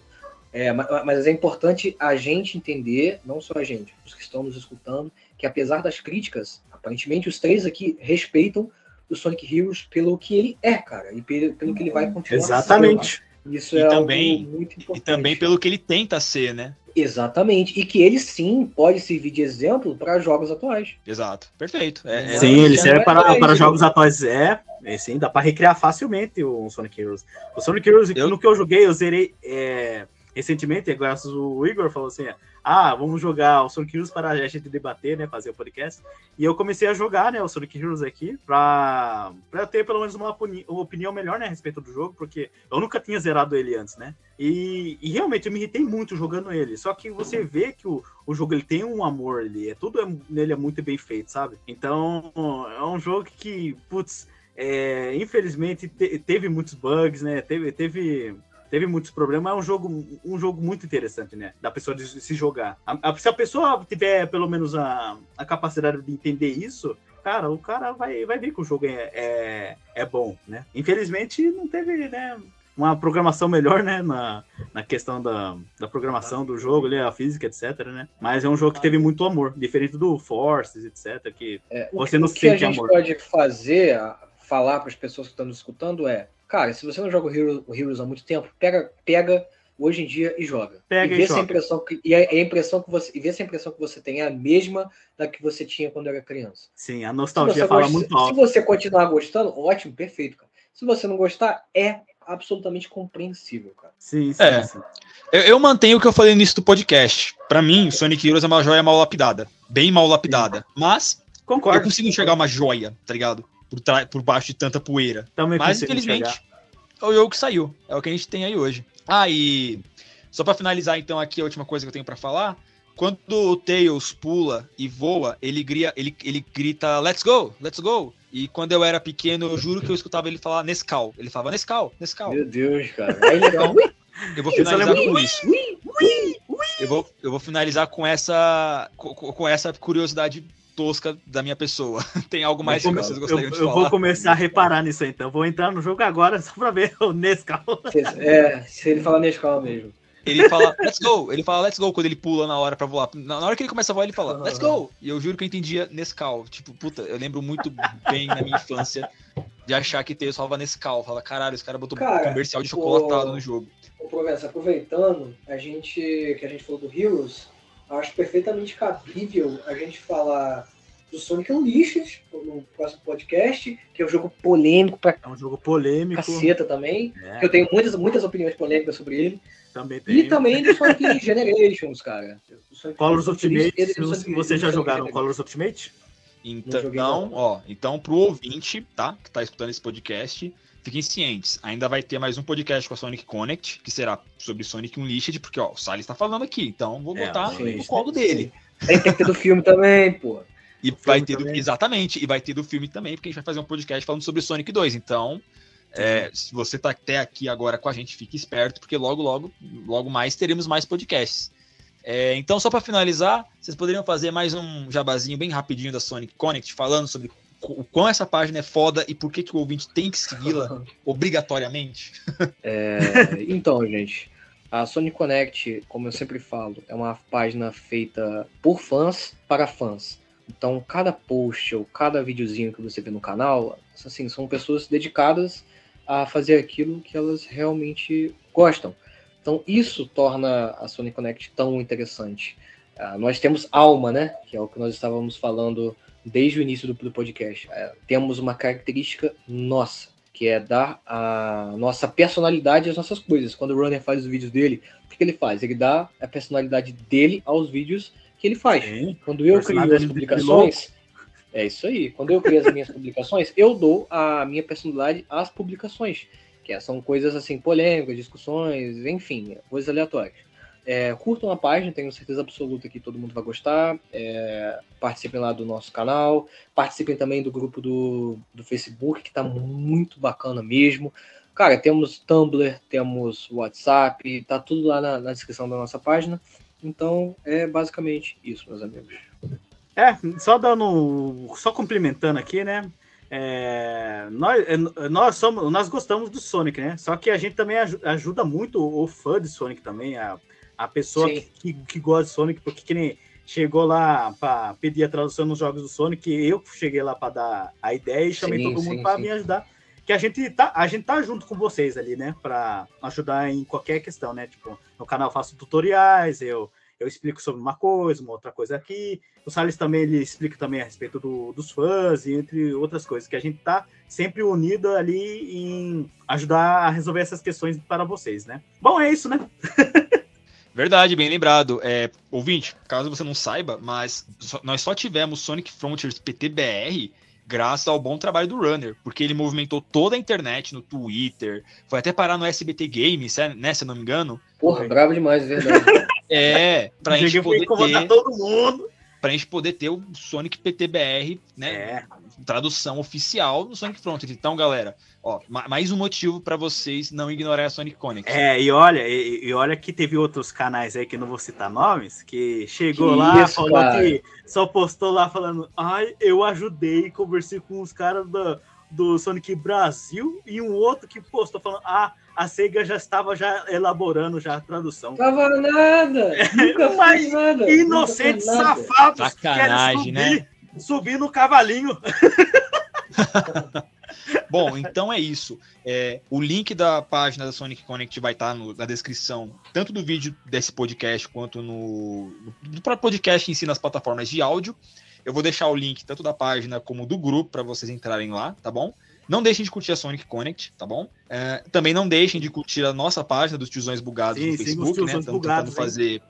É, ma- mas é importante a gente entender, não só a gente, os que estão nos escutando, que apesar das críticas, aparentemente os três aqui respeitam o Sonic Heroes pelo que ele é, cara, e pelo, pelo que ele vai continuar Exatamente. sendo. Isso E é também- algo muito E importante. também pelo que ele tenta ser, né? Exatamente. E que ele sim pode servir de exemplo para jogos atuais. Exato. Perfeito. É, é- Sim, ele serve vai para, dar para jogos atuais. É, é, sim, dá para recriar facilmente o Sonic Heroes. O Sonic Heroes, Eu- no que eu joguei, eu zerei. é, recentemente, graças o Igor falou assim: ah, vamos jogar o Sonic Heroes para a gente debater, né? Fazer o podcast. E eu comecei a jogar, né, o Sonic Heroes aqui, pra, pra ter pelo menos uma, opinião melhor, né, a respeito do jogo, porque eu nunca tinha zerado ele antes, né? E, e realmente eu me irritei muito jogando ele. Só que você vê que o, o jogo ele tem um amor, ele é tudo é, nele é muito bem feito, sabe? Então é um jogo que, putz, é, infelizmente te, teve muitos bugs, né? Teve, teve teve muitos problemas, é um jogo, um jogo muito interessante, né? Da pessoa de se jogar. A, a, se a pessoa tiver pelo menos a, a capacidade de entender isso, cara, o cara vai, vai ver que o jogo é, é, é bom, né? Infelizmente não teve, né? Uma programação melhor, né? Na, na questão da, da programação do jogo, ali, a física, etc, né? Mas é um jogo que teve muito amor, diferente do Forces, etc, que é, você não o que a gente amor. pode fazer, falar para as pessoas que estão nos escutando é Cara, se você não joga o Heroes, o Heroes há muito tempo, pega, pega hoje em dia e joga. Pega e, vê e, se a impressão que, e a, a, impressão que você e vê se a impressão que você tem é a mesma da que você tinha quando era criança. Sim, a nostalgia fala gosta, muito alto. Se você continuar gostando, ótimo, perfeito, cara. Se você não gostar, é absolutamente compreensível, cara. Sim, sim. É. sim. Eu, eu, mantenho o que eu falei no início do podcast. Para mim, Sonic Heroes é uma joia mal lapidada, bem mal lapidada, mas Concordo. eu consigo enxergar uma joia, tá ligado? Por, por baixo de tanta poeira. Também Mas, infelizmente, é o jogo que saiu. É o que a gente tem aí hoje. Ah, e só para finalizar, então, aqui a última coisa que eu tenho para falar. Quando o Tails pula e voa, ele, grita, ele, ele grita Let's go, let's go. E quando eu era pequeno, eu juro que eu escutava ele falar Nescau. Ele falava Nescau, Nescau. Meu Deus, cara. Aí legal. eu vou finalizar com isso. Eu vou, eu vou finalizar com essa, com, com essa curiosidade tosca da minha pessoa. Tem algo mais que vocês gostariam eu, de eu falar? Eu vou começar a reparar nisso aí, então. Vou entrar no jogo agora só pra ver o Nescau. É, se ele fala Nescau mesmo. Ele fala, let's go. Ele fala, let's go, quando ele pula na hora pra voar. Na hora que ele começa a voar, ele fala, let's go. E eu juro que eu entendia Nescau. Tipo, puta, eu lembro muito bem na minha infância de achar que Tails falava Nescau. Fala, caralho, esse cara botou cara, comercial de chocolatado o... no jogo. Ô, Provença, aproveitando, a gente, que a gente falou do Heroes, acho perfeitamente cabível a gente falar do Sonic Unleashed no próximo podcast, que é um jogo polêmico pra É um jogo polêmico. Caceta também. É. Eu tenho muitas, muitas opiniões polêmicas sobre ele. Também tem. E também do Sonic Generations, cara. Sonic Colors Ultimate. Vocês já jogaram Colors Ultimate? Então, ó, então pro ouvinte, tá? Que tá escutando esse podcast, fiquem cientes. Ainda vai ter mais um podcast com a Sonic Connect, que será sobre Sonic Unleashed, porque ó, o Salles tá falando aqui, então vou é, botar é, no colo dele. Tem que ter do filme também, pô. E vai ter do, exatamente, e vai ter do filme também, porque a gente vai fazer um podcast falando sobre Sonic 2. Então, é, se você tá até aqui agora com a gente, fique esperto, porque logo, logo, logo mais teremos mais podcasts. É, então, só para finalizar, vocês poderiam fazer mais um jabazinho bem rapidinho da Sonic Connect, falando sobre o quão essa página é foda e por que, que o ouvinte tem que segui-la obrigatoriamente? É, então, gente, a Sonic Connect, como eu sempre falo, é uma página feita por fãs para fãs. Então, cada post ou cada videozinho que você vê no canal, assim, são pessoas dedicadas a fazer aquilo que elas realmente gostam. Então, isso torna a Sony Connect tão interessante. Uh, nós temos alma, né? Que é o que nós estávamos falando desde o início do, do podcast. Uh, temos uma característica nossa, que é dar a nossa personalidade às nossas coisas. Quando o Runner faz os vídeos dele, o que, que ele faz? Ele dá a personalidade dele aos vídeos que ele faz. Sim. Quando eu crio as publicações, é isso aí. Quando eu crio as minhas publicações, eu dou a minha personalidade às publicações, que são coisas assim polêmicas, discussões, enfim, coisas aleatórias. É, curtam a página, tenho certeza absoluta que todo mundo vai gostar. É, participem lá do nosso canal, participem também do grupo do, do Facebook, que está muito bacana mesmo. Cara, temos Tumblr, temos WhatsApp, tá tudo lá na, na descrição da nossa página. Então, é basicamente isso, meus amigos. É, só dando. Só complementando aqui, né? É, nós, é, nós, somos, nós gostamos do Sonic, né? Só que a gente também ajuda muito o fã de Sonic também, a, a pessoa que, que, que, gosta de Sonic, porque que nem chegou lá para pedir a tradução nos jogos do Sonic, eu cheguei lá para dar a ideia e chamei sim, todo mundo para me ajudar. Que a gente tá, a gente tá junto com vocês ali, né? Para ajudar em qualquer questão, né? Tipo, no canal eu faço tutoriais, eu eu explico sobre uma coisa, uma outra coisa aqui. O Salles também ele explica também a respeito do, dos fãs e entre outras coisas, que a gente tá sempre unido ali em ajudar a resolver essas questões para vocês, né? Bom, é isso, né? Verdade, bem lembrado. É, ouvinte, caso você não saiba, mas só- nós só tivemos Sonic Frontiers PTBR graças ao bom trabalho do Runner, porque ele movimentou toda a internet no Twitter, foi até parar no SBT Games, né, se eu não me engano. Porra, bravo demais, é verdade. É, pra gente poder ter, todo mundo. pra gente poder ter o Sonic PTBR, né, É. tradução oficial no Sonic Frontiers. Então, galera, ó, ma- mais um motivo pra vocês não ignorarem a Sonic Connect. É, e olha, e, e olha que teve outros canais aí que não vou citar nomes, que chegou Que lá, isso, falou cara. que só postou lá falando, ai, eu ajudei, conversei com os caras do, do Sonic Brasil, e um outro que postou falando, ah, a SEGA já estava já elaborando já a tradução. Tava nada. Nunca Mas nada. Inocentes nada. safados Sacanagem, né? Subir, no cavalinho. Bom, então é isso. É, o link da página da Sonic Connect vai estar no- na descrição, tanto do vídeo desse podcast quanto no, no, próprio podcast em si nas plataformas de áudio. Eu vou deixar o link tanto da página como do grupo para vocês entrarem lá, tá bom? Não deixem de curtir a Sonic Connect, tá bom? É, também não deixem de curtir a nossa página dos Tiozões Bugados Sim, no Facebook, né? Tiozões Estamos Bugados, tentando fazer.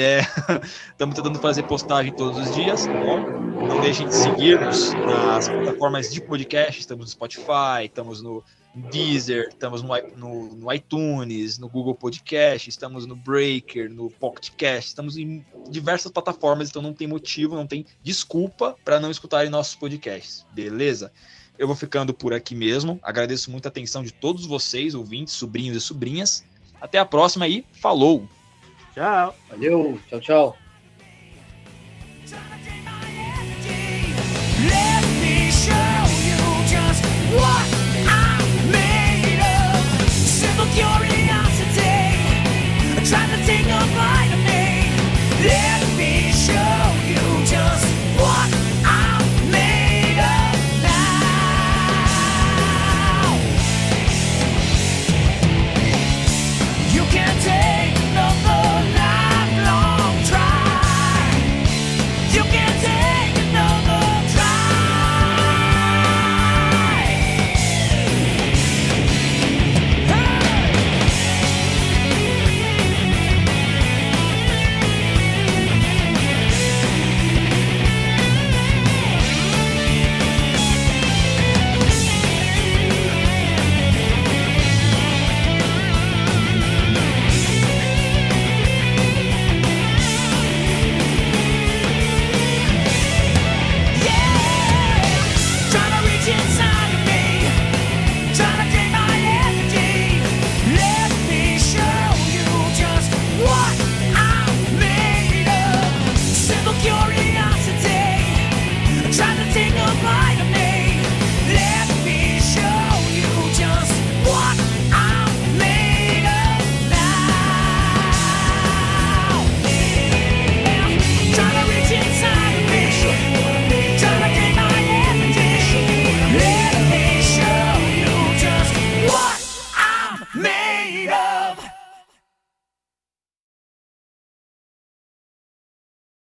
Estamos tentando fazer postagem todos os dias, tá bom? Não deixem de seguir-nos nas plataformas de podcast. Estamos no Spotify, estamos no Deezer, estamos no, no- no iTunes, no Google Podcast, estamos no Breaker, no Pocket Cast, estamos em diversas plataformas, então não tem motivo, não tem desculpa para não escutarem nossos podcasts, beleza? Eu vou ficando por aqui mesmo. Agradeço muito a atenção de todos vocês, ouvintes, sobrinhos e sobrinhas. Até a próxima e falou! Tchau. Valeu, tchau, tchau. Let me show you just what